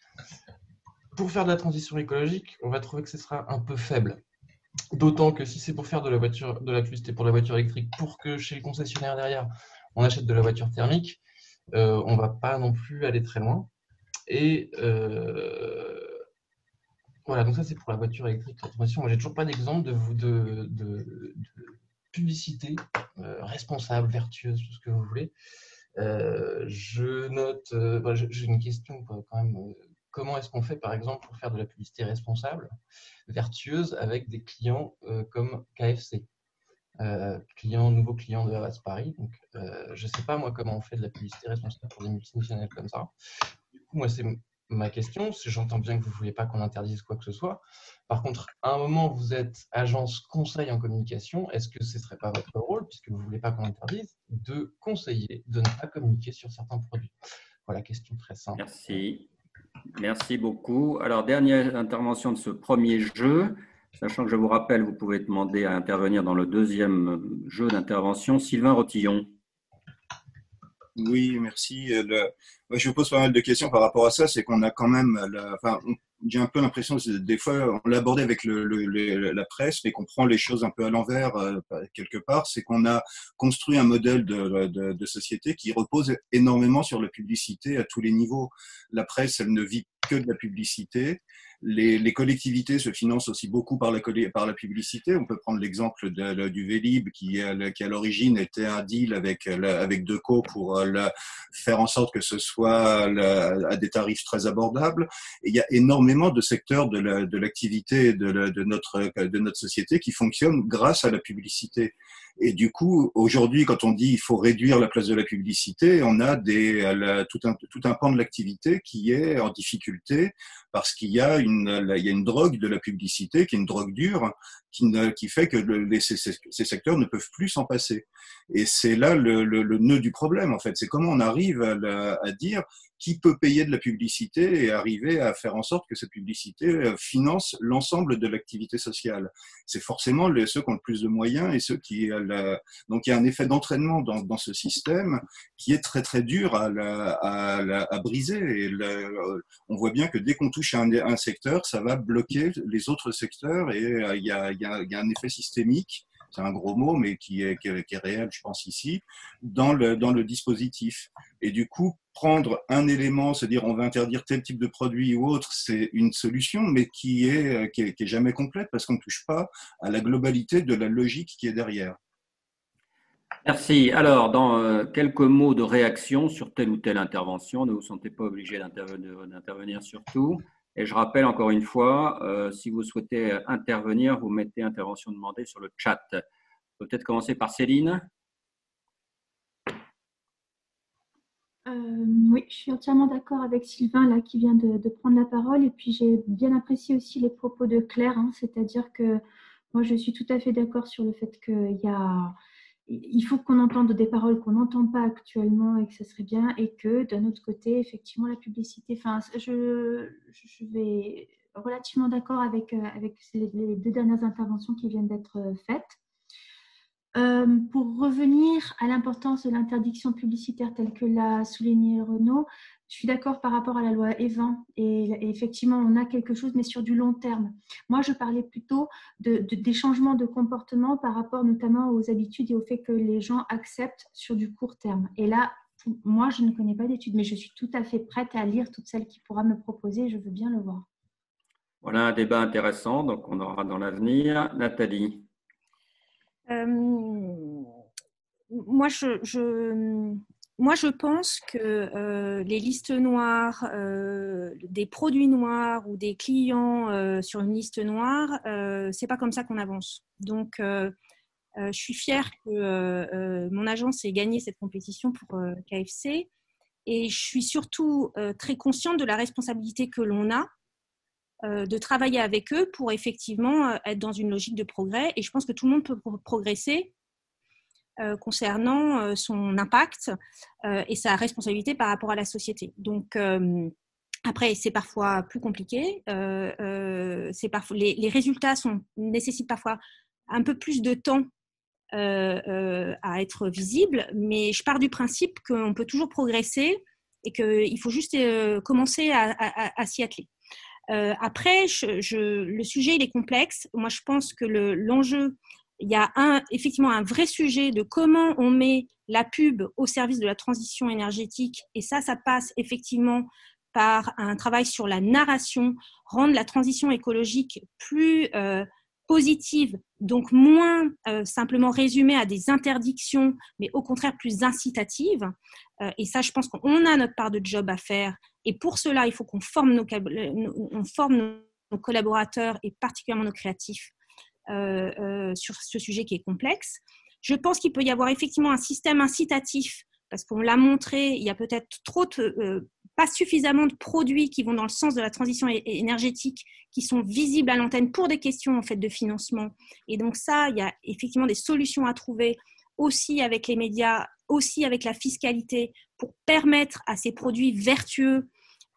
pour faire de la transition écologique, on va trouver que ce sera un peu faible. D'autant que si c'est pour faire de la voiture, de l'électricité pour la voiture électrique, pour que chez le concessionnaire derrière, on achète de la voiture thermique, euh, on ne va pas non plus aller très loin. Et euh, voilà, donc ça c'est pour la voiture électrique. Moi, j'ai toujours pas d'exemple de, de, de, publicité euh, responsable, vertueuse, tout ce que vous voulez. Euh, je note, euh, j'ai une question quand même. comment est-ce qu'on fait, par exemple, pour faire de la publicité responsable, vertueuse, avec des clients comme KFC client, nouveau client de Havas Paris. Donc, je ne sais pas moi comment on fait de la publicité responsable pour des multinationales comme ça. Du coup, moi, c'est ma question, j'entends bien que vous ne voulez pas qu'on interdise quoi que ce soit. Par contre, à un moment, vous êtes agence conseil en communication. Est-ce que ce ne serait pas votre rôle, puisque vous ne voulez pas qu'on interdise, de conseiller, de ne pas communiquer sur certains produits? Voilà, question très simple. Merci. Merci beaucoup. Alors, dernière intervention de ce premier jeu. Sachant que je vous rappelle, vous pouvez demander à intervenir dans le deuxième jeu d'intervention. Sylvain Rotillon. Oui, merci. Euh, je me pose pas mal de questions par rapport à ça. C'est qu'on a quand même, enfin, j'ai un peu l'impression des fois, on l'a abordé avec la presse, mais qu'on prend les choses un peu à l'envers euh, quelque part. C'est qu'on a construit un modèle de, société qui repose énormément sur la publicité à tous les niveaux. La presse, elle ne vit que de la publicité. Les, collectivités se financent aussi beaucoup par la, publicité. On peut prendre l'exemple du Vélib qui, qui à l'origine était un deal avec, avec Deco pour euh, faire en sorte que ce soit à des tarifs très abordables. Il y a énormément de secteurs de l'activité de, notre, de notre société qui fonctionnent grâce à la publicité. Et du coup, aujourd'hui, quand on dit il faut réduire la place de la publicité, on a des, tout, un, tout un pan de l'activité qui est en difficulté parce qu'il y, a une, il y a une drogue de la publicité qui est une drogue dure qui, fait que ces, secteurs ne peuvent plus s'en passer. Et c'est là le, nœud du problème, en fait. C'est comment on arrive à, à dire qui peut payer de la publicité et arriver à faire en sorte que cette publicité euh, finance l'ensemble de l'activité sociale. C'est forcément ceux qui ont le plus de moyens et ceux qui... La... Donc il y a un effet d'entraînement dans, ce système qui est très très dur à, à, à briser. Et on voit bien que dès qu'on touche un, un, secteur, ça va bloquer les autres secteurs et euh, il y, a, y a un effet systémique c'est un gros mot, mais qui est, réel, je pense, ici, dans le, dispositif. Et du coup, prendre un élément, se dire on va interdire tel type de produit ou autre, c'est une solution, mais qui est, jamais complète parce qu'on ne touche pas à la globalité de la logique qui est derrière. Merci. Alors, dans euh, quelques mots de réaction sur telle ou telle intervention, ne vous sentez pas obligé d'intervenir sur tout. Et je rappelle encore une fois, euh, si vous souhaitez intervenir, vous mettez intervention demandée sur le chat. Peut-être commencer par Céline. Euh, oui, je suis entièrement d'accord avec Sylvain là, qui vient de, prendre la parole. Et puis j'ai bien apprécié aussi les propos de Claire, hein. c'est-à-dire que moi je suis tout à fait d'accord sur le fait qu'il y a il faut qu'on entende des paroles qu'on n'entend pas actuellement et que ça serait bien, et que d'un autre côté, effectivement, la publicité, enfin, je, je vais relativement d'accord avec, euh, les deux dernières interventions qui viennent d'être euh, pour revenir à l'importance de l'interdiction publicitaire telle que l'a souligné Renaud, je suis d'accord par rapport à la loi E20 et, effectivement, on a quelque chose, mais sur du long terme. Moi, je parlais plutôt de, des changements de comportement par rapport notamment aux habitudes et au fait que les gens acceptent sur du court terme. Et là, moi, je ne connais pas d'études, mais je suis tout à fait prête à lire toutes celles qui pourra me proposer. Je veux bien le voir. Voilà un débat intéressant, donc on aura dans l'avenir. Nathalie Moi, je, moi, je pense que euh, les listes noires, euh, des produits noirs ou des clients sur une liste noire, c'est pas comme ça qu'on avance. Donc, je suis fière que mon agence ait gagné cette compétition pour KFC. Et je suis surtout très consciente de la responsabilité que l'on a de travailler avec eux pour effectivement être dans une logique de progrès. Et je pense que tout le monde peut progresser concernant son impact et sa responsabilité par rapport à la société. Donc, après, c'est parfois plus compliqué. c'est parfois, les, résultats sont, nécessitent parfois un peu plus de temps euh, euh, à être visible, mais je pars du principe qu'on peut toujours progresser et qu'il faut juste euh, commencer à, s'y atteler. Après, je, le sujet il est complexe. Moi, je pense que l'enjeu, il y a un, effectivement un vrai sujet de comment on met la pub au service de la transition énergétique. Et ça, ça passe effectivement par un travail sur la narration, rendre la transition écologique plus positive, donc moins euh, simplement résumée à des interdictions, mais au contraire plus incitative. Euh, et ça, je pense qu'on a notre part de job à faire. Et pour cela, il faut qu'on forme nos, collaborateurs et particulièrement nos créatifs euh, sur ce sujet qui est complexe. Je pense qu'il peut y avoir effectivement un système incitatif parce qu'on l'a montré, il y a peut-être trop de, pas suffisamment de produits qui vont dans le sens de la transition énergétique, qui sont visibles à l'antenne pour des questions en fait de financement. Et donc ça, il y a effectivement des solutions à trouver aussi avec les médias, aussi avec la fiscalité, pour permettre à ces produits vertueux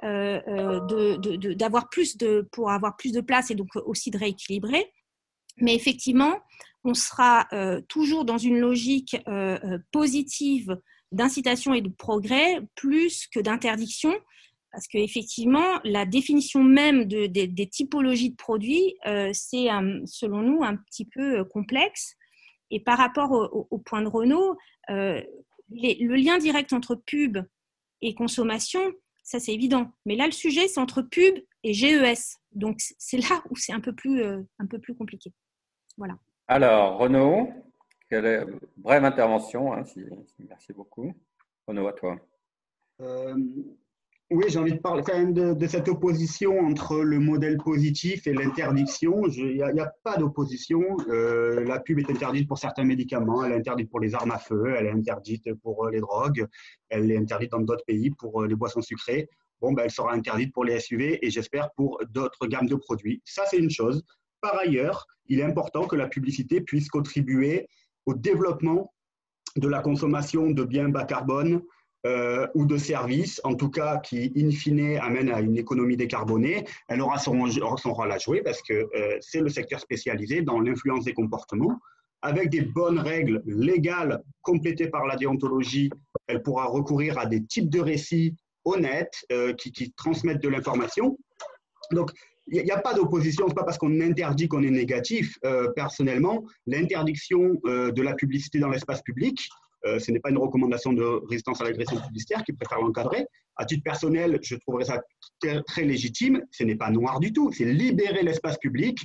euh, euh, d'avoir plus de pour avoir plus de place et donc aussi de rééquilibrer. Mais effectivement, on sera euh, toujours dans une logique positive d'incitation et de progrès plus que d'interdiction, parce qu'effectivement, la définition même de, des typologies de produits, c'est selon nous un petit peu complexe. Et par rapport au, point de Renault, euh, le lien direct entre pub et consommation, ça c'est évident. Mais là, le sujet, c'est entre pub et GES. Donc c'est là où c'est un, peu plus, un peu plus compliqué. Voilà. Alors, Renault brève intervention, hein, merci beaucoup. Renaud, à toi. Euh, oui, j'ai envie de parler quand même de, cette opposition entre le modèle positif et l'interdiction. Il n'y a, pas d'opposition. Euh, la pub est interdite pour certains médicaments, elle est interdite pour les armes à feu, elle est interdite pour euh, les drogues, elle est interdite dans d'autres pays pour les boissons sucrées. Bon, ben, elle sera interdite pour les SUV et j'espère pour d'autres gammes de produits. Ça, c'est une chose. Par ailleurs, il est important que la publicité puisse contribuer au développement de la consommation de biens bas carbone euh, ou de services, en tout cas qui, in fine, amènent à une économie décarbonée. Elle aura son, rôle à jouer parce que euh, c'est le secteur spécialisé dans l'influence des comportements. Avec des bonnes règles légales complétées par la déontologie, elle pourra recourir à des types de récits honnêtes euh, qui, transmettent de l'information. Donc, il n'y a pas d'opposition, ce n'est pas parce qu'on interdit qu'on est négatif. Euh, personnellement, l'interdiction de la publicité dans l'espace public, euh, ce n'est pas une recommandation de résistance à l'agression publicitaire qui préfère l'encadrer. À titre personnel, je trouverais ça très légitime. Ce n'est pas noir du tout. C'est libérer l'espace public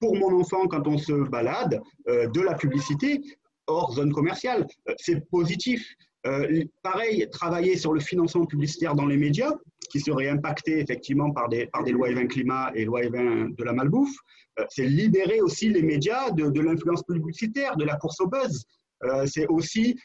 pour mon enfant quand on se balade de la publicité hors zone commerciale. C'est positif. Euh, pareil, travailler sur le financement publicitaire dans les médias, qui serait impacté effectivement par des, par des lois E20 climat et lois E20 de la malbouffe, euh, c'est libérer aussi les médias de, l'influence publicitaire, de la course au buzz. Euh, c'est aussi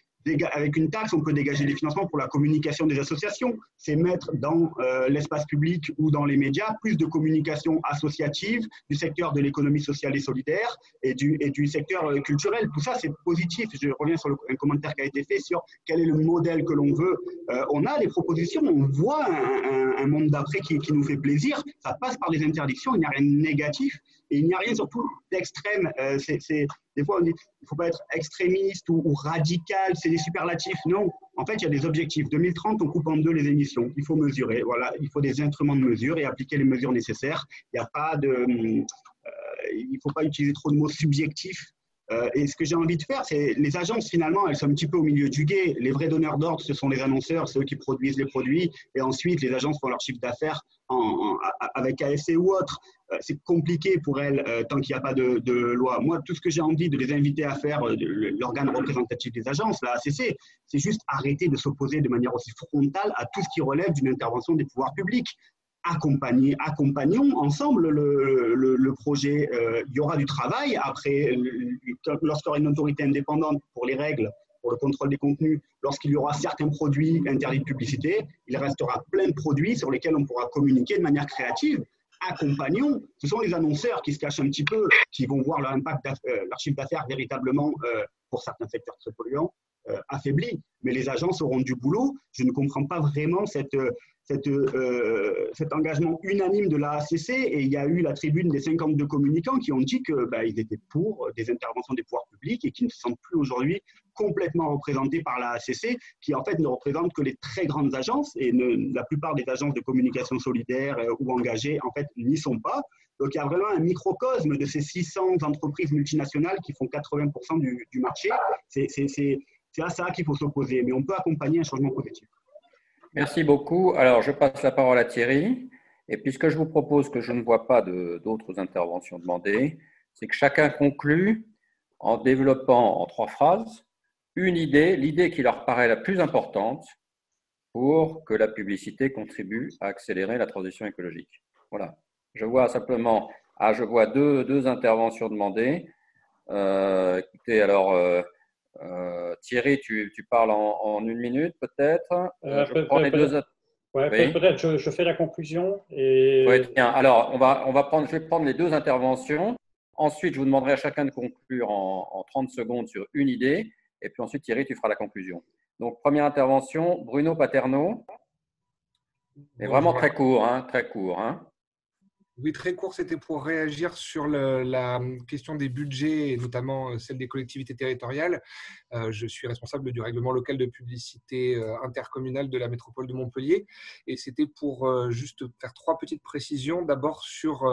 avec une taxe, on peut dégager des financements pour la communication des associations. C'est mettre dans euh, l'espace public ou dans les médias plus de communication associative du secteur de l'économie sociale et solidaire et du, secteur euh, culturel. Tout ça, c'est positif. Je reviens sur un commentaire qui a été fait sur quel est le modèle que l'on veut. Euh, on a des propositions, on voit un, monde d'après qui, nous fait plaisir. Ça passe par des interdictions, il n'y a rien de négatif. Et il n'y a rien surtout d'extrême. Euh, des fois, on dit il ne faut pas être extrémiste ou, radical, c'est des superlatifs. Non, en fait, il y a des objectifs. 2030, on coupe en deux les émissions. Il faut mesurer. Voilà, il faut des instruments de mesure et appliquer les mesures nécessaires. Il n'y a pas de. Euh, il ne faut pas utiliser trop de mots subjectifs euh, et ce que j'ai envie de faire, c'est les agences, finalement, elles sont un petit peu au milieu du guet. Les vrais donneurs d'ordre, ce sont les annonceurs, ceux qui produisent les produits. Et ensuite, les agences font leur chiffre d'affaires avec ASC ou autre. Euh, c'est compliqué pour elles euh, tant qu'il n'y a pas de, de, loi. Moi, tout ce que j'ai envie de les inviter à faire, l'organe représentatif des agences, la ACC, c'est juste arrêter de s'opposer de manière aussi frontale à tout ce qui relève d'une intervention des pouvoirs publics accompagnons ensemble le, projet. Euh, il y aura du travail après, lorsqu'il y aura une autorité indépendante pour les règles, pour le contrôle des contenus, lorsqu'il y aura certains produits interdits de publicité, il restera plein de produits sur lesquels on pourra communiquer de manière créative. Accompagnons, ce sont les annonceurs qui se cachent un petit peu, qui vont voir leur euh, leur chiffre d'affaires véritablement, euh, pour certains secteurs très polluants, affaibli. Mais les agences auront du boulot. Je ne comprends pas vraiment cette euh, cet engagement unanime de la et il y a eu la tribune des 52 communicants qui ont dit qu'ils bah, étaient pour des interventions des pouvoirs publics et qui ne se sentent plus aujourd'hui complètement représentés par la qui en fait ne représente que les très grandes agences et la plupart des agences de communication solidaire euh, ou engagées en fait n'y sont pas. Donc il y a vraiment un microcosme de ces 600 entreprises multinationales qui font 80% du, du marché. C'est à ça qu'il faut s'opposer, mais on peut accompagner un changement positif. Merci beaucoup. Alors, je passe la parole à Thierry. Et puisque je vous propose que je ne vois pas d'autres interventions demandées, c'est que chacun conclut en développant en trois phrases une idée, l'idée qui leur paraît la plus importante pour que la publicité contribue à accélérer la transition écologique. Voilà. Je vois simplement, ah, je vois deux, deux interventions demandées. Euh, écoutez, alors, euh, euh, Thierry, tu, parles en, une minute peut-être. Euh, je prends les deux. Peut-être je, je, fais la conclusion. Et... Alors, on va, on va prendre, je vais prendre les deux interventions. Ensuite, je vous demanderai à chacun de conclure en, 30 secondes sur une idée. Et puis ensuite, Thierry, tu feras la conclusion. Donc, première intervention, Bruno Paterno. Mais vraiment très court, hein, très court. Hein. Oui, très court, c'était pour réagir sur la question des budgets, et notamment euh, celle des collectivités territoriales. Euh, je suis responsable du règlement local de publicité euh, intercommunale de la métropole de Montpellier. Et c'était pour juste faire trois petites précisions. D'abord sur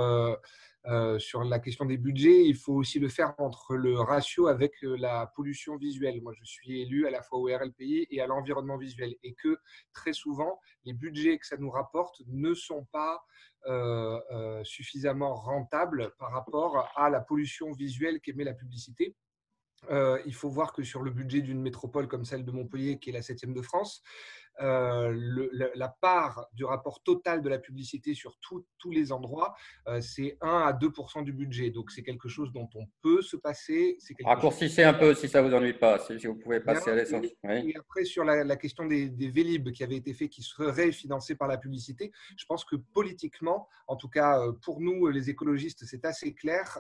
sur la question des budgets, il faut aussi le faire entre le ratio avec euh, la pollution visuelle. Moi, je suis élu à la fois au RLPI et à l'environnement visuel et que très souvent, les budgets que ça nous rapporte ne sont pas euh, suffisamment rentables par rapport à la pollution visuelle qu'émet la publicité. il faut voir que sur le budget d'une métropole comme celle de Montpellier, qui est la septième de France, euh, la part du rapport total de la publicité sur tous les endroits, euh, c'est 1 à 2 du budget. Donc, c'est quelque chose dont on peut se passer. Raccourcissez un peu si ça ne vous ennuie pas, si, vous pouvez passer à l'essence. Et après, sur la, question des, des, Vélib qui avaient été faits, qui seraient financés par la publicité, je pense que politiquement, en tout cas euh, pour nous, les écologistes, c'est assez clair.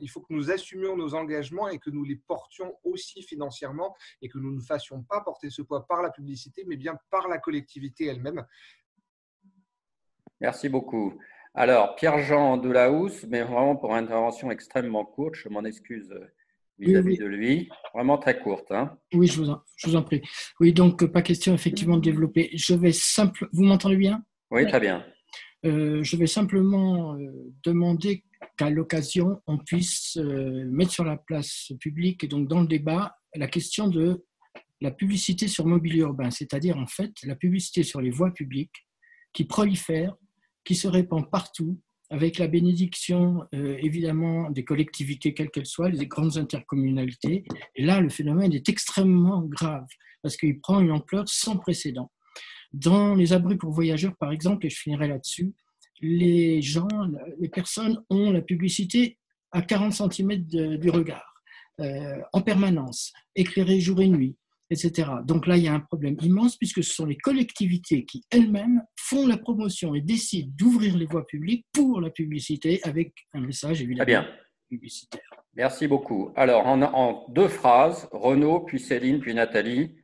il faut que nous assumions nos engagements et que nous les portions aussi financièrement et que nous ne fassions pas porter ce poids par la publicité, mais bien par la collectivité elle-même. Merci beaucoup. Alors, Pierre-Jean Delahousse, mais vraiment pour une intervention extrêmement courte, je m'en excuse vis-à-vis de lui, vraiment très courte. Hein. Oui, je vous, en, je vous, en, prie. Oui, donc pas question effectivement de développer. Je vais simple. Vous m'entendez bien? Oui, très bien. Euh, je vais simplement euh, demander qu'à l'occasion, on puisse euh, mettre sur la place publique et donc dans le débat la question de la publicité sur mobilier urbain, c'est-à-dire en fait la publicité sur les voies publiques qui prolifère, qui se répand partout, avec la bénédiction euh, évidemment des collectivités, quelles qu'elles soient, les grandes intercommunalités. Et là, le phénomène est extrêmement grave parce qu'il prend une ampleur sans précédent. Dans les abris pour voyageurs, par exemple, et je finirai là-dessus, les gens, les personnes ont la publicité à 40 cm du regard, euh, en permanence, éclairée jour et nuit, etc. Donc là, il y a un problème immense puisque ce sont les collectivités qui elles-mêmes font la promotion et décident d'ouvrir les voies publiques pour la publicité avec un message évidemment bien. publicitaire. Merci beaucoup. Alors, en, en deux phrases, Renaud, puis Céline, puis Nathalie,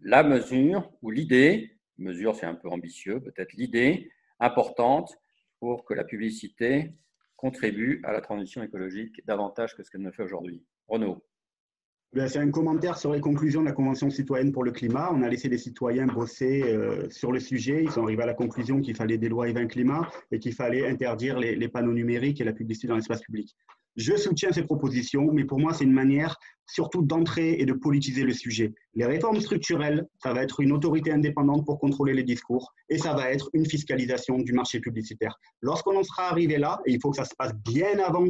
la mesure ou l'idée, mesure c'est un peu ambitieux, peut-être l'idée importante pour que la publicité contribue à la transition écologique davantage que ce qu'elle ne fait aujourd'hui Renaud c'est un commentaire sur les conclusions de la Convention citoyenne pour le climat. On a laissé les citoyens bosser euh, sur le sujet. Ils sont arrivés à la conclusion qu'il fallait des lois et climat et qu'il fallait interdire les, panneaux numériques et la publicité dans l'espace public. Je soutiens ces propositions, mais pour moi, c'est une manière surtout d'entrer et de politiser le sujet. Les réformes structurelles, ça va être une autorité indépendante pour contrôler les discours et ça va être une fiscalisation du marché publicitaire. Lorsqu'on en sera arrivé là, et il faut que ça se passe bien avant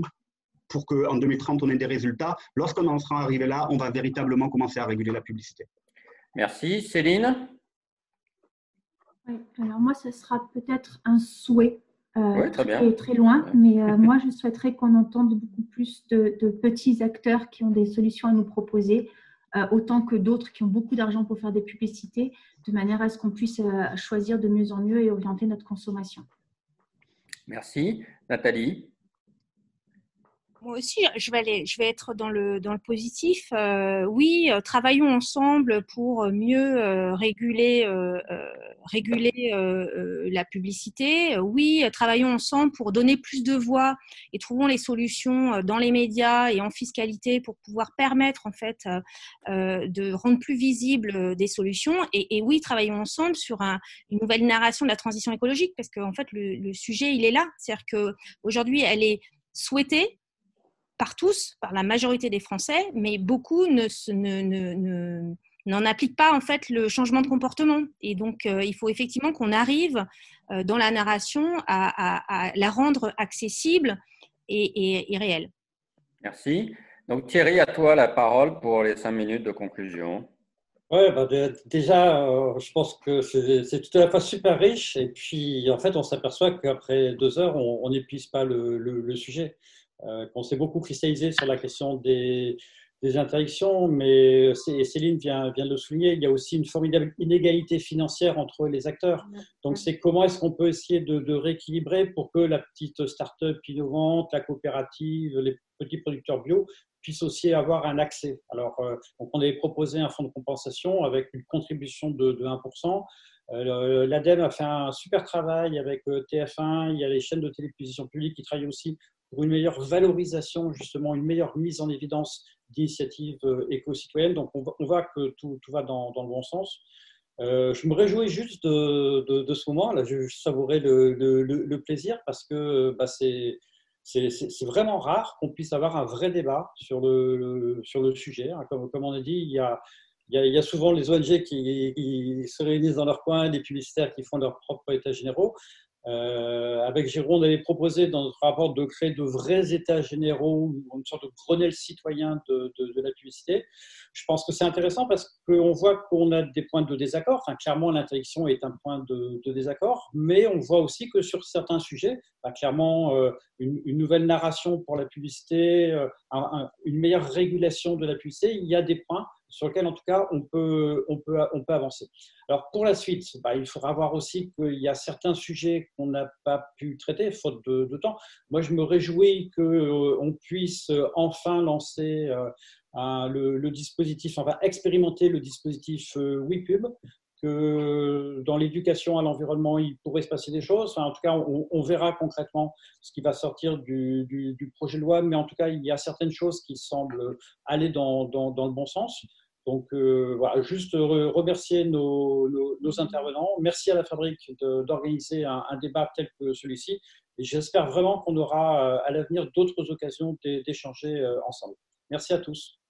pour qu'en 2030, on ait des résultats. Lorsqu'on en sera arrivé là, on va véritablement commencer à réguler la publicité. Merci. Céline? Oui, alors moi, ce sera peut-être un souhait euh, très, très, loin, mais euh, moi, je souhaiterais qu'on entende beaucoup plus de, petits acteurs qui ont des solutions à nous proposer, euh, autant que d'autres qui ont beaucoup d'argent pour faire des publicités, de manière à ce qu'on puisse choisir de mieux en mieux et orienter notre consommation. Merci. Nathalie? Moi aussi, je vais, aller, je vais être dans le, dans le positif. Euh, oui, euh, travaillons ensemble pour mieux euh, réguler, la publicité. Oui, travaillons ensemble pour donner plus de voix et trouvons les solutions dans les médias et en fiscalité pour pouvoir permettre en fait de rendre plus visibles des solutions. Et, oui, travaillons ensemble sur une nouvelle narration de la transition écologique parce qu'en fait le, le sujet il est là. C'est-à-dire qu'aujourd'hui elle est souhaitée, par tous, par la majorité des Français, mais beaucoup ne, ne, n'en appliquent pas en fait le changement de comportement. Et donc, euh, il faut effectivement qu'on arrive euh, dans la narration à, la rendre accessible et, réelle. Merci. Donc Thierry, à toi la parole pour les cinq minutes de conclusion. Oui, bah, déjà, euh, je pense que c'est tout à la fois super riche. Et puis, en fait, on s'aperçoit qu'après deux heures, on n'épuise pas le, le, sujet. Euh, qu'on s'est beaucoup cristallisé sur la question des, des interdictions, mais Céline vient, vient de le souligner, il y a aussi une formidable inégalité financière entre les acteurs. Donc, c'est comment est-ce qu'on peut essayer de, rééquilibrer pour que la petite start-up innovante, la coopérative, les petits producteurs bio puissent aussi avoir un accès. Alors, euh, on avait proposé un fonds de compensation avec une contribution de, de 1%. Euh, L'ADEME a fait un super travail avec TF1, il y a les chaînes de télévision publique qui travaillent aussi pour une meilleure valorisation, justement, une meilleure mise en évidence d'initiatives euh, éco-citoyennes. Donc, on voit, que tout, va dans, le bon sens. Euh, je me réjouis juste de, ce moment. Là, je, savourais le, plaisir parce que bah, c'est vraiment rare qu'on puisse avoir un vrai débat sur le, sur le sujet. Hein. Comme, comme, on a dit, il y a, il y, a, souvent les ONG qui, se réunissent dans leur coin, les publicitaires qui font leurs propres états généraux. Euh, avec Jérôme, on avait proposé dans notre rapport de créer de vrais états généraux, une sorte de Grenelle citoyen de, la publicité. Je pense que c'est intéressant parce qu'on voit qu'on a des points de désaccord. Clairement, l'interdiction est un point de, désaccord, mais on voit aussi que sur certains sujets, bah, clairement, euh, une, nouvelle narration pour la publicité, euh, une meilleure régulation de la publicité, il y a des points sur lequel, en tout cas, on peut, avancer. Alors, pour la suite, bah, il faudra voir aussi qu'il y a certains sujets qu'on n'a pas pu traiter, faute de, temps. Moi, je me réjouis qu'on euh, puisse enfin lancer euh, le, le, dispositif, enfin, expérimenter le dispositif euh, WePub, que dans l'éducation à l'environnement, il pourrait se passer des choses. en tout cas, on, verra concrètement ce qui va sortir du, projet de loi, mais en tout cas, il y a certaines choses qui semblent aller dans le bon sens. Donc euh, voilà, juste remercier nos, intervenants. Merci à la fabrique d'organiser un, débat tel que celui-ci. Et j'espère vraiment qu'on aura euh, à l'avenir d'autres occasions d'échanger euh, ensemble. Merci à tous.